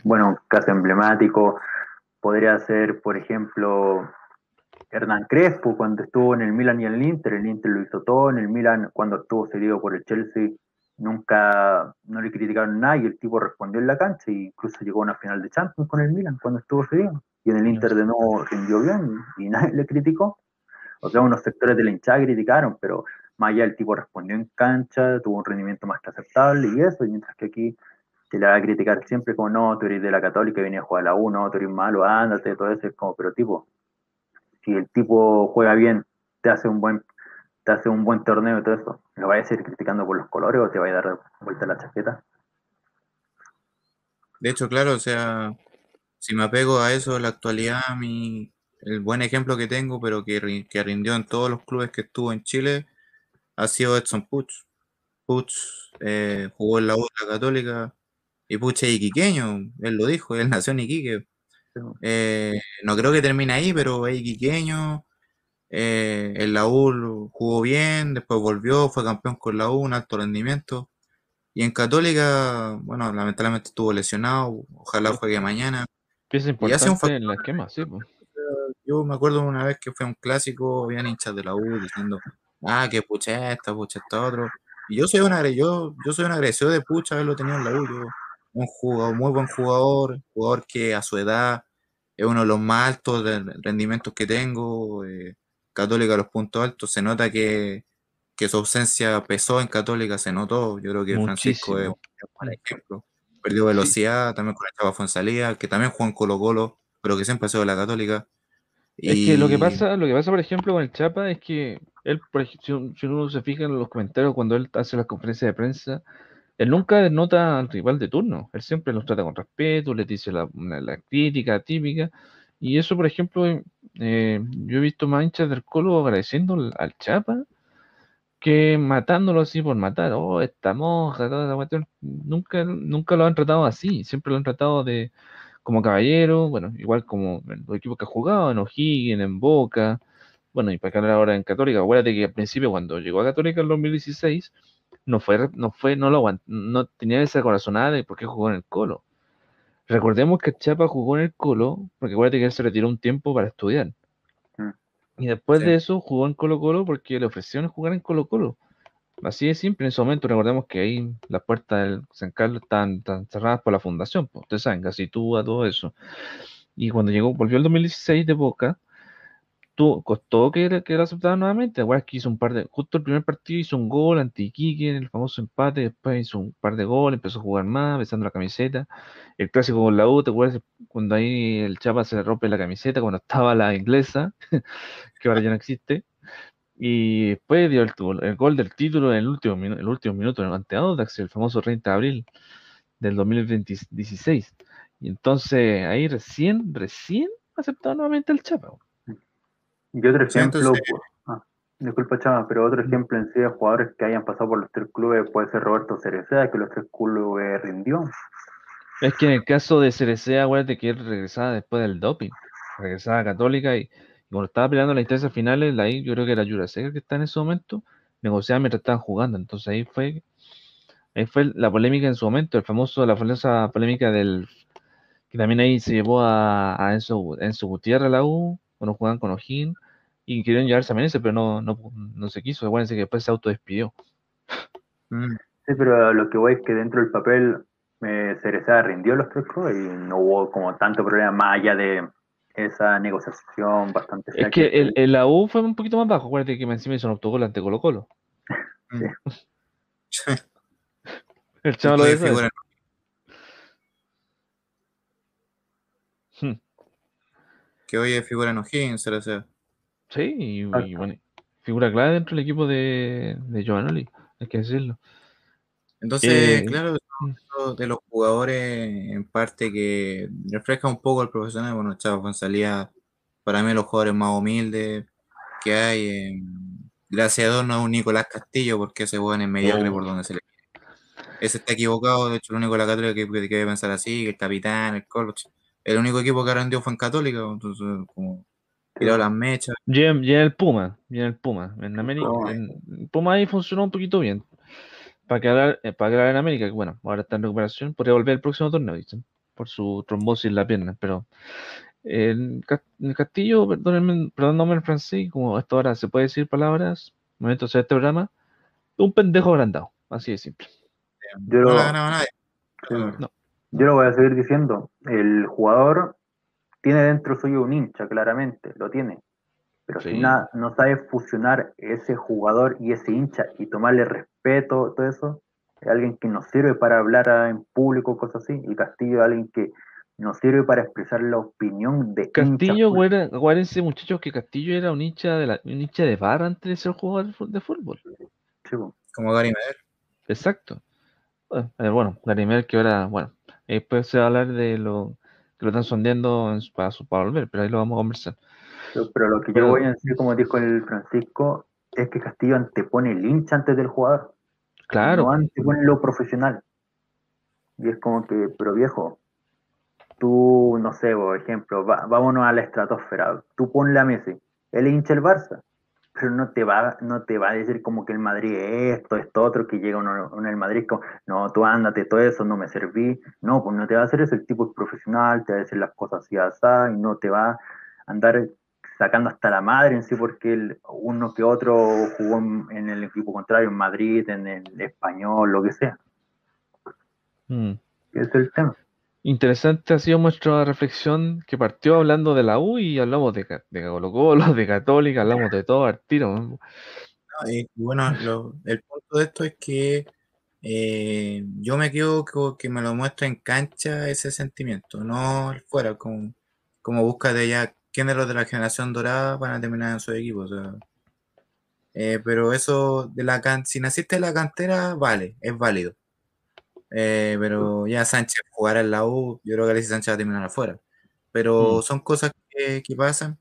bueno, un caso emblemático podría ser, por ejemplo, Hernán Crespo cuando estuvo en el Milan y en el Inter. El Inter lo hizo todo. En el Milan, cuando estuvo cedido por el Chelsea, nunca no le criticaron nada y el tipo respondió en la cancha e incluso llegó a una final de Champions con el Milan cuando estuvo cedido. Y en el Inter de nuevo rindió bien y nadie le criticó. O sea, unos sectores de la hinchada criticaron, pero más allá el tipo respondió en cancha, tuvo un rendimiento más que aceptable y eso, mientras que aquí se le va a criticar siempre como, no, tú eres de la Católica venía a jugar a la 1, tú eres malo, ándate, todo eso, es como, pero tipo, si el tipo juega bien, te hace un buen te hace un buen torneo y todo eso, ¿lo vayas a ir criticando por los colores o te va a dar vuelta la chaqueta? De hecho, claro, o sea, si me apego a eso, la actualidad, mi, el buen ejemplo que tengo, pero que, que rindió en todos los clubes que estuvo en Chile, ha sido Edson Puch. Puch eh, jugó en la U la Católica, y pucha, iquiqueño, él lo dijo, él nació en Iquique. Eh, no creo que termine ahí, pero es iquiqueño. Eh, en la U jugó bien, después volvió, fue campeón con la U, un alto rendimiento. Y en Católica, bueno, lamentablemente estuvo lesionado, ojalá juegue mañana. Pieza importante un en la esquema, sí. Yo me acuerdo una vez que fue un clásico, habían hinchas de la U diciendo, ah, que pucha esta, pucha esta otro. Y yo soy un yo, yo soy un agresor de pucha haberlo tenido en la U. Yo, un jugador, muy buen jugador, jugador que a su edad es uno de los más altos rendimientos que tengo. Eh, Católica los puntos altos, se nota que, su ausencia pesó en Católica, se notó. Yo creo que Francisco es un buen ejemplo. Perdió velocidad, también con el Chava Fonsalía, que también jugó en Colo Colo, pero que siempre ha sido de la Católica. Es que lo que pasa, lo que pasa, por ejemplo, con el Chapa es que él, si uno se fija en los comentarios cuando él hace las conferencias de prensa, él nunca denota al rival de turno, él siempre los trata con respeto, les dice la, crítica típica, y eso, por ejemplo, eh, yo he visto más hinchas del Colo agradeciendo al, Chapa que matándolo así por matar, oh, esta monja, toda nunca, nunca lo han tratado así, siempre lo han tratado de como caballero, bueno, igual como los equipos que ha jugado, en O'Higgins, en Boca, bueno, y para que ahora en Católica, acuérdate que al principio cuando llegó a Católica en 2016, no fue, no fue, no lo no tenía esa corazonada de por qué jugó en el Colo. Recordemos que Chapa jugó en el Colo, porque acuérdate que él se retiró un tiempo para estudiar. Mm. Y después de eso jugó en Colo Colo porque le ofrecieron jugar en Colo Colo. Así de simple, en ese momento recordemos que ahí las puertas del San Carlos están, cerradas por la fundación, pues, ustedes saben, casi a todo eso. Y cuando llegó, volvió el 2016 de Boca, costó que, que lo aceptara nuevamente. Igual que hizo un par de, justo el primer partido hizo un gol anti Iquique en el famoso empate, después hizo un par de goles, empezó a jugar más, besando la camiseta. El clásico con la U, ¿te acuerdas cuando ahí el Chapa se le rompe la camiseta cuando estaba la inglesa, que ahora ya no existe? Y después dio el, el gol del título en el último, el último minuto ante Audax, el famoso 30 de abril del 2016. Y entonces ahí recién, recién aceptado nuevamente el Chapa. Y otro ejemplo, ah, disculpa Chama, pero otro ejemplo en sí de jugadores que hayan pasado por los tres clubes puede ser Roberto Cerecea, que los tres clubes rindió. Es que en el caso de Cerecea, acuérdate que él regresaba después del doping. regresaba a Católica y, y cuando estaba peleando las instancias finales, la I, yo creo que era Yura Seger que está en ese momento, negociaba mientras estaban jugando. Entonces ahí fue, ahí fue la polémica en su momento, el famoso, la famosa polémica del que también ahí se llevó a, a Enzo, Enzo Gutiérrez a la U, cuando jugaban con O'Higgins, y querían llevarse a Menezes, pero no, no, no se quiso. Acuérdense que después se autodespidió. Mm. Sí, pero lo que voy es que dentro del papel eh, Cereza rindió los tres clubes y no hubo como tanto problema más allá de esa negociación bastante fea Es que el, el la U fue un poquito más bajo. Acuérdate que encima hizo un autogol ante Colo Colo. Mm. El chaval lo Fue hizo. figura- Hmm. Que hoy es figura en O'Higgins, o sea. Sí, y, bueno, figura clave dentro del equipo de, de Giovanoli, hay que decirlo. Entonces, Eh, claro, eso de los jugadores en parte que refleja un poco al profesional. Bueno, Chavo González, para mí los jugadores más humildes que hay. eh, gracias a Dios no es un Nicolás Castillo, porque ese weón es mediocre Oh. por donde se le Ese está equivocado, de hecho, el único de la Católica que, que debe pensar así, el capitán, el coach. El único equipo que rendió fue en Católica, entonces, como tirado las mechas. Y en, y en el Puma, y en el Puma. En América, Puma. en Puma ahí funcionó un poquito bien. Para quedar, eh, para quedar en América, que bueno, ahora está en recuperación, podría volver el próximo torneo, dicen, por su trombosis en la pierna, pero en, Ca- en Castillo, perdónenme, perdóname el francés, como hasta ahora se puede decir palabras, momento de hacer este programa, un pendejo agrandado, así de simple. Yo No lo- la ganaba nadie. Sí. No. Yo lo voy a seguir diciendo. El jugador tiene dentro suyo un hincha, claramente, lo tiene. Pero Sí. si na- no sabe fusionar ese jugador y ese hincha y tomarle respeto, todo eso, es alguien que nos sirve para hablar en público, cosas así. Y Castillo es alguien que nos sirve para expresar la opinión de Castillo, güera- acuérdense muchachos que Castillo era un hincha de la, un hincha de bar antes de ser jugador de fútbol. Sí, po. Como. Exacto. Bueno, eh, Medel, que ahora, bueno, eh, después se va a hablar de lo que lo están sondeando en para, su, para volver, pero ahí lo vamos a conversar. Pero, pero lo que Pero- yo voy a decir, como dijo el Francisco, es que Castillo antepone el hincha antes del jugador. Claro, No antepone lo profesional. Y es como que, pero viejo, tú, no sé, por ejemplo, va- vámonos a la estratosfera. Tú ponle a Messi, él hincha del Barça, pero no te va, no te va a decir como que el Madrid es esto, esto, otro, que llega uno, uno en el Madrid como, no, tú ándate, todo eso, no me serví. No, pues no te va a hacer eso, el tipo es profesional, te va a decir las cosas así, así, y no te va a andar sacando hasta la madre en sí, porque el- uno que otro jugó en, en el equipo contrario, en Madrid, en el español, lo que sea. Mm. Ese es el tema. Interesante ha sido nuestra reflexión que partió hablando de la U y hablamos de, de Colo de Católica, hablamos de todo al tiro. ¿no? Bueno, el punto de esto es que eh, yo me quedo con que me lo muestra en cancha ese sentimiento, no fuera, como, como busca de ya quiénes los de la generación dorada van a terminar en su equipo. Eh, pero eso de la can si naciste en la cantera, vale, es válido. Eh, pero ya Sánchez jugará en la U, yo creo que Alexis Sánchez va a terminar afuera. Pero Mm. son cosas que, que pasan.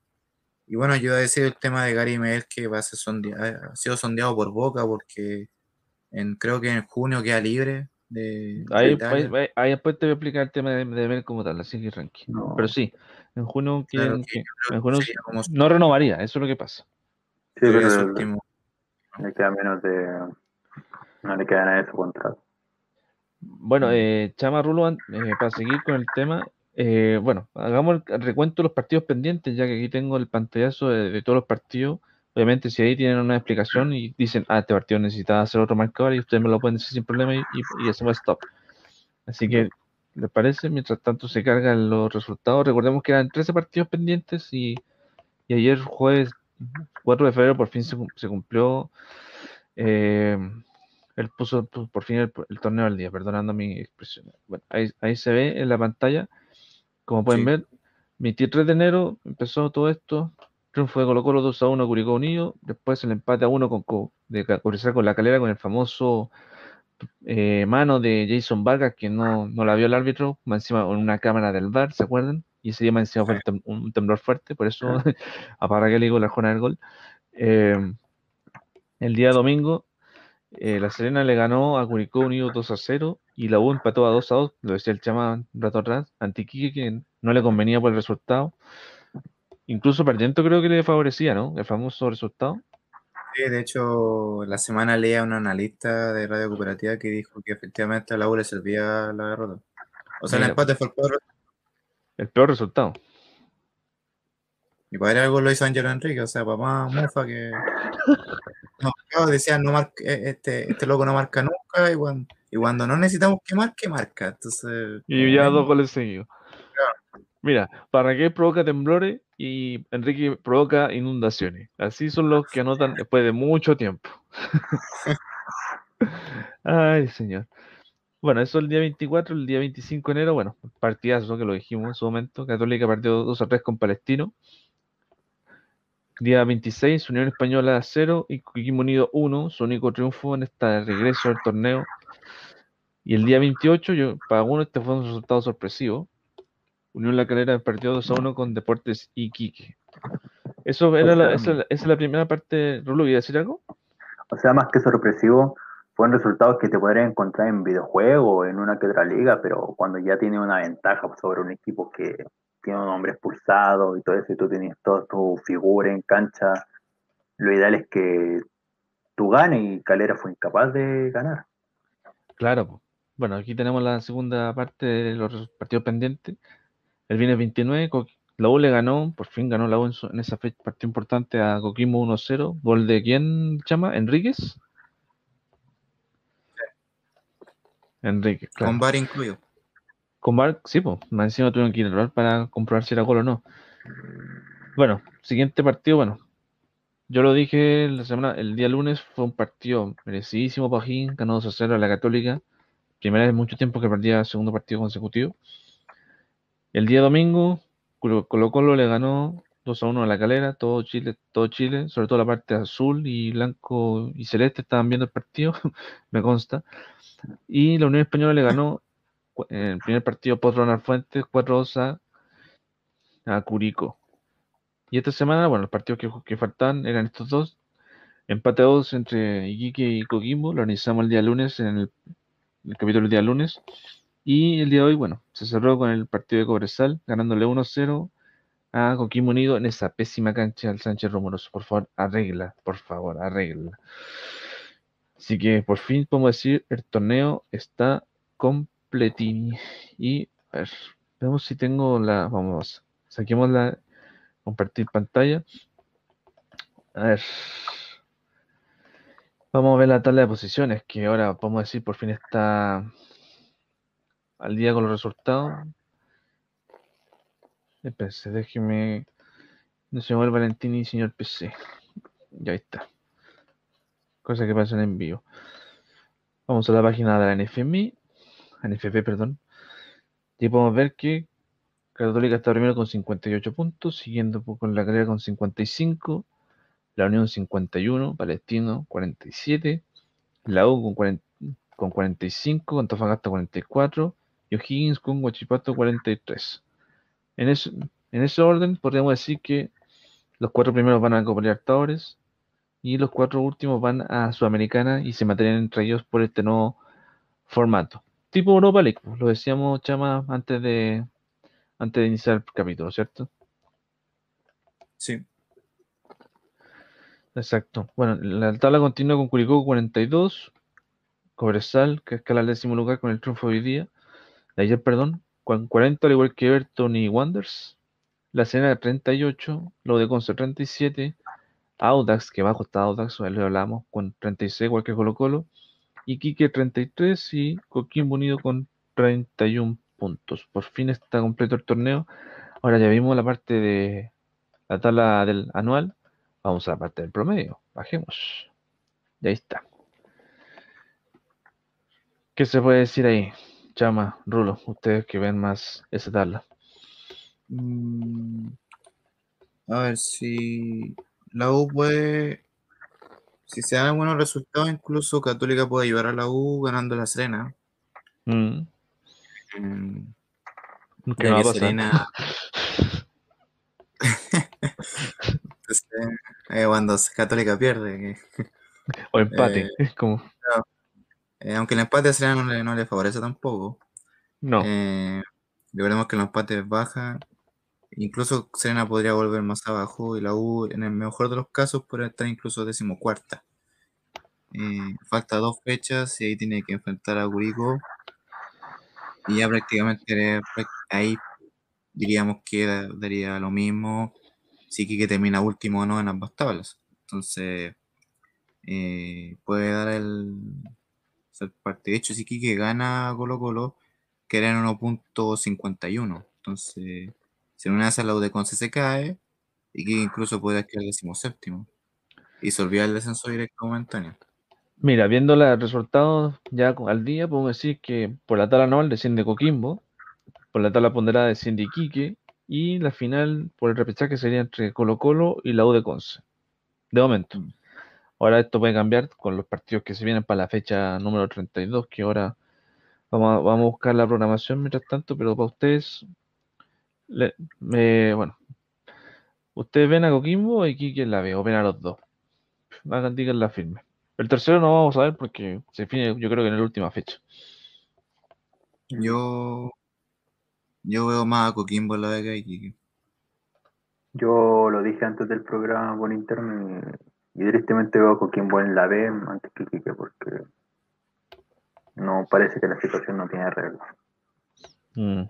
Y bueno, yo iba a decir el tema de Gary Medel que va a ser ha sido sondeado por Boca porque en, creo que en junio queda libre de, de Ahí, Italia. ahí- ahí después te voy a explicar el tema de, de ver como tal, así que tranqui. No. Pero sí, en junio, Claro quieren que en junio como no renovaría, eso es lo que pasa. Sí, pero el- último. le queda menos de. No le queda nada de su contrato. Bueno, Mm. eh, Chama Rulo, eh, para seguir con el tema, eh, bueno, hagamos el recuento de los partidos pendientes, ya que aquí tengo el pantallazo de, de todos los partidos. Obviamente, si ahí tienen una explicación y dicen, ah, este partido necesitaba hacer otro marcador, y ustedes me lo pueden decir sin problema y, y, y hacemos stop. Así que, ¿les parece? Mientras tanto se cargan los resultados. Recordemos que eran 13 partidos pendientes y, y ayer, jueves 4 de febrero, por fin se cumplió. eh, él puso pu- por fin el, el torneo al día, perdonando mi expresión. Bueno, ahí, ahí se ve en la pantalla, como pueden Sí. ver, 23 de enero empezó todo esto, triunfo de Colo Colo 2 a 1 Curicó Unido, después el empate a 1 con, Co- de Cobresal con la calera con el famoso eh, mano de Jason Vargas que no, no la vio el árbitro, más encima en una cámara del VAR, ¿se acuerdan? Y ese día más encima fue el tem- un temblor fuerte, por eso a Parraguel le digo la jornada del gol. Eh, el día domingo, eh, la Serena le ganó a Curicó Unido 2 a 0 y la U empató a 2 a 2, lo decía el Chama un rato atrás, ante Iquique, que no le convenía por el resultado. Incluso perdiendo creo que le favorecía, ¿no? El famoso resultado. Sí, de hecho, la semana leía a un analista de Radio Cooperativa que dijo que efectivamente a la U le servía la derrota. O sea, el empate fue el peor. El peor resultado. Y para algo lo hizo Ángelo Enrique, o sea, papá mufa que. No, claro, decía, no marca, eh, este, este loco no marca nunca, y cuando, y cuando no necesitamos que marque, marca. Entonces. Y ya dos goles seguidos. Mira, Parragués provoca temblores y Enrique provoca inundaciones. Así son los que anotan después de mucho tiempo. Ay, señor. Bueno, eso el día 24, el día 25 de enero, bueno, partidazo que lo dijimos en su momento. Católica perdió 2 a 3 con Palestino. Día 26, Unión Española 0 y Coquimbo Unido 1, su único triunfo en este regreso al torneo. Y el día 28, yo, para algunos este fue un resultado sorpresivo. Unión La Calera perdió 2 a 1 con Deportes Iquique. Eso era la, esa, esa es la primera parte. Rulo, ¿iba a decir algo? O sea, más que sorpresivo, fueron resultados que te podrías encontrar en videojuegos en una que otra liga, pero cuando ya tienes una ventaja sobre un equipo que tiene un hombre expulsado y todo eso, y tú tienes toda tu figura en cancha, lo ideal es que tú ganes y Calera fue incapaz de ganar. Claro. Bueno, aquí tenemos la segunda parte de los partidos pendientes. El viernes 29, Co- la U le ganó, por fin ganó la U en, su- en esa fecha, partido importante a Coquimbo 1-0. ¿Gol de quién, chama? ¿Enríquez? Enrique, claro. Con bar incluido. Con VAR, sí, pues, más encima tuvieron que ir para comprobar si era gol o no. Bueno, siguiente partido, bueno. Yo lo dije la semana, el día lunes fue un partido merecidísimo para O'Higgins, ganó 2 a 0 a la Católica. Primera vez en mucho tiempo que perdía segundo partido consecutivo. El día domingo, Colo Colo le ganó 2 a 1 a la Calera, todo Chile, todo Chile, sobre todo la parte azul y blanco y celeste estaban viendo el partido, me consta. Y la Unión Española le ganó en el primer partido post Ronald Fuentes 4-2 a, a Curicó. Y esta semana, bueno, los partidos que, que faltaban eran estos dos. Empate a dos entre Iquique y Coquimbo. Lo organizamos el día lunes en el, capítulo del día lunes. Y el día de hoy, bueno, se cerró con el partido de Cobresal, ganándole 1-0 a Coquimbo Unido en esa pésima cancha del Sánchez Romoroso. Por favor, arregla, por favor, arregla. Así que por fin podemos decir, el torneo está Y a ver, veamos si tengo la. Vamos, saquemos la. Compartir pantalla. A ver. Vamos a ver la tabla de posiciones, que ahora podemos decir por fin está al día con los resultados. Espérense, déjeme. No se mueve Valentini, señor PC. Ya está. Cosa que pasa en envío. Vamos a la página de la NFMI, NFP, perdón. Y podemos ver que Católica está primero con 58 puntos, siguiendo con la carrera con 55, la Unión 51, Palestino 47, la U con, 40 con 45, Antofagasta 44 y O'Higgins con Huachipato 43. En ese, en ese orden podríamos decir que los cuatro primeros van a Copa Libertadores y los cuatro últimos van a Sudamericana y se mantienen entre ellos por este nuevo formato. Tipo Europa League, pues, lo decíamos Chama antes de antes de iniciar el capítulo, ¿cierto? Sí. Exacto. Bueno, la tabla continúa con Curicó 42, Cobresal, que escala al décimo lugar con el triunfo de hoy día, de ayer, perdón, con 40, al igual que Everton y Wanderers, La Serena 38, lo de Conce 37, Audax, que bajo está Audax, ahí lo hablamos, con 36, igual que Colo Colo, Iquique 33 y Coquimbo Unido con 31 puntos. Por fin está completo el torneo. Ahora ya vimos la parte de la tabla del anual. Vamos a la parte del promedio. Bajemos. Y ahí está. ¿Qué se puede decir ahí? Chama, Rulo, ustedes que ven más esa tabla. Mm, a ver si la U puede. Si se dan buenos resultados, incluso Católica puede ayudar a la U ganando la Serena. Mm, Mm, me va a pasar. Serena. Entonces, eh, cuando Católica pierde, O empate. eh, Es como. eh, aunque el empate a Serena no le, no le favorece tampoco. No. Eh, recordemos que los empates bajan Incluso Serena podría volver más abajo y la U, en el mejor de los casos, podría estar incluso decimocuarta. Eh, falta dos fechas y ahí tiene que enfrentar a Gurigo. Y ya prácticamente ahí diríamos que daría lo mismo si que termina último o no en ambas tablas. Entonces, eh, puede dar el, parte. De hecho, si Kike gana Colo Colo, queda en 1.51. Entonces, si de esas la Udeconce se cae, y que incluso puede quedar séptimo Y se olvida el descenso directo momentáneo. Mira, viendo los resultados ya al día, podemos decir que por la tabla anual desciende Coquimbo, por la tabla ponderada desciende Iquique, y la final por el repechaje sería entre Colo Colo y la U de Conce. De momento. Mm. Ahora esto puede cambiar con los partidos que se vienen para la fecha número 32, que ahora vamos a, vamos a buscar la programación mientras tanto, pero para ustedes, bueno, ustedes ven a Coquimbo y Iquique la ve, o ven a los dos. Hagan, digan la firme. El tercero no vamos a ver porque se define, yo creo que en la última fecha. Yo, yo veo más a Coquimbo en la Vega y Yo lo dije antes del programa por interno y, directamente veo a Coquimbo en la B antes que Quique porque no parece que la situación no tiene arreglo. Mm.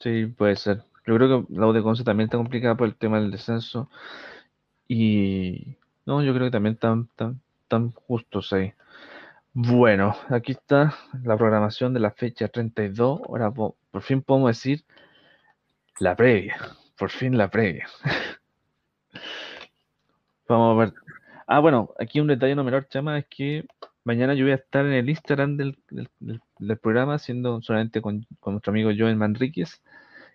Sí, puede ser. Yo creo que la U de Conce también está complicada por el tema del descenso. Y no, yo creo que también están, están, están justos ahí. Bueno, aquí está la programación de la fecha 32. Ahora por, fin podemos decir la previa. Por fin la previa. Vamos a ver. Ah, bueno, aquí un detalle no menor, chama, es que mañana yo voy a estar en el Instagram del, programa, haciendo solamente con, nuestro amigo Joel Manríquez,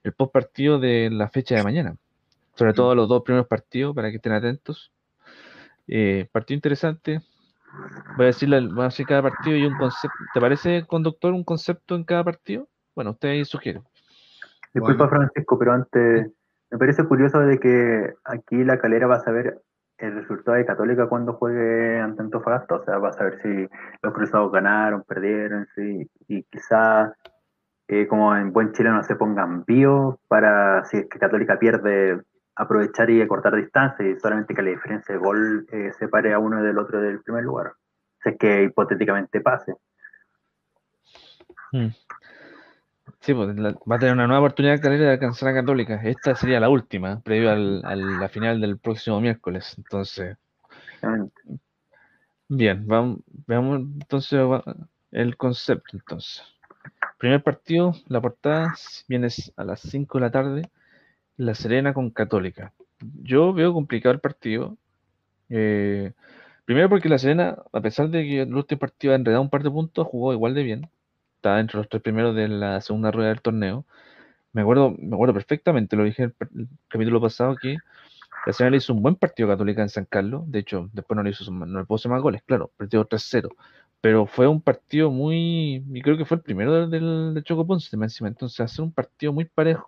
el post partido de la fecha de mañana. Sobre todo los dos primeros partidos, para que estén atentos. Eh, partido interesante. Voy a, decirle, voy a decir cada partido y un concepto. ¿Te parece, conductor, un concepto en cada partido? Bueno, usted ahí sugiere. Disculpa, Francisco, pero antes me parece curioso de que aquí la calera va a saber el resultado de Católica cuando juegue ante Antofagasta. O sea, va a saber si los cruzados ganaron, perdieron, sí, y quizá eh, como en buen chileno se pongan vivos para si es que Católica pierde aprovechar y cortar distancia y solamente que la diferencia de gol eh, separe a uno del otro del primer lugar. O es que hipotéticamente pase. Hmm. Sí, pues va a tener una nueva oportunidad de alcanzar a Católica. Esta sería la última, previo al, a la final del próximo miércoles. Entonces, bien, vamos, veamos entonces el concepto. Entonces, primer partido, la portada viene a las 5 de la tarde la Serena con Católica. Yo veo complicado el partido. Eh, primero porque La Serena, a pesar de que el último partido ha enredado un par de puntos, jugó igual de bien. Está entre los tres primeros de la segunda rueda del torneo. Me acuerdo, me acuerdo perfectamente, lo dije en el, capítulo pasado, que le hizo un buen partido Católica en San Carlos. De hecho, después no le hizo no le puso más goles, claro, perdió 3-0. Pero fue un partido muy. Y creo que fue el primero del, del, Choco Ponce, encima. Entonces, hacer un partido muy parejo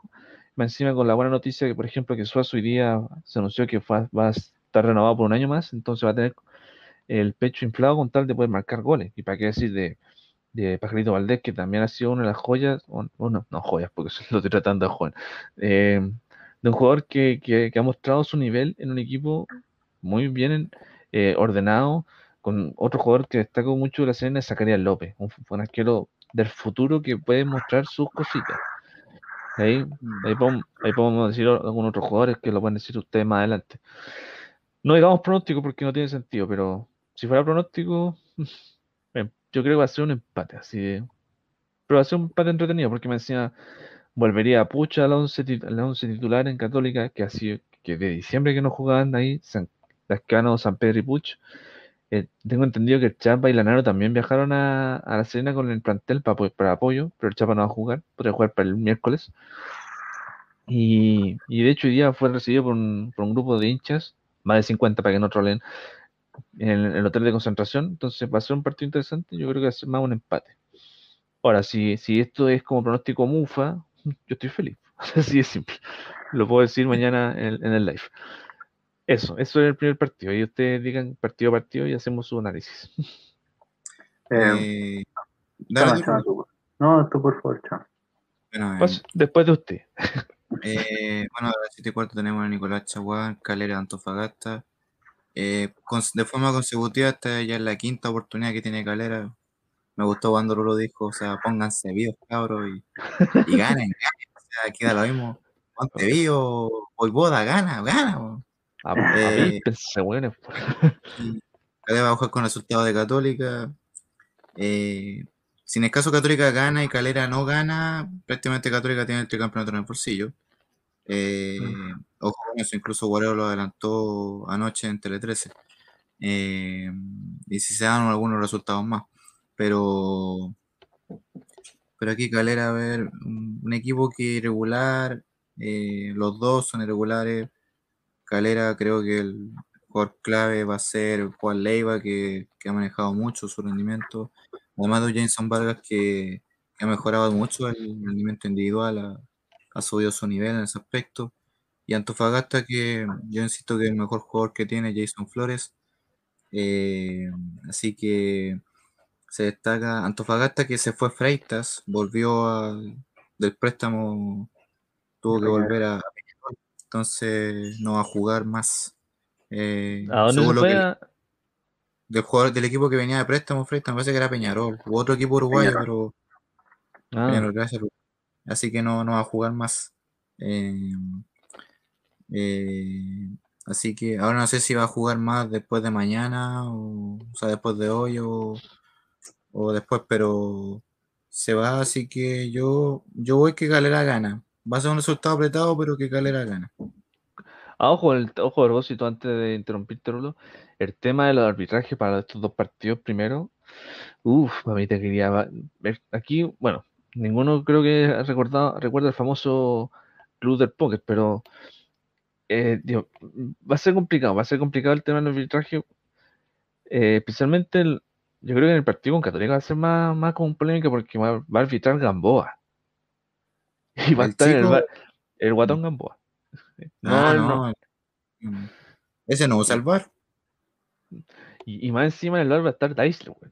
encima con la buena noticia que, por ejemplo, que Suazo hoy día se anunció que va a estar renovado por un año más, entonces va a tener el pecho inflado con tal de poder marcar goles. Y para qué decir de, de Pajarito Valdés, que también ha sido una de las joyas, bueno, no joyas, porque lo estoy tratando de joven, eh, de un jugador que, ha mostrado su nivel en un equipo muy bien eh, ordenado, con otro jugador que destacó mucho de la escena, es Zacarías López, un, un arquero del futuro que puede mostrar sus cositas. Ahí, ahí, podemos, decir algunos otros jugadores que lo pueden decir ustedes más adelante. No digamos pronóstico porque no tiene sentido, pero si fuera pronóstico, yo creo que va a ser un empate, así Pero va a ser un empate entretenido porque me decía, volvería a Pucha a la 11, titular en Católica, que así que de diciembre que no jugaban ahí, San, Lascano, San Pedro y Puch. Eh, tengo entendido que el Chapa y Lanaro también viajaron a, La Serena con el plantel para, para, apoyo, pero el Chapa no va a jugar, podría jugar para el miércoles. Y, de hecho hoy día fue recibido por un, grupo de hinchas, más de 50 para que no troleen, en el, hotel de concentración. Entonces va a ser un partido interesante, yo creo que va a ser más un empate. Ahora, si, si esto es como pronóstico mufa, yo estoy feliz. Así de simple. Lo puedo decir mañana en, en el live. Eso, eso es el primer partido. Y ustedes digan partido a partido y hacemos su análisis. Eh, no, tú por favor, chao. Bueno, pues, después de usted. Eh, bueno, a las 7 y cuarto tenemos a Nicolás Chaguán, Calera Antofagasta. Eh, con- de forma consecutiva, esta ya es la quinta oportunidad que tiene Calera. Me gustó cuando lo dijo, o sea, pónganse vivos, cabros, y, y ganen, ganen. O sea, queda lo mismo. Ponte vivo, hoy boda, gana, gana. A, Eh, po. y Calera va a jugar con resultado de Católica. Eh, si en el caso Católica gana y Calera no gana, prácticamente Católica tiene el tricampeonato en el bolsillo. Eh, ojo con incluso Guarero lo adelantó anoche en Tele 13. Eh, y si se dan algunos resultados más. Pero, pero aquí Calera, a ver, un, un equipo que irregular, eh, los dos son irregulares. Calera creo que el jugador clave va a ser Juan Leiva, que, que ha manejado mucho su rendimiento. Además de Jameson Vargas, que, que ha mejorado mucho el rendimiento individual, ha subido su nivel en ese aspecto. Y Antofagasta, que yo insisto que es el mejor jugador que tiene Jason Flores. Eh, así que se destaca Antofagasta, que se fue a Freitas, volvió al- del préstamo, tuvo que volver a Peñarol, entonces no va a jugar más. Eh, ¿A dónde se lo fue? que- A- del jugador del equipo que venía de préstamo, Freitas, me parece que era Peñarol, u otro equipo uruguayo, Peñarol. pero Ah, Peñarol, gracias, Lu. Así que no, no va a jugar más. Eh, eh, así que ahora no sé si va a jugar más después de mañana, o, o sea, después de hoy, o, o después, pero se va, así que yo, yo voy que Calera gana. Va a ser un resultado apretado, pero que Calera gana. Ah, ojo, el, ojo, propósito, antes de interrumpirte, Rulo, el tema de los arbitrajes para estos dos partidos primero, uff, a mí te quería ver aquí, bueno, ninguno creo que ha recordado, recuerda el famoso club del póker, pero eh, digo, va a ser complicado, va a ser complicado el tema del arbitraje, eh, especialmente el- yo creo que en el partido con Católica va a ser más, más como polémica porque va, va a arbitrar Gamboa. Y va a estar el, chico- el guatón Gamboa. No, Ah, no. no. Mm. Ese no usa el bar. Y, y más encima en el bar va a estar Daisler, güey.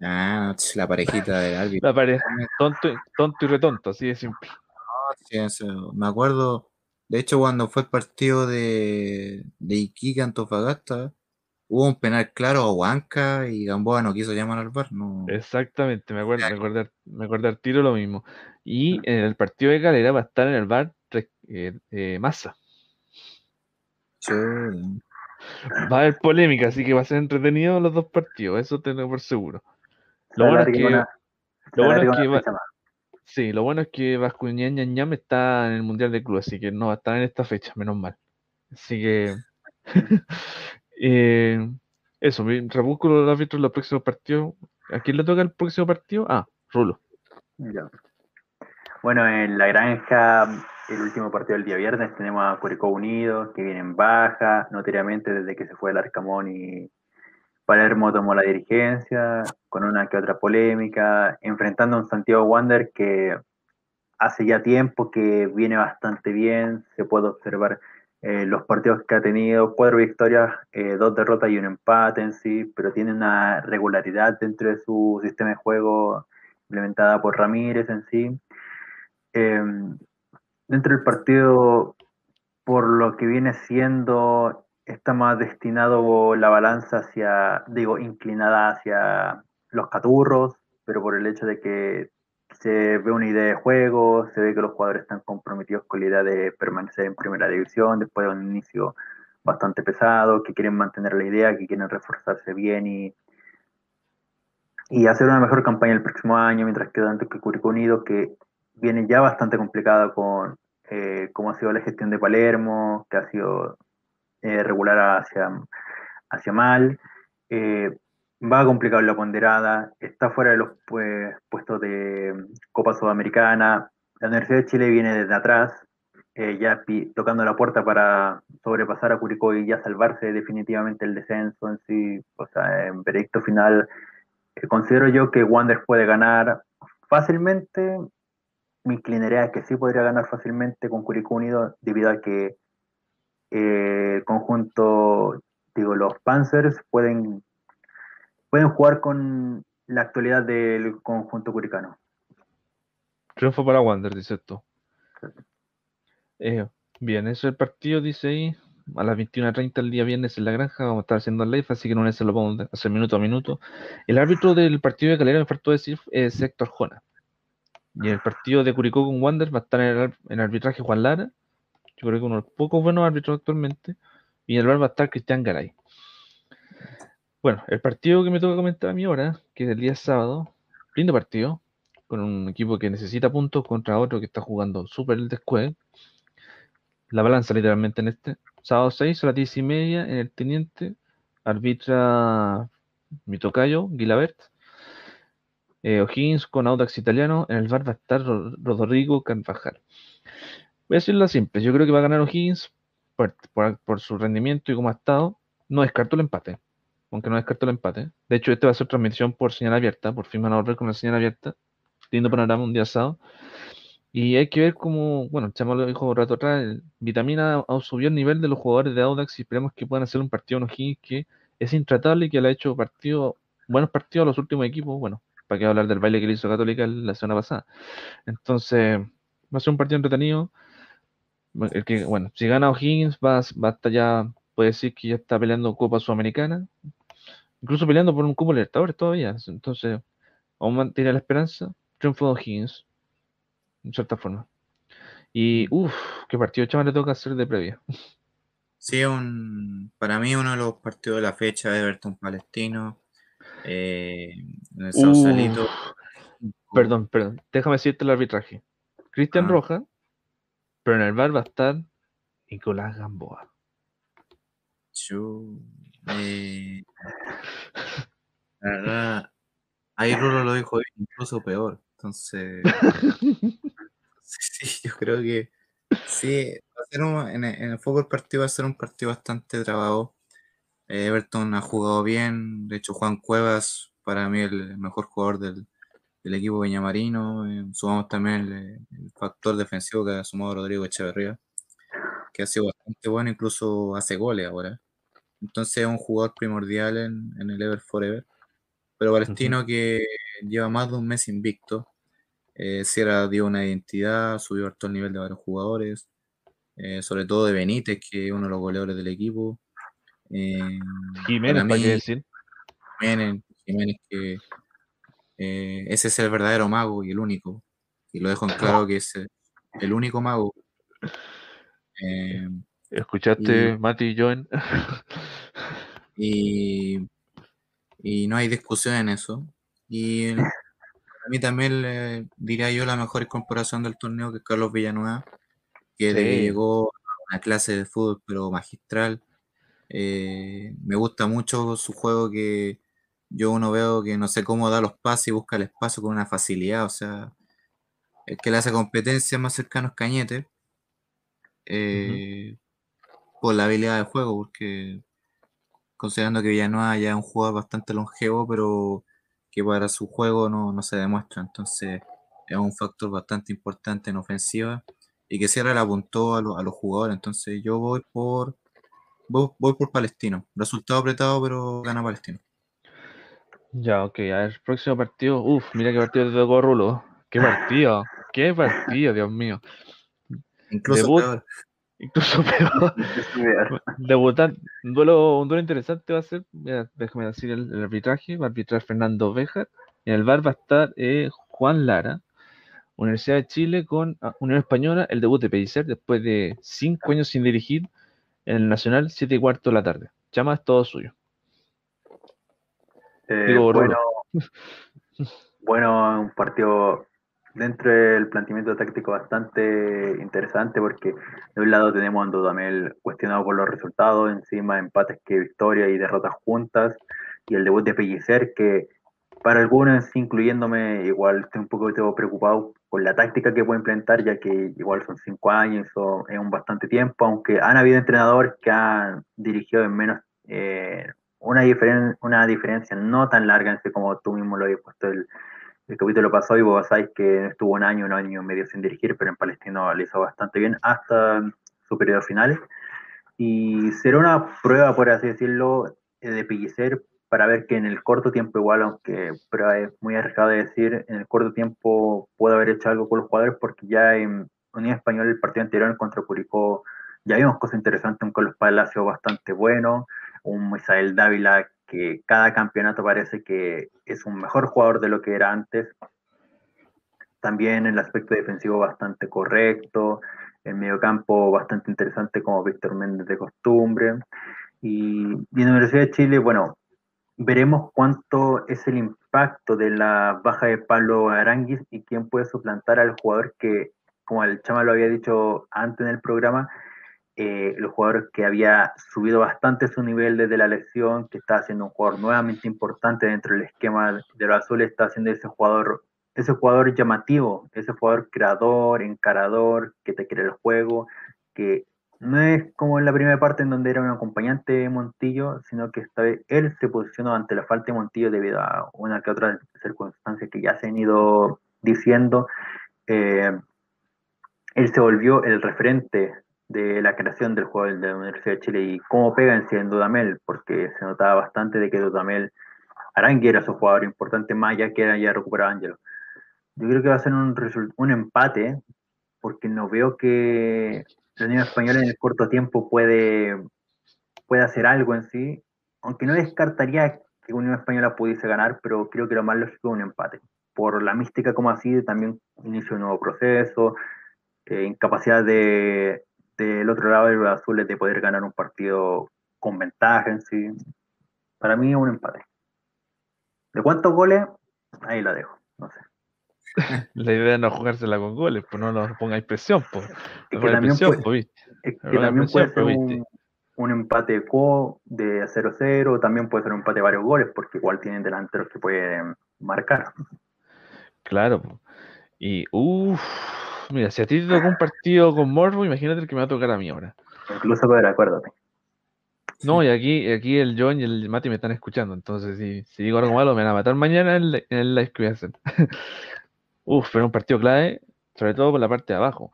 Ah, la parejita del árbitro. La pared, tonto, y- tonto y retonto, así de simple. Sí, eso, Me acuerdo, de hecho, cuando fue el partido de, de Iquique Antofagasta, hubo un penal claro a Huanca y Gamboa no quiso llamar al bar. No. Exactamente, me acuerdo, me acuerdo, me acuerdo al tiro lo mismo. Y en el partido de Calera va a estar en el bar eh, eh, Massa. Chuta. Va a haber polémica, así que va a ser entretenido los dos partidos, eso tengo por seguro. Lo bueno es que, lo bueno es que va-. Sí, lo bueno es que Vascuñán Ñam está en el Mundial de Club, así que no va a estar en esta fecha, menos mal. Así que eh, eso, mi- rebusco los árbitros de los próximos partidos. ¿A quién le toca el próximo partido? Ah, Rulo. Ya. Bueno, en la granja, el último partido del día viernes, tenemos a Curicó Unido, que viene en baja, notoriamente desde que se fue el Arcamón y Palermo tomó la dirigencia, con una que otra polémica, enfrentando a un Santiago Wander que hace ya tiempo que viene bastante bien, se puede observar eh, los partidos que ha tenido, cuatro victorias, eh, dos derrotas y un empate en sí, pero tiene una regularidad dentro de su sistema de juego implementada por Ramírez en sí. Eh, dentro del partido, por lo que viene siendo, está más destinado la balanza hacia, digo, inclinada hacia los caturros, pero por el hecho de que se ve una idea de juego, se ve que los jugadores están comprometidos con la idea de permanecer en primera división después de un inicio bastante pesado, que quieren mantener la idea, que quieren reforzarse bien y, y hacer una mejor campaña el próximo año, mientras que tanto que Curicó Unido, que viene ya bastante complicado con eh, cómo ha sido la gestión de Palermo, que ha sido eh, regular hacia, hacia mal, eh, va complicado en la ponderada, está fuera de los pues, puestos de Copa Sudamericana, la Universidad de Chile viene desde atrás, eh, ya tocando la puerta para sobrepasar a Curicó y ya salvarse definitivamente el descenso en sí, o sea, en veredicto final, considero yo que Wander puede ganar fácilmente, me inclinaría a que sí podría ganar fácilmente con Curicó Unido debido a que eh, conjunto, digo, los Panzers pueden, pueden jugar con la actualidad del conjunto curicano. Triunfo para Wander, dices tú. Eh, bien, eso es el partido, dice ahí. A las 21.30 el día viernes en la granja vamos a estar haciendo el live, así que no se lo vamos a hacer minuto a minuto. El árbitro del partido de Calera, me faltó decir, es Héctor Jona. Y el partido de Curicó con Wander va a estar en el, en arbitraje Juan Lara. Yo creo que uno de los pocos buenos árbitros actualmente. Y en el bar va a estar Cristian Garay. Bueno, el partido que me toca comentar a mí ahora, que es el día sábado, lindo partido, con un equipo que necesita puntos contra otro que está jugando súper el descueve. La balanza literalmente en este. Sábado 6 a las 10 y media en el Teniente, arbitra mi tocayo, Guilabert. Eh, O'Higgins con Audax Italiano, en el bar va a estar Ro- Rodrigo Carvajal. Voy a decirlo simple, yo creo que va a ganar O'Higgins por, por- su rendimiento y cómo ha estado. No descarto el empate, aunque no descarto el empate. De hecho, este va a ser transmisión por señal abierta, por fin van a volver con la señal abierta. Lindo panorama un día sábado. Y hay que ver cómo, bueno, el Chamo lo dijo un rato atrás, Vitamina ha- subió el nivel de los jugadores de Audax y esperemos que puedan hacer un partido en O'Higgins que es intratable y que le ha hecho partido, buenos partidos a los últimos equipos. Bueno, para qué hablar del baile que le hizo Católica la semana pasada. Entonces, va a ser un partido entretenido. El que, bueno, si gana O'Higgins, va, va a estar ya, puede decir que ya está peleando Copa Sudamericana, incluso peleando por un Cupo Libertadores todavía. Entonces, aún mantiene la esperanza. Triunfo de O'Higgins, en cierta forma. Y, uff, qué partido chaval le toca hacer de previa. Sí, un, para mí uno de los partidos de la fecha es Everton Palestino. eh, en el Sausalito. Perdón, perdón, déjame decirte el arbitraje. Cristian Ah. Roja, pero en el bar va a estar Nicolás Gamboa. Chu- eh, la verdad, ahí Rulo lo dijo incluso peor. Entonces, sí, sí, yo creo que sí, va a ser un- en, el, en el fútbol partido va a ser un partido bastante trabado. Everton ha jugado bien, de hecho Juan Cuevas, para mí el mejor jugador del, del equipo Viñamarino. eh, sumamos también el, el factor defensivo que ha sumado Rodrigo Echeverría, que ha sido bastante bueno, incluso hace goles ahora. Entonces es un jugador primordial en, en el Ever Forever. Pero Palestino que lleva más de un mes invicto. Eh, Sierra dio una identidad, subió harto el nivel de varios jugadores, eh, sobre todo de Benítez, que es uno de los goleadores del equipo. Eh, Jiménez, para para qué mí, decir. Jiménez, Jiménez que eh, ese es el verdadero mago y el único. Y lo dejo en claro que es el, el único mago. Eh, ¿Escuchaste, Mati y Joen? y, y no hay discusión en eso. Y el- a mí también le diría yo la mejor incorporación del torneo que es Carlos Villanueva, que de que llegó a una clase de fútbol pero magistral. Eh, me gusta mucho su juego que yo uno veo que no sé cómo da los pases y busca el espacio con una facilidad. O sea, el que le hace competencia más cercano es Cañete. eh, por la habilidad de juego, porque considerando que Villanueva ya es un jugador bastante longevo, pero que para su juego no, no se demuestra. Entonces es un factor bastante importante en ofensiva y que Sierra le apuntó a, lo- a los jugadores. Entonces yo voy por voy, voy por Palestino. Resultado apretado, pero gana Palestino. Ya, ok, a ver, próximo partido. Uf, mira qué partido te tocó, Rulo. Qué partido, qué partido, Dios mío. Incluso Debut. peor. Incluso peor. Debutar, un duelo, un duelo interesante va a ser, mira, déjame decir el, el arbitraje, va a arbitrar Fernando Béjar, en el bar va a estar eh, Juan Lara, Universidad de Chile con ah, Unión Española, el debut de Pellicer después de cinco años sin dirigir en el Nacional, 7 y cuarto de la tarde. Chama es todo suyo. Eh, Digo, bueno, bueno, un partido dentro del planteamiento táctico bastante interesante porque de un lado tenemos a Dudamel cuestionado por los resultados, encima empates que victoria y derrotas juntas, y el debut de Pellicer que para algunos, incluyéndome, igual estoy un poco preocupado por la táctica que puede implementar, ya que igual son cinco años, eso es un bastante tiempo, aunque han habido entrenadores que han dirigido en menos eh, una, diferen una diferencia no tan larga, así como tú mismo lo habías puesto el, el capítulo pasado, y vos sabéis que estuvo un año, un año y medio sin dirigir, pero en Palestino lo hizo bastante bien hasta su periodo final. Y será una prueba, por así decirlo, eh, de Pellicer para ver que en el corto tiempo, igual, aunque pero es muy arriesgado de decir, en el corto tiempo puede haber hecho algo con los jugadores porque ya en Unión Española el partido anterior contra Curicó ya vimos cosas interesantes, un Carlos Palacio bastante bueno, un Misael Dávila que cada campeonato parece que es un mejor jugador de lo que era antes. También el aspecto defensivo bastante correcto, el mediocampo bastante interesante como Víctor Méndez de costumbre. Y, en la Universidad de Chile, bueno, veremos cuánto es el impacto de la baja de Pablo Aranguis y quién puede suplantar al jugador que, como el Chama lo había dicho antes en el programa, eh, los jugadores que había subido bastante su nivel desde la lesión, que está siendo un jugador nuevamente importante dentro del esquema de los azules, está siendo ese jugador, ese jugador llamativo, ese jugador creador, encarador, que te quiere el juego, que no es como en la primera parte en donde era un acompañante de Montillo, sino que esta vez él se posicionó ante la falta de Montillo debido a una que otra circunstancia que ya se han ido diciendo. Eh, él se volvió el referente de la creación del juego de la Universidad de Chile y cómo pega en sí en Dudamel, porque se notaba bastante de que Dudamel Arangui era su jugador importante, más ya que era ya recuperado Ángelo. Yo creo que va a ser un, un empate, porque no veo que la Unión Española en el corto tiempo puede, puede hacer algo en sí, aunque no descartaría que Unión Española pudiese ganar, pero creo que lo más lógico es un empate. Por la mística como así, también inicio un nuevo proceso, eh, incapacidad de, del otro lado de los azules de poder ganar un partido con ventaja en sí. Para mí es un empate. ¿De cuántos goles? Ahí la dejo, no sé. La idea es no jugársela con goles, pues no nos pongáis presión, pues. Es que también puede, es que también puede ser un, un, empate de 0-0, también puede ser un empate de varios goles, porque igual tienen delanteros que pueden marcar. Claro, y uff, Mira, si a ti te tocó un partido con Morbo, imagínate el que me va a tocar a mí ahora. Incluso poder, acuérdate. No, y aquí, aquí el John y el Mati me están escuchando, entonces si, si digo algo malo me van a matar mañana en, el live que voy a hacer. Uf, pero un partido clave, sobre todo por la parte de abajo.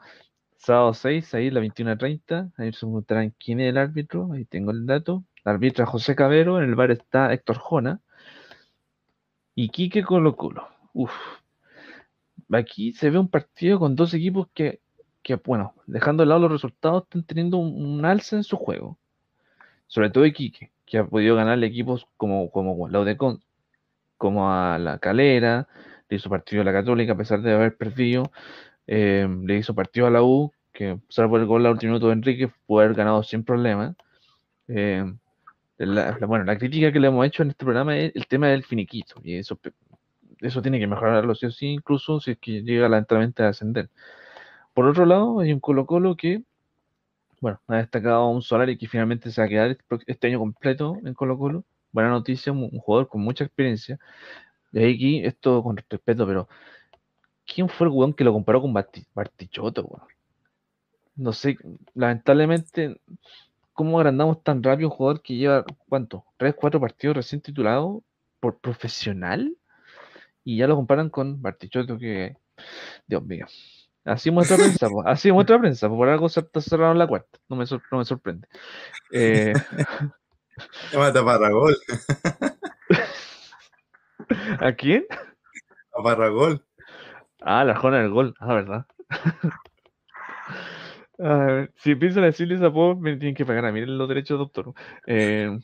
Sábado 6, ahí la 21.30, ahí se preguntarán quién es el árbitro, ahí tengo el dato. El árbitro José Cabero, en el bar está Héctor Jona y Quique Colo Colo. Uf, aquí se ve un partido con dos equipos que, bueno, dejando de lado los resultados, están teniendo un, alza en su juego. Sobre todo Iquique, que ha podido ganarle equipos como, como la Udecon, como a la Calera, le hizo partido a la Católica a pesar de haber perdido, eh, le hizo partido a la U, que salvo el gol al último minuto de Enrique, pudo haber ganado sin problema. Eh, bueno, la crítica que le hemos hecho en este programa es el tema del finiquito, y eso eso tiene que mejorarlo sí o sí, incluso si es que llega lentamente a ascender. Por otro lado, hay un Colo Colo que, bueno, ha destacado un Solari que finalmente se va a quedar este año completo en Colo Colo. Buena noticia, un, jugador con mucha experiencia. De aquí, esto con respeto, pero ¿quién fue el jugador que lo comparó con Bartichotto? No sé, lamentablemente, ¿cómo agrandamos tan rápido un jugador que lleva, ¿cuánto? ¿Tres, cuatro partidos recién titulado por profesional? Y ya lo comparan con Bartichotto, que, Dios mío. Así muestra prensa, así muestra prensa, por algo se en la cuarta, no me, no me sorprende. Eh... mata Parragol. ¿A quién? A Parragol. Ah, la Jona del gol, ah, verdad. a ver, si piensan decirle esa me tienen que pagar a mí los derechos, doctor. Eh,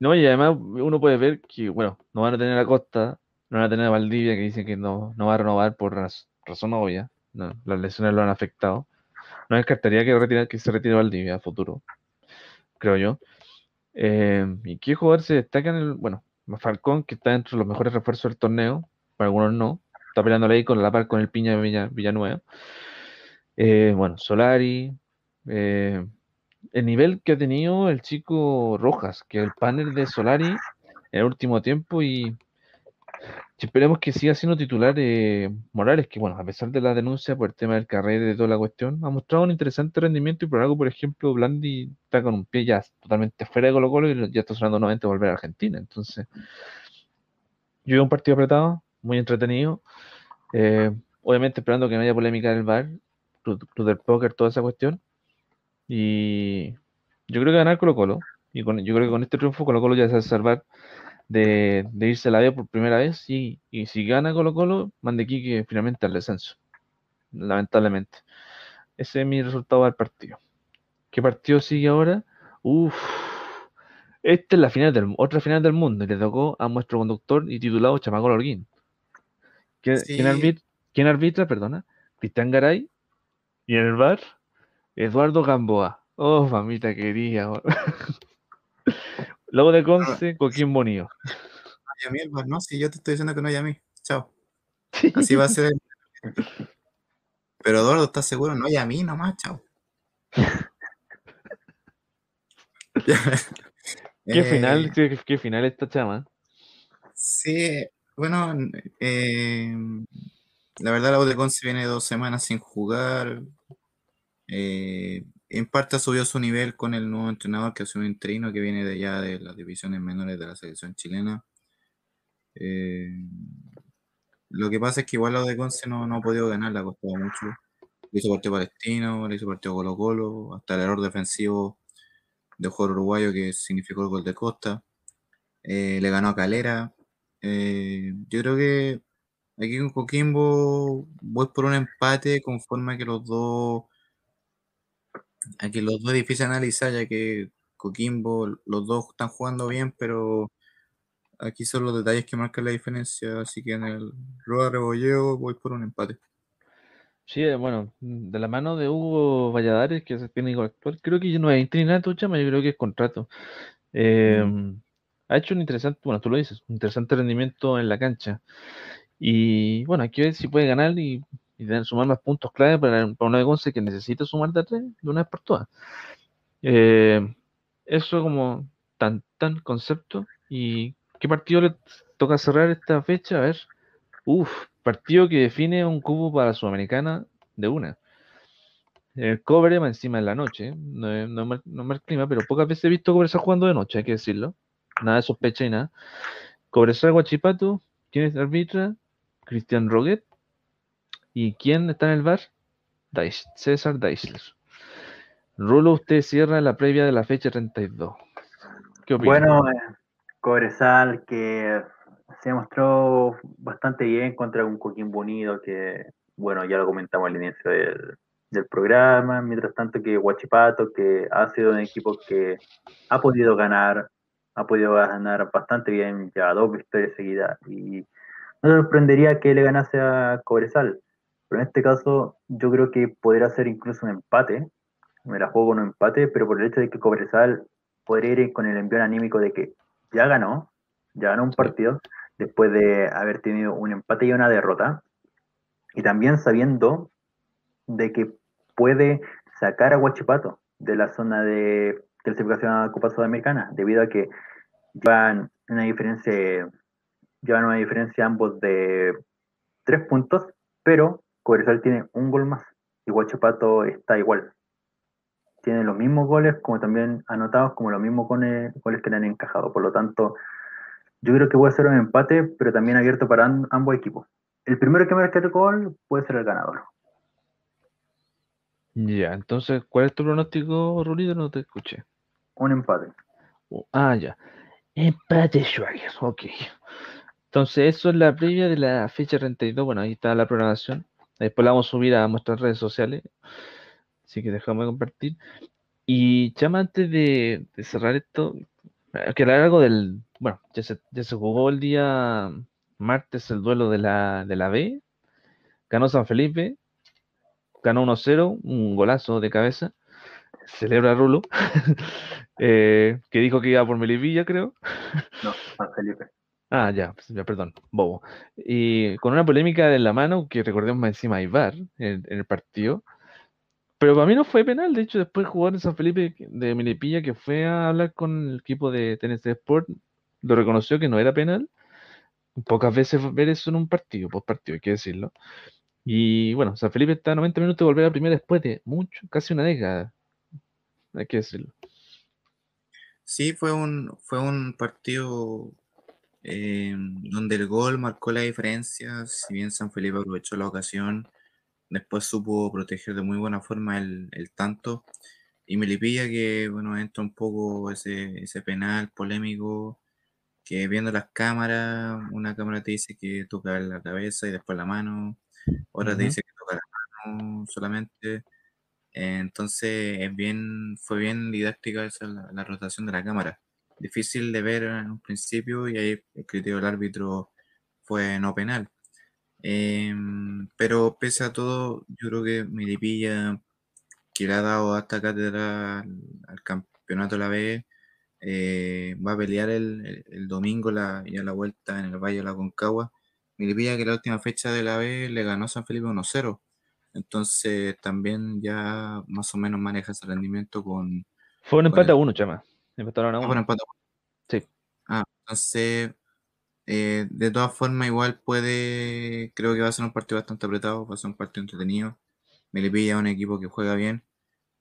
no, y además uno puede ver que, bueno, no van a tener a Costa, no van a tener a Valdivia, que dicen que no, no va a renovar por razón obvia. las lesiones lo han afectado. No descartaría que, que se retire Valdivia a futuro, creo yo. Eh, ¿Y qué jugador se destaca el. Bueno, Falcón, que está entre los mejores refuerzos del torneo, para algunos no. Está peleando ahí con la par con el Piña Villanueva. Eh, bueno, Solari, eh, el nivel que ha tenido el chico Rojas, que el panel de Solari en el último tiempo y esperemos que siga siendo titular eh, Morales, que bueno, a pesar de la denuncia por el tema del carrera y de toda la cuestión, ha mostrado un interesante rendimiento y por algo, por ejemplo, Blandi está con un pie ya totalmente fuera de Colo Colo y ya está sonando nuevamente volver a Argentina. Entonces, yo veo un partido apretado, muy entretenido. Eh, obviamente esperando que no haya polémica en el bar, del póker, toda esa cuestión. Y yo creo que ganar Colo Colo. Y con, yo creo que con este triunfo Colo Colo ya se va a salvar de, irse a la B por primera vez. Y, y si gana Colo Colo, mande que finalmente al descenso. lamentablemente. Ese es mi resultado del partido. ¿Qué partido sigue ahora? Uf. Esta es la final del, otra final del mundo y le tocó a nuestro conductor y titulado Chamaco Lorguín. ¿Quién, Sí. quién arbitra, quién arbitra? Perdona. Cristian Garay. Y en el bar, Eduardo Gamboa. Oh, mamita querida. Luego de Conce, Coquín Bonillo. No hay a mí, no, si yo te estoy diciendo que no hay a mí. Chao. Así va a ser. Pero Eduardo, ¿estás seguro? No hay a mí nomás, chao. ¿Qué Eh, final? ¿Qué, qué final esta chama? Sí, bueno, eh, la verdad la U de Conce viene dos semanas sin jugar. Eh, en parte subió su nivel con el nuevo entrenador que es un interino que viene de allá de las divisiones menores de la selección chilena. Eh, lo que pasa es que igual U de Conce no, no ha podido ganar, le ha costado mucho. Le hizo partido Palestino, le hizo partido Colo Colo, hasta el error defensivo de jugador uruguayo que significó el gol de Costa. Eh, le ganó a Calera. Yo creo que aquí con Coquimbo voy por un empate conforme que los dos a que los dos es difícil analizar ya que Coquimbo los dos están jugando bien pero aquí son los detalles que marcan la diferencia así que en el rueda rebolleo voy por un empate Sí, eh, bueno, mm, de la mano de Hugo Valladares, que es el técnico actual, creo que no es interinato, chama, yo creo que es contrato. Eh, ha hecho un interesante, bueno, tú lo dices, un interesante rendimiento en la cancha. Y bueno, hay que ver si puede ganar y, y tener- sumar más puntos clave para, para una de Conce que necesita sumar de tres de una vez por todas. Eh, eso como tan tan concepto. ¿Y qué partido le toca cerrar esta fecha? A ver. Uf, partido que define un cubo para Sudamericana de una. El cobre más encima en la noche. No es, no es no es mal clima, pero pocas veces he visto Cobresal jugando de noche, hay que decirlo. Nada de sospecha y nada. Cobresal Guachipato, ¿quién es arbitra? Cristian Roguet. ¿Y quién está en el bar? César Deisler. Rulo, usted cierra la previa de la fecha 32. ¿Qué opina? Bueno, eh, Cobresal que se mostró bastante bien contra un Coquimbo Unido que, bueno, ya lo comentamos al inicio del, del programa. Mientras tanto que Huachipato, que ha sido un equipo que ha podido ganar, ha podido ganar bastante bien, ya dos victorias seguidas. Y no sorprendería que le ganase a Cobresal. Pero en este caso yo creo que podría ser incluso un empate. Me la juego con un empate, pero por el hecho de que Cobresal podría ir con el envío anímico de que ya ganó, ya ganó un partido, después de haber tenido un empate y una derrota, y también sabiendo de que puede sacar a Huachipato de la zona de clasificación a Copa Sudamericana, debido a que llevan una diferencia, llevan una diferencia ambos de tres puntos, pero Cobresal tiene un gol más y Huachipato está igual. Tiene los mismos goles como también anotados, como los mismos goles, goles que le han encajado. Por lo tanto, yo creo que puede ser un empate, pero también abierto para am- ambos equipos. El primero que marque el gol puede ser el ganador. Ya, entonces, ¿cuál es tu pronóstico, Rulito? No te escuché. Un empate. Oh, ah, ya. Empate Schwager, ok. Entonces, eso es la previa de la fecha 32. Bueno, ahí está la programación. Después la vamos a subir a nuestras redes sociales. Así que dejamos de compartir. Y Chama, antes de, cerrar esto, que hablar algo del. Bueno, ya se, ya se jugó el día martes el duelo de la, de la B. Ganó San Felipe. Ganó 1-0, un golazo de cabeza. Celebra Rulo. eh, que dijo que iba por Melipilla, creo. No, San Felipe. Ah, ya, pues, ya, perdón, bobo. Y con una polémica en la mano, que recordemos más encima VAR en, en el partido. Pero para mí no fue penal, de hecho después jugador de San Felipe de Melipilla que fue a hablar con el equipo de TNC Sport, lo reconoció que no era penal. Pocas veces ver eso en un partido, post partido, hay que decirlo. Y bueno, San Felipe está a 90 minutos de volver a primera después de mucho, casi una década, hay que decirlo. Sí, fue un, fue un partido eh, donde el gol marcó la diferencia. Si bien San Felipe aprovechó la ocasión, después supo proteger de muy buena forma el, el tanto. Y Melipilla que, bueno, entra un poco ese, ese penal polémico, que viendo las cámaras, una cámara te dice que toca la cabeza y después la mano, otra te dice que toca la no solamente. entonces es bien, fue bien didáctica esa la, la rotación de la cámara. Difícil de ver en un principio y ahí el criterio del árbitro fue no penal. Em, pero pese a todo, yo creo que Milipilla, que le ha dado hasta cátedra al, campeonato de la B, eh, va a pelear el, el- el domingo la, ya la vuelta en el Valle de la Concagua. Milipilla, que la última fecha de la B le ganó a San Felipe 1-0. Entonces también ya más o menos maneja ese rendimiento con, Fue un empate a uno, chama. Empataron a Ah, uno. bueno, empató. Sí. Ah, entonces, eh, de todas formas, igual puede, creo que va a ser un partido bastante apretado, va a ser un partido entretenido. Melipilla es un equipo que juega bien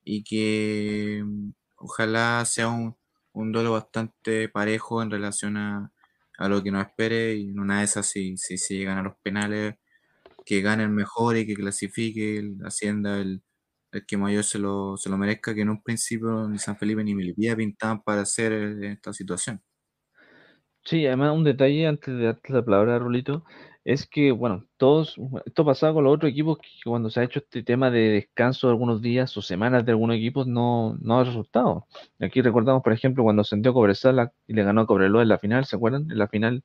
y que mm, ojalá sea un, un duelo bastante parejo en relación a, a lo que nos espere y en una de esas, si, si se llegan a los penales, que gane el mejor y que clasifique, el, ascienda el, el que mayor se lo, se lo merezca, que en un principio ni San Felipe ni Melipilla pintaban para hacer eh, esta situación. Sí, además un detalle antes de darte la palabra Rulito, es que, bueno, todos, esto pasaba con los otros equipos que cuando se ha hecho este tema de descanso de algunos días o semanas de algunos equipos no, no ha resultado. Aquí recordamos, por ejemplo, cuando ascendió Cobresal y le ganó a Cobreloa en la final, ¿se acuerdan? En la final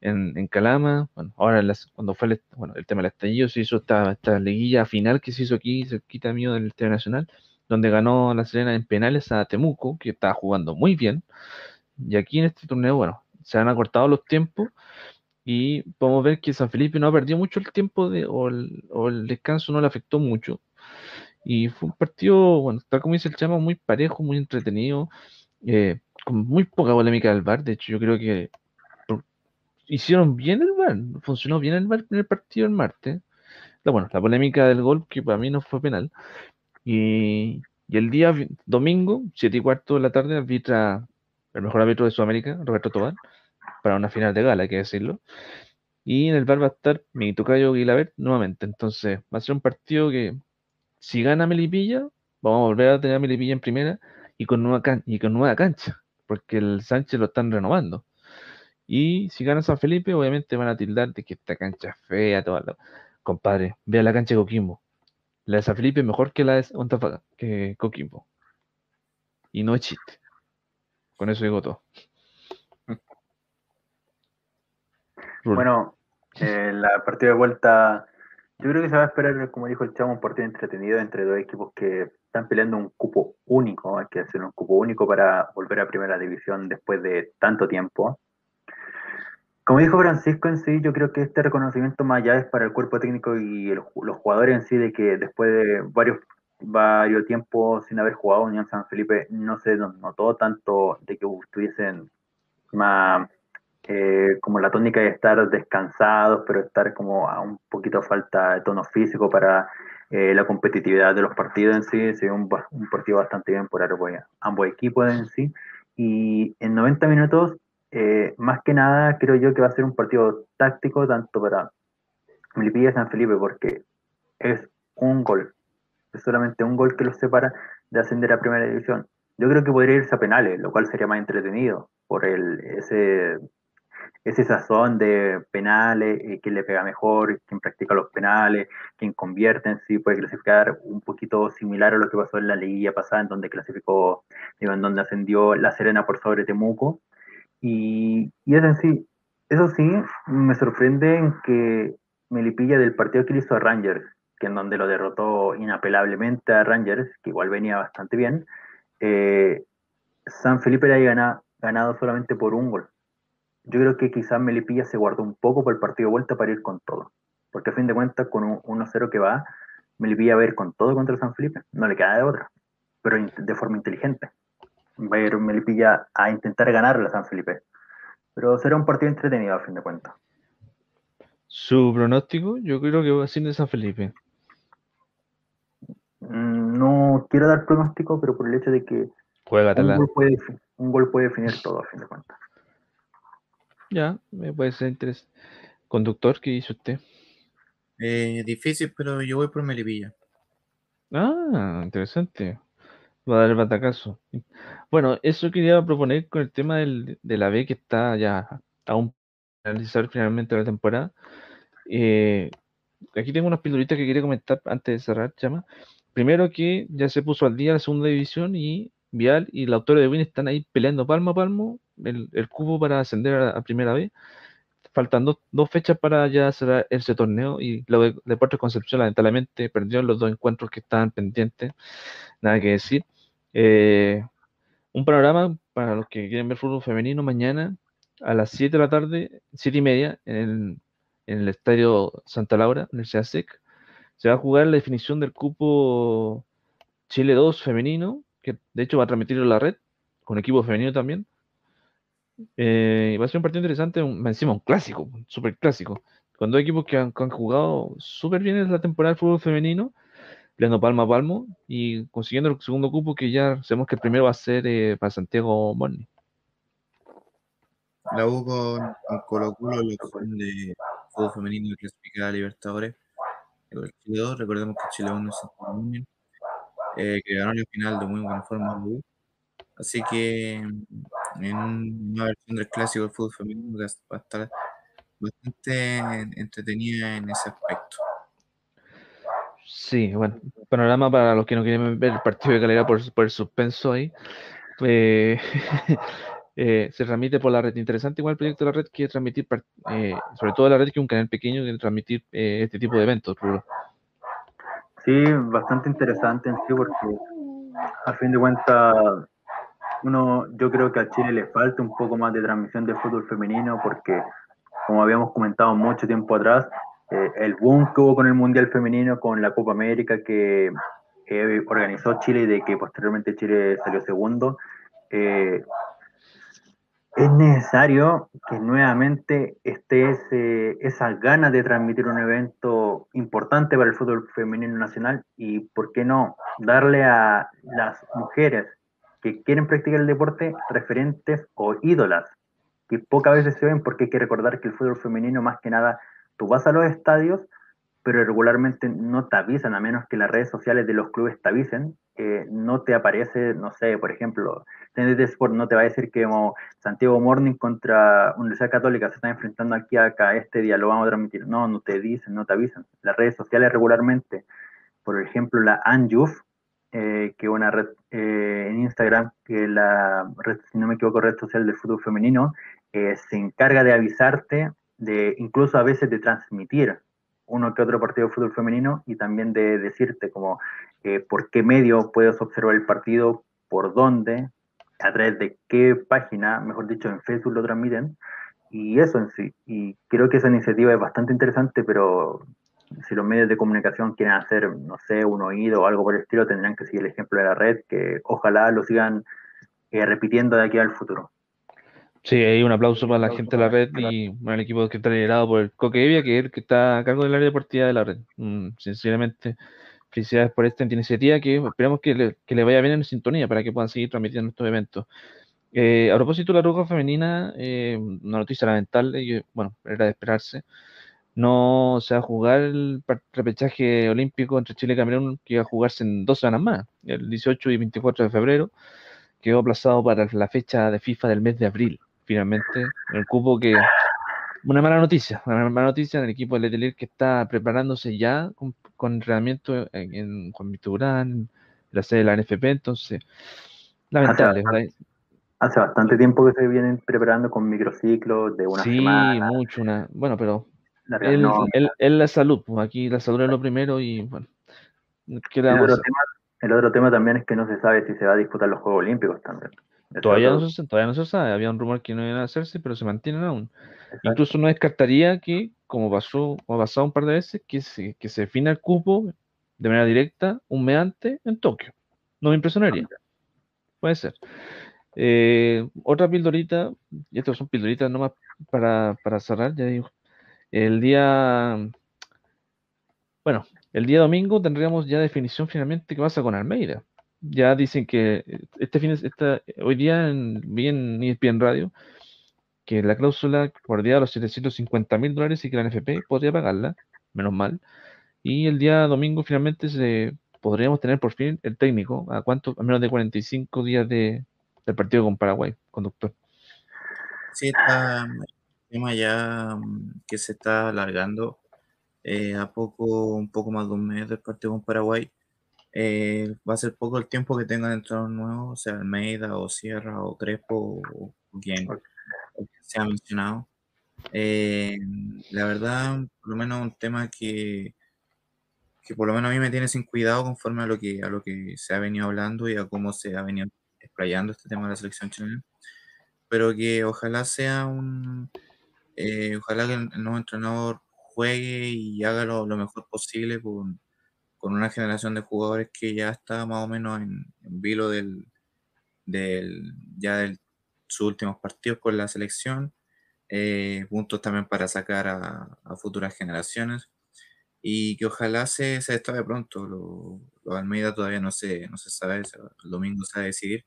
en, en Calama, bueno, ahora las- cuando fue el, bueno, el tema del estallido se hizo esta, esta liguilla final que se hizo aquí, cerquita mío del Estadio Nacional, donde ganó La Serena en penales a Temuco, que estaba jugando muy bien. Y aquí en este torneo, bueno, se han acortado los tiempos y podemos ver que San Felipe no ha perdido mucho el tiempo de, o, el, o el descanso no le afectó mucho. Y fue un partido, bueno, tal como dice el Chama, muy parejo, muy entretenido, eh, con muy poca polémica del VAR. De hecho, yo creo que hicieron bien el VAR, funcionó bien el VAR en el partido el martes. La, bueno, la polémica del gol, que para mí no fue penal. Y, el día domingo, 7 y cuarto de la tarde, arbitra el mejor árbitro de Sudamérica, Roberto Tobar, para una final de gala, hay que decirlo. Y en el bar va a estar mi tocayo Guilabert nuevamente. Entonces, va a ser un partido que, si gana Melipilla, vamos a volver a tener Melipilla en primera y con nueva, can- y con nueva cancha, porque el Sánchez lo están renovando. Y si gana San Felipe, obviamente van a tildar de que esta cancha fea, toda la... Compadre, vea la cancha de Coquimbo. La de San Felipe es mejor que la de que Coquimbo. Y no es chiste. Con eso digo todo. Bueno, eh, la partida de vuelta, yo creo que se va a esperar, como dijo el chavo, un partido entretenido entre dos equipos que están peleando un cupo único, hay que hacer un cupo único para volver a primera división después de tanto tiempo. Como dijo Francisco en sí, yo creo que este reconocimiento más allá es para el cuerpo técnico y el- los jugadores en sí, de que después de varios, varios tiempos sin haber jugado Unión San Felipe, no se notó tanto de que estuviesen más eh, como la tónica de estar descansados, pero estar como a un poquito falta de tono físico para eh, la competitividad de los partidos en sí. Se dio un, un partido bastante bien por ambos equipos en sí. Y en 90 minutos, eh, más que nada, creo yo que va a ser un partido táctico tanto para Melipilla y San Felipe, porque es un gol. Es solamente un gol que los separa de ascender a primera división. Yo creo que podría irse a penales, lo cual sería más entretenido por el, ese ese sazón de penales, eh, quién le pega mejor, quién practica los penales, quién convierte en sí, puede clasificar un poquito similar a lo que pasó en la liguilla pasada, en donde clasificó, digo, en donde ascendió La Serena por sobre Temuco. Y, y eso en sí, eso sí, me sorprende en que Melipilla del partido que hizo a Rangers, que en donde lo derrotó inapelablemente a Rangers, que igual venía bastante bien, eh, San Felipe le haya gana- ganado solamente por un gol yo creo que quizás Melipilla se guardó un poco por el partido de vuelta para ir con todo. Porque a fin de cuentas, con un 1-0 que va, Melipilla va a ir con todo contra San Felipe. No le queda de otra. Pero de forma inteligente. Va a ir Melipilla a intentar ganarle a San Felipe. Pero será un partido entretenido a fin de cuentas. Su pronóstico, yo creo que va a ser de San Felipe. Mm, No quiero dar pronóstico, pero por el hecho de que un gol, puede, un gol puede definir todo a fin de cuentas. Ya, me puede ser interesante. Conductor, ¿qué hizo usted? Eh, difícil, pero yo voy por Melipilla. Ah, interesante. Va a dar el batacazo. Bueno, eso quería proponer con el tema de la B que está ya aún finalizar finalmente la temporada. Eh, aquí tengo unas pildoritas que quería comentar antes de cerrar, llama. Primero que ya se puso al día la segunda división y Vial y la autora de Win están ahí peleando palmo a palmo el, cubo para ascender a, a primera vez. Faltan dos, dos fechas para ya cerrar ese torneo y lo de Deportes Concepción lamentablemente perdió los dos encuentros que estaban pendientes. Nada que decir. Eh, un panorama para los que quieren ver fútbol femenino mañana a las 7 de la tarde, 7 y media, en el, en estadio Santa Laura, en el SEASEC. Se va a jugar la definición del cupo Chile 2 femenino, que de hecho va a transmitirlo la red, con equipo femenino también. Eh, va a ser un partido interesante, un, encima un clásico, super clásico. Con dos equipos que han, que han jugado súper bien en la temporada del fútbol femenino, peleando palmo a palmo y consiguiendo el segundo cupo que ya sabemos que el primero va a ser eh, para Santiago Morni. La U con, con Colo Colo, la opción de fútbol femenino clasificada a Libertadores. Chile 2, recordemos que Chile 1 es Unión, eh, que ganó la final de muy buena forma la U. Así que en una versión del clásico del fútbol femenino va a estar bastante entretenida en ese aspecto. Sí, bueno, panorama para los que no quieren ver el partido de calidad por, el suspenso ahí. Eh, eh, se transmite por la red. Interesante igual el proyecto de la red que transmitir, eh, sobre todo la red que es un canal pequeño que transmitir este tipo de eventos. Rulo. Sí, bastante interesante en sí, porque a fin de cuentas, uno, yo creo que a Chile le falta un poco más de transmisión de fútbol femenino, porque como habíamos comentado mucho tiempo atrás, eh, el boom que hubo con el Mundial Femenino, con la Copa América que organizó Chile y de que posteriormente Chile salió segundo, eh, es necesario que nuevamente esté ese, esas ganas de transmitir un evento importante para el fútbol femenino nacional y, ¿por qué no?, darle a las mujeres que quieren practicar el deporte referentes o ídolas, que pocas veces se ven porque hay que recordar que el fútbol femenino más que nada, tú vas a los estadios, pero regularmente no te avisan, a menos que las redes sociales de los clubes te avisen, no te aparece, no sé, por ejemplo, TNT Sport no te va a decir que como Santiago Morning contra Universidad Católica se está enfrentando aquí acá este día, lo vamos a transmitir. No, no te dicen, no te avisan. Las redes sociales regularmente, por ejemplo, la Anjuf, eh, que una red eh, en Instagram, que la red, si no me equivoco, red social del fútbol femenino, eh, se encarga de avisarte, de incluso a veces de transmitir uno que otro partido de fútbol femenino y también de decirte como eh, por qué medio puedes observar el partido, por dónde, a través de qué página, mejor dicho, en Facebook lo transmiten, y eso en sí. Y creo que esa iniciativa es bastante interesante, pero si los medios de comunicación quieren hacer, no sé, un oído o algo por el estilo, tendrán que seguir el ejemplo de la red, que ojalá lo sigan eh, repitiendo de aquí al futuro. Sí, hay un aplauso para la gente de la red y bueno, el equipo que está liderado por el Coque Evia, que es el que está a cargo del área deportiva de la red. Mm, sinceramente, felicidades por esta iniciativa que esperamos que le, que le vaya bien en sintonía para que puedan seguir transmitiendo estos eventos. Eh, a propósito de la roja femenina, eh, una noticia lamentable, y, bueno, era de esperarse. No se va a jugar el repechaje olímpico entre Chile y Camerún, que iba a jugarse en dos semanas más, el 18 y 24 de febrero. Quedó aplazado para la fecha de FIFA del mes de abril, finalmente. El cupo que. Una mala noticia, una mala noticia en el equipo de Letelier que está preparándose ya con, con entrenamiento en, en Juan Víctor Urán, en la sede de la NFP, entonces. Lamentable, ¿verdad? Hace bastante tiempo que se vienen preparando con microciclos de una Sí, semana. mucho, una. Bueno, pero no, él la salud, pues, aquí la salud es lo primero y bueno, ¿qué le el, vamos a otro hacer? tema, el otro tema también es que no se sabe si se va a disputar los Juegos Olímpicos también. Todavía no, se, todavía no se sabe, había un rumor que no iban a hacerse, pero se mantienen aún. Exacto. Incluso no descartaría que, como pasó, como ha pasado un par de veces, que se, que se defina el cupo de manera directa un mes antes en Tokio. No me impresionaría. Puede ser. Eh, otra pildorita, y estas son pildoritas nomás para, para cerrar, ya digo. El día, bueno, el día domingo tendríamos ya definición finalmente qué pasa con Almeida. Ya dicen que este fin, esta, hoy día en, vi en ESPN Radio que la cláusula por día de los 750 mil dólares y que la NFP podría pagarla, menos mal. Y el día domingo finalmente se podríamos tener por fin el técnico a cuánto, menos de 45 días de, del partido con Paraguay, conductor. Sí, está tema ya mm, que se está alargando eh, a poco, un poco más de un mes del partido con Paraguay. Eh, va a ser poco el tiempo que tengan entrenador nuevo, o sea, Almeida o Sierra o Crespo o, quien, se ha mencionado. Eh, la verdad, por lo menos un tema que, que por lo menos a mí me tiene sin cuidado conforme a lo que, a lo que se ha venido hablando y a cómo se ha venido explayando este tema de la selección chilena. Pero que ojalá sea un, eh, ojalá que el nuevo entrenador juegue y haga lo, mejor posible con, con, una generación de jugadores que ya está más o menos en, vilo del, del, ya de sus últimos partidos con la selección, eh, puntos también para sacar a, futuras generaciones y que ojalá se, se pronto. Lo, lo, Almeida todavía no se, no se sabe, el domingo se va a decidir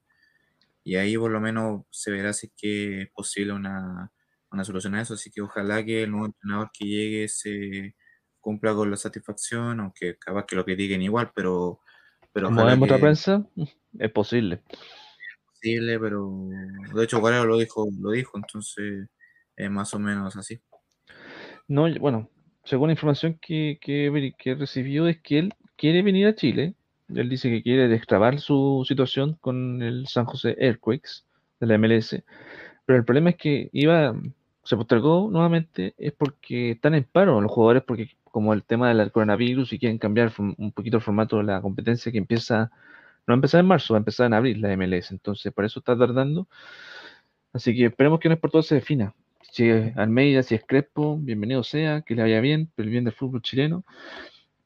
y ahí por lo menos se verá si es que es posible una una solución a eso. Así que ojalá que el nuevo entrenador que llegue se cumpla con la satisfacción, aunque capaz que lo critiquen igual, pero... pero Como vemos otra prensa, es posible. Es posible, pero de hecho Guerrero lo dijo, lo dijo, entonces es más o menos así. No, bueno, según la información que, que, que recibió es que él quiere venir a Chile. Él dice que quiere destrabar su situación con el San José Earthquakes de la MLS. Pero el problema es que iba se postergó nuevamente es porque están en paro los jugadores, porque como el tema del coronavirus y quieren cambiar un poquito el formato de la competencia que empieza, no va a empezar en marzo, va a empezar en abril la MLS, entonces por eso está tardando. Así que esperemos que no es por todo se defina. Si es Almeida, si es Crespo, bienvenido sea, que le vaya bien, el bien del fútbol chileno.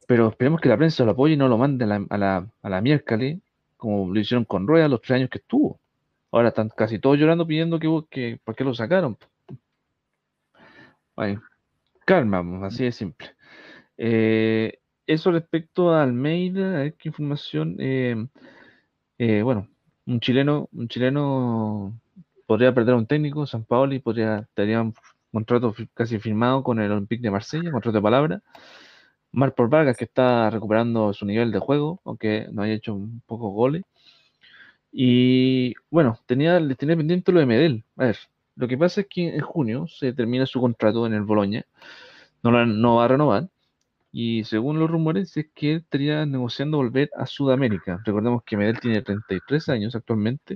Pero esperemos que la prensa lo apoye y no lo mande a la, a la, a la miércoles, como lo hicieron con Rueda los tres años que estuvo. Ahora están casi todos llorando pidiendo que, que por qué lo sacaron. Bueno, calma, así de simple. Eh, eso respecto a Almeida, a ver qué información. Eh, eh, bueno, un chileno, un chileno podría perder a un técnico, San Paoli podría tener un contrato casi firmado con el Olympique de Marsella, contrato de palabra. Marco Vargas, que está recuperando su nivel de juego, aunque no haya hecho un poco goles. Y bueno, tenía, tenía pendiente lo de Medel. A ver, lo que pasa es que en junio se termina su contrato en el Boloña, no, no va a renovar, y según los rumores es que él estaría negociando volver a Sudamérica. Recordemos que Medel tiene 33 años actualmente,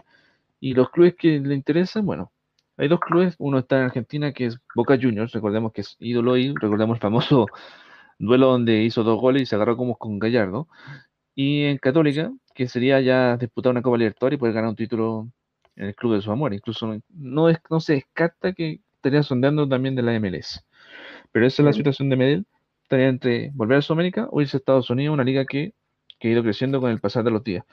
y los clubes que le interesan, bueno, hay dos clubes, uno está en Argentina que es Boca Juniors, recordemos que es ídolo y recordemos el famoso duelo donde hizo dos goles y se agarró como con Gallardo, y en Católica, que sería ya disputar una Copa Libertadores y poder ganar un título en el club de su amor. Incluso no, es, no se descarta que estaría sondeando también de la MLS. Pero esa es la situación de Medel. Estaría entre volver a Sudamérica o irse a Estados Unidos, una liga que, ha ido creciendo con el pasar de los días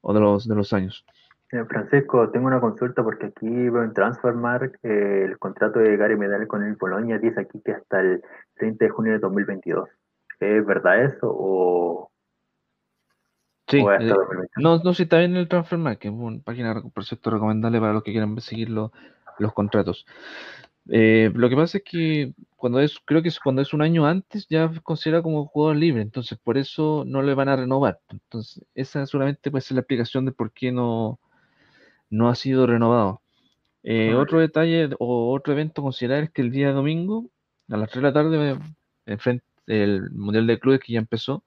o de los, de los años. Eh, Francisco, tengo una consulta porque aquí veo en Transfermark eh, el contrato de Gary Medel con el Polonia dice aquí que hasta el 30 de junio de 2022. ¿Es verdad eso o, Sí, eh, no, no, si está bien el Transfer que es una página, por cierto, recomendable para los que quieran seguir los contratos. Eh, lo que pasa es que cuando es, creo que cuando es un año antes ya considera como jugador libre, entonces por eso no le van a renovar. Entonces, esa solamente puede ser la explicación de por qué no, no ha sido renovado. Eh, otro detalle o otro evento a considerar es que el día domingo, a las 3 de la tarde, enfrente el Mundial de Clubes que ya empezó,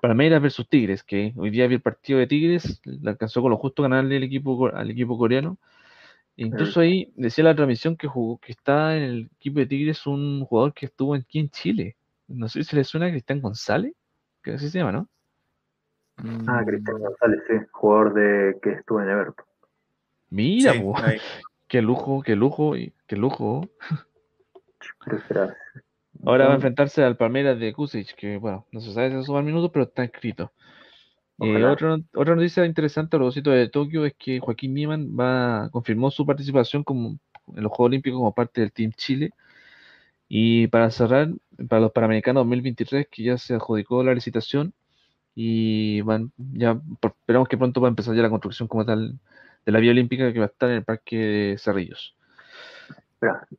Palmeiras versus Tigres, que hoy día vi el partido de Tigres, le alcanzó con lo justo ganarle el equipo, al equipo coreano. Incluso ahí decía la transmisión que jugó, que está en el equipo de Tigres un jugador que estuvo aquí en Chile. No sé si le suena a Cristian González, que así se llama, ¿no? Ah, Cristian González, sí, jugador de que estuvo en Everton. Mira, qué lujo, qué lujo, qué lujo. Ahora va a enfrentarse al Palmeiras de Kusic, que bueno, no se sabe si va al minuto, pero está escrito. Otra, otra, noticia interesante a propósito de Tokio es que Joaquín Niemann va, confirmó su participación como, en los Juegos Olímpicos como parte del Team Chile. Y para cerrar, para los Panamericanos 2023, que ya se adjudicó la licitación y van, ya esperamos que pronto va a empezar ya la construcción como tal de la vía olímpica que va a estar en el Parque de Cerrillos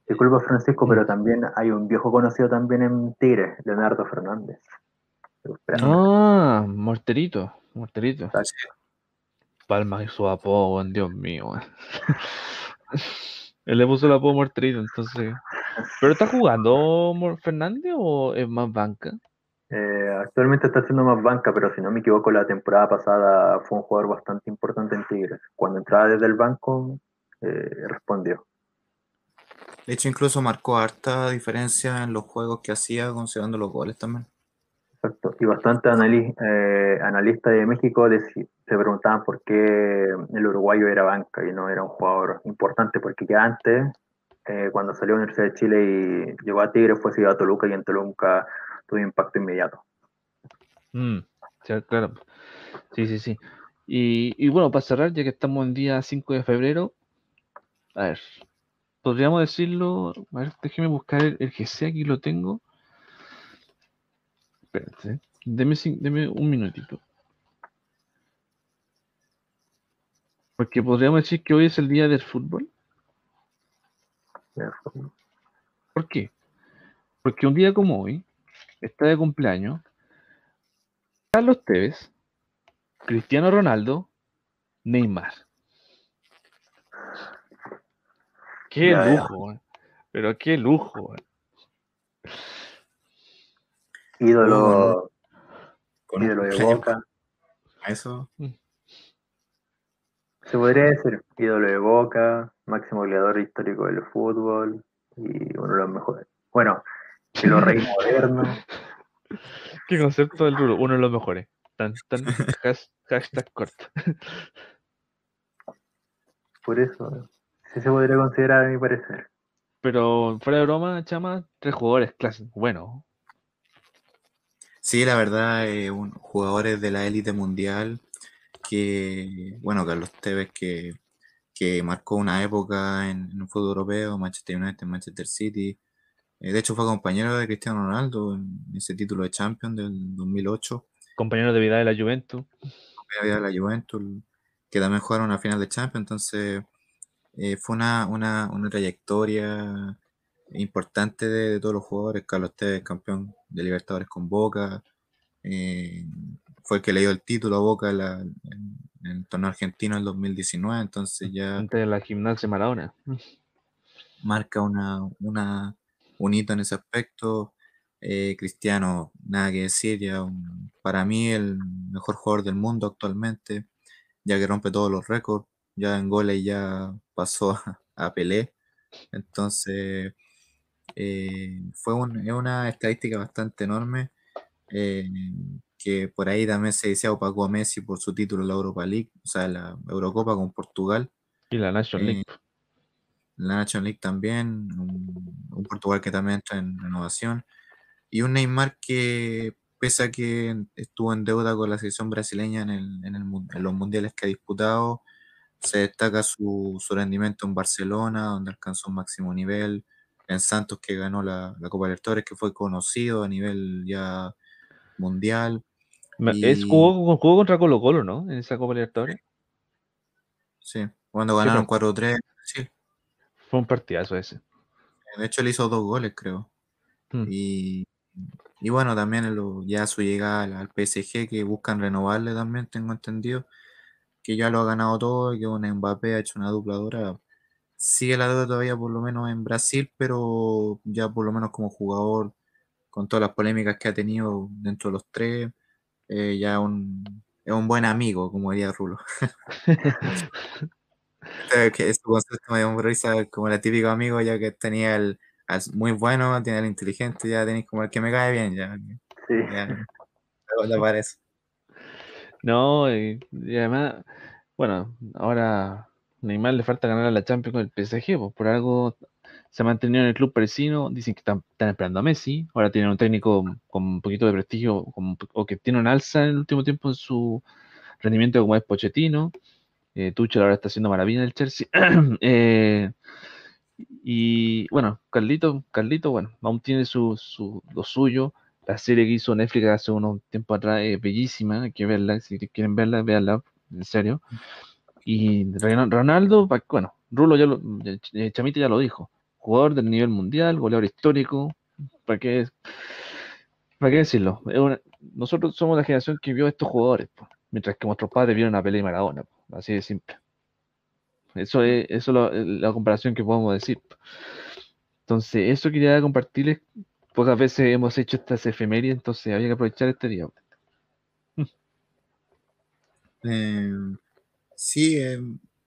disculpa Francisco, pero también hay un viejo conocido también en Tigre, Leonardo Fernández. Ah, Morterito, Morterito. Palma y su apodo, Dios mío. Él le puso el apodo Morterito, entonces ¿Pero está jugando Fernández o es más banca? Eh, actualmente está haciendo más banca, pero si no me equivoco, la temporada pasada fue un jugador bastante importante en Tigres. Cuando entraba desde el banco, eh, respondió. De hecho, incluso marcó harta diferencia en los juegos que hacía, considerando los goles también. Exacto. Y bastante anali- eh, analistas de México se preguntaban por qué el uruguayo era banca y no era un jugador importante, porque ya antes, eh, cuando salió a la Universidad de Chile y llegó a Tigres, fue seguido a Toluca y en Toluca tuvo impacto inmediato. Mm, claro. Sí, sí, sí. Y, bueno, para cerrar, ya que estamos en día 5 de febrero, a ver, podríamos decirlo, a ver, déjeme buscar el, el GC, aquí lo tengo. Deme, cin- deme un minutito. Porque podríamos decir que hoy es el día del fútbol. ¿Por qué? Porque un día como hoy está de cumpleaños Carlos Tevez, Cristiano Ronaldo, Neymar. Qué lujo, weón. pero qué lujo. Ídolo, Con ídolo de Boca. a Eso, Se podría decir ídolo de Boca, máximo goleador histórico del fútbol y uno de los mejores. Bueno, los rey modernos. Qué concepto del Rulo, uno de los mejores. Tan, tan, has- hashtag corto. Por eso, sí se podría considerar a mi parecer. Pero fuera de broma, chama, tres jugadores clases. Bueno, Sí, la verdad, eh, un, jugadores de la élite mundial que, bueno, Carlos Tevez que, que marcó una época en, en el fútbol europeo, Manchester United, Manchester City. Eh, de hecho, fue compañero de Cristiano Ronaldo en ese título de Champions del 2008. compañero de vida de la Juventus. Había la Juventus, que también jugaron una final de Champions, entonces eh, fue una, una, una trayectoria importante de, de todos los jugadores. Carlos Tevez, campeón de Libertadores con Boca, eh, fue el que le dio el título a Boca en, la- en- en el torneo argentino en el 2019, entonces ya Antes de la gimnasia Maradona. marca una, una, un hito en ese aspecto. Eh, Cristiano, nada que decir, ya un- para mí el mejor jugador del mundo actualmente, ya que rompe todos los récords, ya en goles ya pasó a, a Pelé, entonces eh, fue un- es una estadística bastante enorme, eh, que por ahí también se decía opacó a Messi por su título en la Europa League, o sea, la Eurocopa con Portugal. Y la National Eh, League. La National League también, un, un Portugal que también entra en renovación, y un Neymar que, pese a que estuvo en deuda con la selección brasileña en, el- en el en los mundiales que ha disputado, se destaca su, su rendimiento en Barcelona, donde alcanzó un máximo nivel, en Santos que ganó la, la Copa Libertadores, que fue conocido a nivel ya mundial. Es, y- jugó, jugó contra Colo Colo, ¿no? En esa Copa Libertadores. Sí, cuando Sí, ganaron pues. 4-3, sí, Fue un partidazo ese. de hecho él hizo dos goles, creo. Mm. Y, y bueno, también lo- ya su llegada al, PSG, que buscan renovarle también, tengo entendido, que ya lo ha ganado todo, y que un Mbappé ha hecho una dupla dura. Sigue la deuda todavía por lo menos en Brasil, pero ya por lo menos como jugador, con todas las polémicas que ha tenido dentro de los tres, eh, ya un, es un buen amigo, como diría Rulo. Que su concepto me dio mucha risa, como el típico amigo, ya que tenía el, al muy bueno, tiene el inteligente, ya tenéis como el que me cae bien, ya. Sí. ya parece. No, y, y además, bueno, ahora Neymar le falta ganar a la Champions con el PSG, pues por algo se ha mantenido en el club parisino, dicen que están, esperando a Messi, ahora tienen un técnico con un poquito de prestigio, o que tiene un alza en el último tiempo en su rendimiento como es Pochettino, eh, Tuchel ahora está haciendo maravilla en el Chelsea, Eh, y bueno, Carlito, Carlito, bueno, aún tiene su, su, lo suyo, la serie que hizo Netflix hace unos tiempos atrás es bellísima, hay que verla, si quieren verla, véanla, en serio. Y Ron- Ronaldo, bueno, Rulo ya lo, Chamita ya lo dijo, jugador del nivel mundial, goleador histórico, ¿para qué, para qué decirlo? Nosotros somos la generación que vio a estos jugadores, mientras que nuestros padres vieron a Pelé y Maradona, así de simple. Eso es, eso la comparación que podemos decir. Entonces, eso quería compartirles. Pocas veces hemos hecho estas efemérides, entonces había que aprovechar este día. Eh, sí, eh,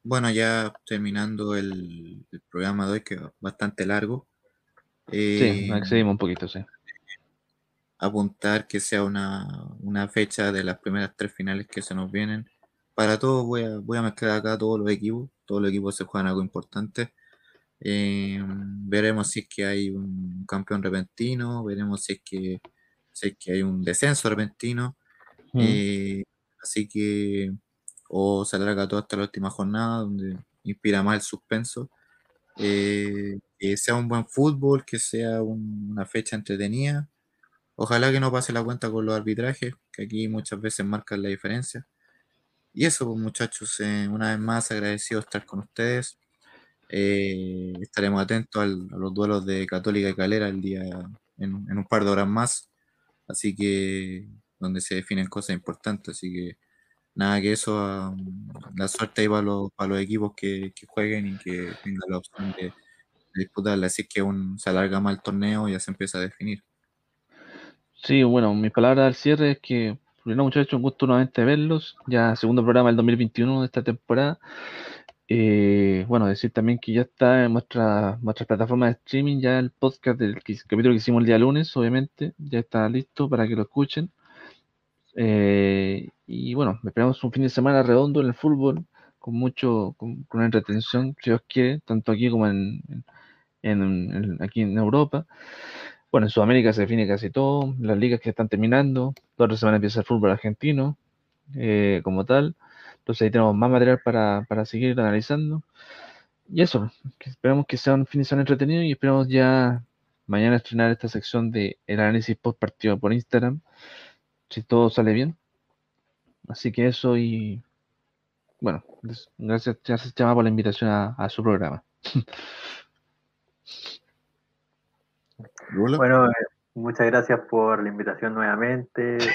bueno, ya terminando el, el programa de hoy, que es bastante largo. Sí, eh, nos excedimos un poquito, sí. apuntar que sea una, una fecha de las primeras tres finales que se nos vienen. Para todos voy a, voy a mezclar acá todos los equipos. Todos los equipos se juegan algo importante. Eh, veremos si es que hay un campeón repentino, veremos si es que, si es que hay un descenso repentino. Mm. Eh, así que, o se alarga todo hasta la última jornada, donde inspira más el suspenso. Eh, que sea un buen fútbol, que sea un- una fecha entretenida. Ojalá que no pase la cuenta con los arbitrajes, que aquí muchas veces marcan la diferencia. Y eso, pues, muchachos, eh, una vez más agradecido de estar con ustedes. Eh, estaremos atentos al- a los duelos de Católica y Calera el día en, en un par de horas más. Así que donde se definen cosas importantes. Así que nada que eso, ah, la suerte ahí para los, para los equipos que, que jueguen y que tengan la opción de, disputarla. Así que un, se alarga más el torneo y ya se empieza a definir. Sí, bueno, mis palabras al cierre es que, primero muchachos, un gusto nuevamente verlos. Ya segundo programa del 2021 de esta temporada. Eh, bueno, decir también que ya está en nuestra, nuestra plataforma de streaming, ya el podcast del capítulo que hicimos el día lunes, obviamente, ya está listo para que lo escuchen. Eh, y bueno, esperamos un fin de semana redondo en el fútbol, con mucho, con, con entretención, si Dios quiere, tanto aquí como en, aquí en Europa. Bueno, en Sudamérica se define casi todo, las ligas que están terminando, la otra semana empieza el fútbol argentino eh, como tal, entonces ahí tenemos más material para, para seguir analizando. Y eso, esperamos que sea un fin de semana entretenido y esperamos ya mañana estrenar esta sección de el análisis post partido por Instagram, si todo sale bien. Así que eso y bueno, gracias, gracias Chama por la invitación a, a su programa. Bueno, eh, muchas gracias por la invitación nuevamente.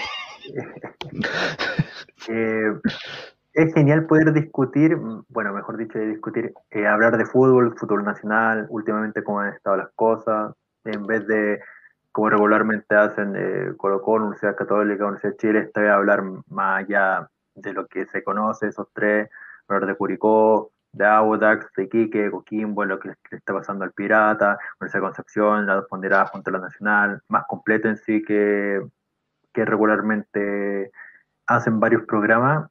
Eh, es genial poder discutir, bueno, mejor dicho, de discutir, eh, hablar de fútbol, fútbol nacional, últimamente cómo han estado las cosas, en vez de como regularmente hacen eh, Colo Universidad Católica, Universidad de Chile, esta vez hablar más allá de lo que se conoce, esos tres, hablar de Curicó, de Audax, de Iquique, Coquimbo, lo que le está pasando al Pirata, Universidad de Concepción, la dos ponderadas junto a la Nacional, más completo en sí que, que regularmente hacen varios programas,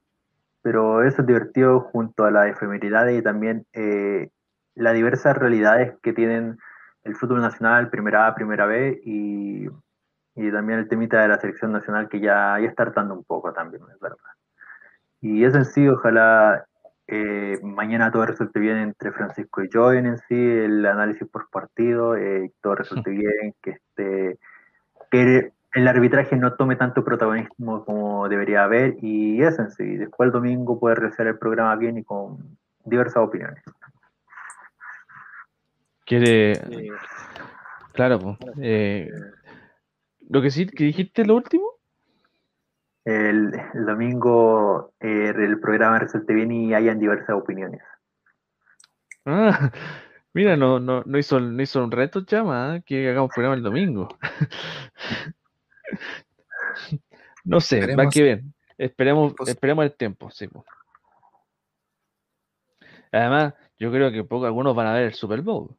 pero eso es divertido junto a las efemeridades y también eh, las diversas realidades que tienen el fútbol nacional, primera A, primera B, y, y también el temita de la selección nacional que ya, ya está hartando un poco también, es verdad. Y eso en sí, ojalá eh, mañana todo resulte bien entre Francisco y Joen en sí, el análisis por partido, eh, todo resulte bien, que este que el arbitraje no tome tanto protagonismo como debería haber y eso en sí. Después el domingo poder realizar el programa bien y con diversas opiniones. Quiere, claro, pues, eh, lo que sí, que dijiste lo último, El, el domingo eh, el programa resulte bien y hayan diversas opiniones. Ah, mira, no, no, no hizo, no hizo un reto, chama, ¿ah? que hagamos programa el domingo. No sé, va Esperemos. que ver. Esperemos, Pues- esperemos el tiempo, sí. po. Además, yo creo que poco algunos van a ver el Super Bowl.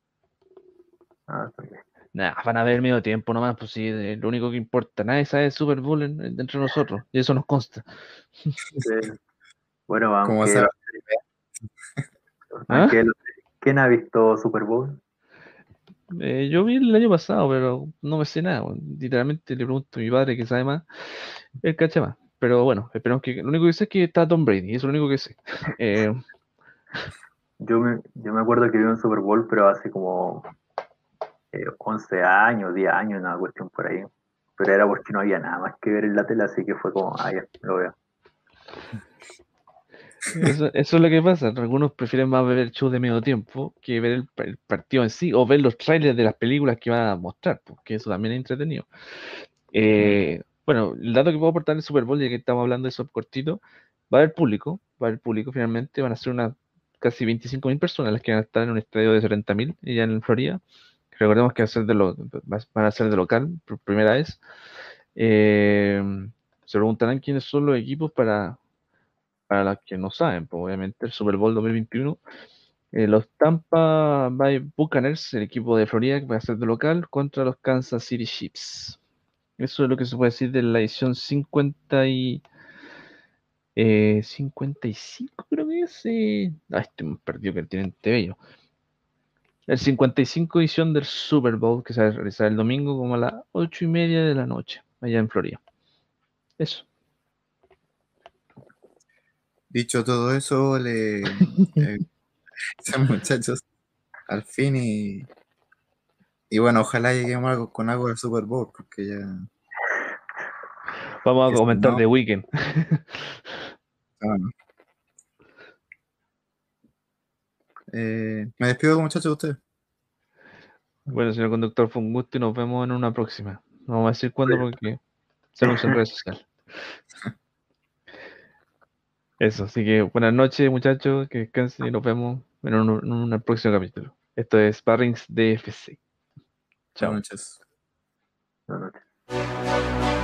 Ah, está bien. Nah, van a ver medio tiempo nomás, pues sí, lo único que importa, nadie sabe el Super Bowl en- en- entre nosotros, y eso nos consta. Sí. Bueno, aunque, sabe- ¿Ah? ¿quién ha visto Super Bowl? Eh, yo vi el año pasado, pero no me sé nada. Literalmente le pregunto a mi padre que sabe más, él cacha más. Pero bueno, esperemos que. Lo único que sé es que está Tom Brady, eso es lo único que sé. Eh, Yo me, yo me acuerdo que vi un Super Bowl, pero hace como eh, 11 años, 10 años, una cuestión por ahí. Pero era porque no había nada más que ver en la tele, así que fue como, ah, ya, lo veo. eso, es lo que pasa. Algunos prefieren más ver el show de medio tiempo que ver el, el partido en sí o ver los trailers de las películas que van a mostrar, porque eso también es entretenido. Eh, bueno, el dato que puedo aportar del Super Bowl, ya que estamos hablando de eso cortito, va a haber público, va a haber público finalmente, van a ser unas casi 25.000 personas las que van a estar en un estadio de 70.000 allá en Florida, Recordemos que ser de lo- va- van a ser de local por primera vez. Eh, se preguntarán quiénes son los equipos para, para los que no saben, pues obviamente el Super Bowl 2021. eh, los Tampa Bay Buccaneers, el equipo de Florida que va a ser de local, contra los Kansas City Chiefs. Eso es lo que se puede decir de la edición 50 y, eh, 55, creo que es. Ay, estoy más perdido que tienen TV yo. El 55 edición del Super Bowl que se va a realizar el domingo como a las 8 y media de la noche, allá en Florida. Eso. Dicho todo eso, le eh, muchachos al fin y, y bueno, ojalá lleguemos algo con algo del Super Bowl, porque ya Vamos a comentar ¿no? de Weekend. ah. Eh, me despido muchachos de ustedes. Bueno, señor conductor, fue un gusto y nos vemos en una próxima. No vamos a decir cuándo porque se anuncia en redes sociales. Eso, así que buenas noches, muchachos, que descansen y nos vemos en un, en un próximo capítulo. Esto es Sparrings DFC. Chao. Buenas noches. Buenas noches.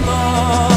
Anymore?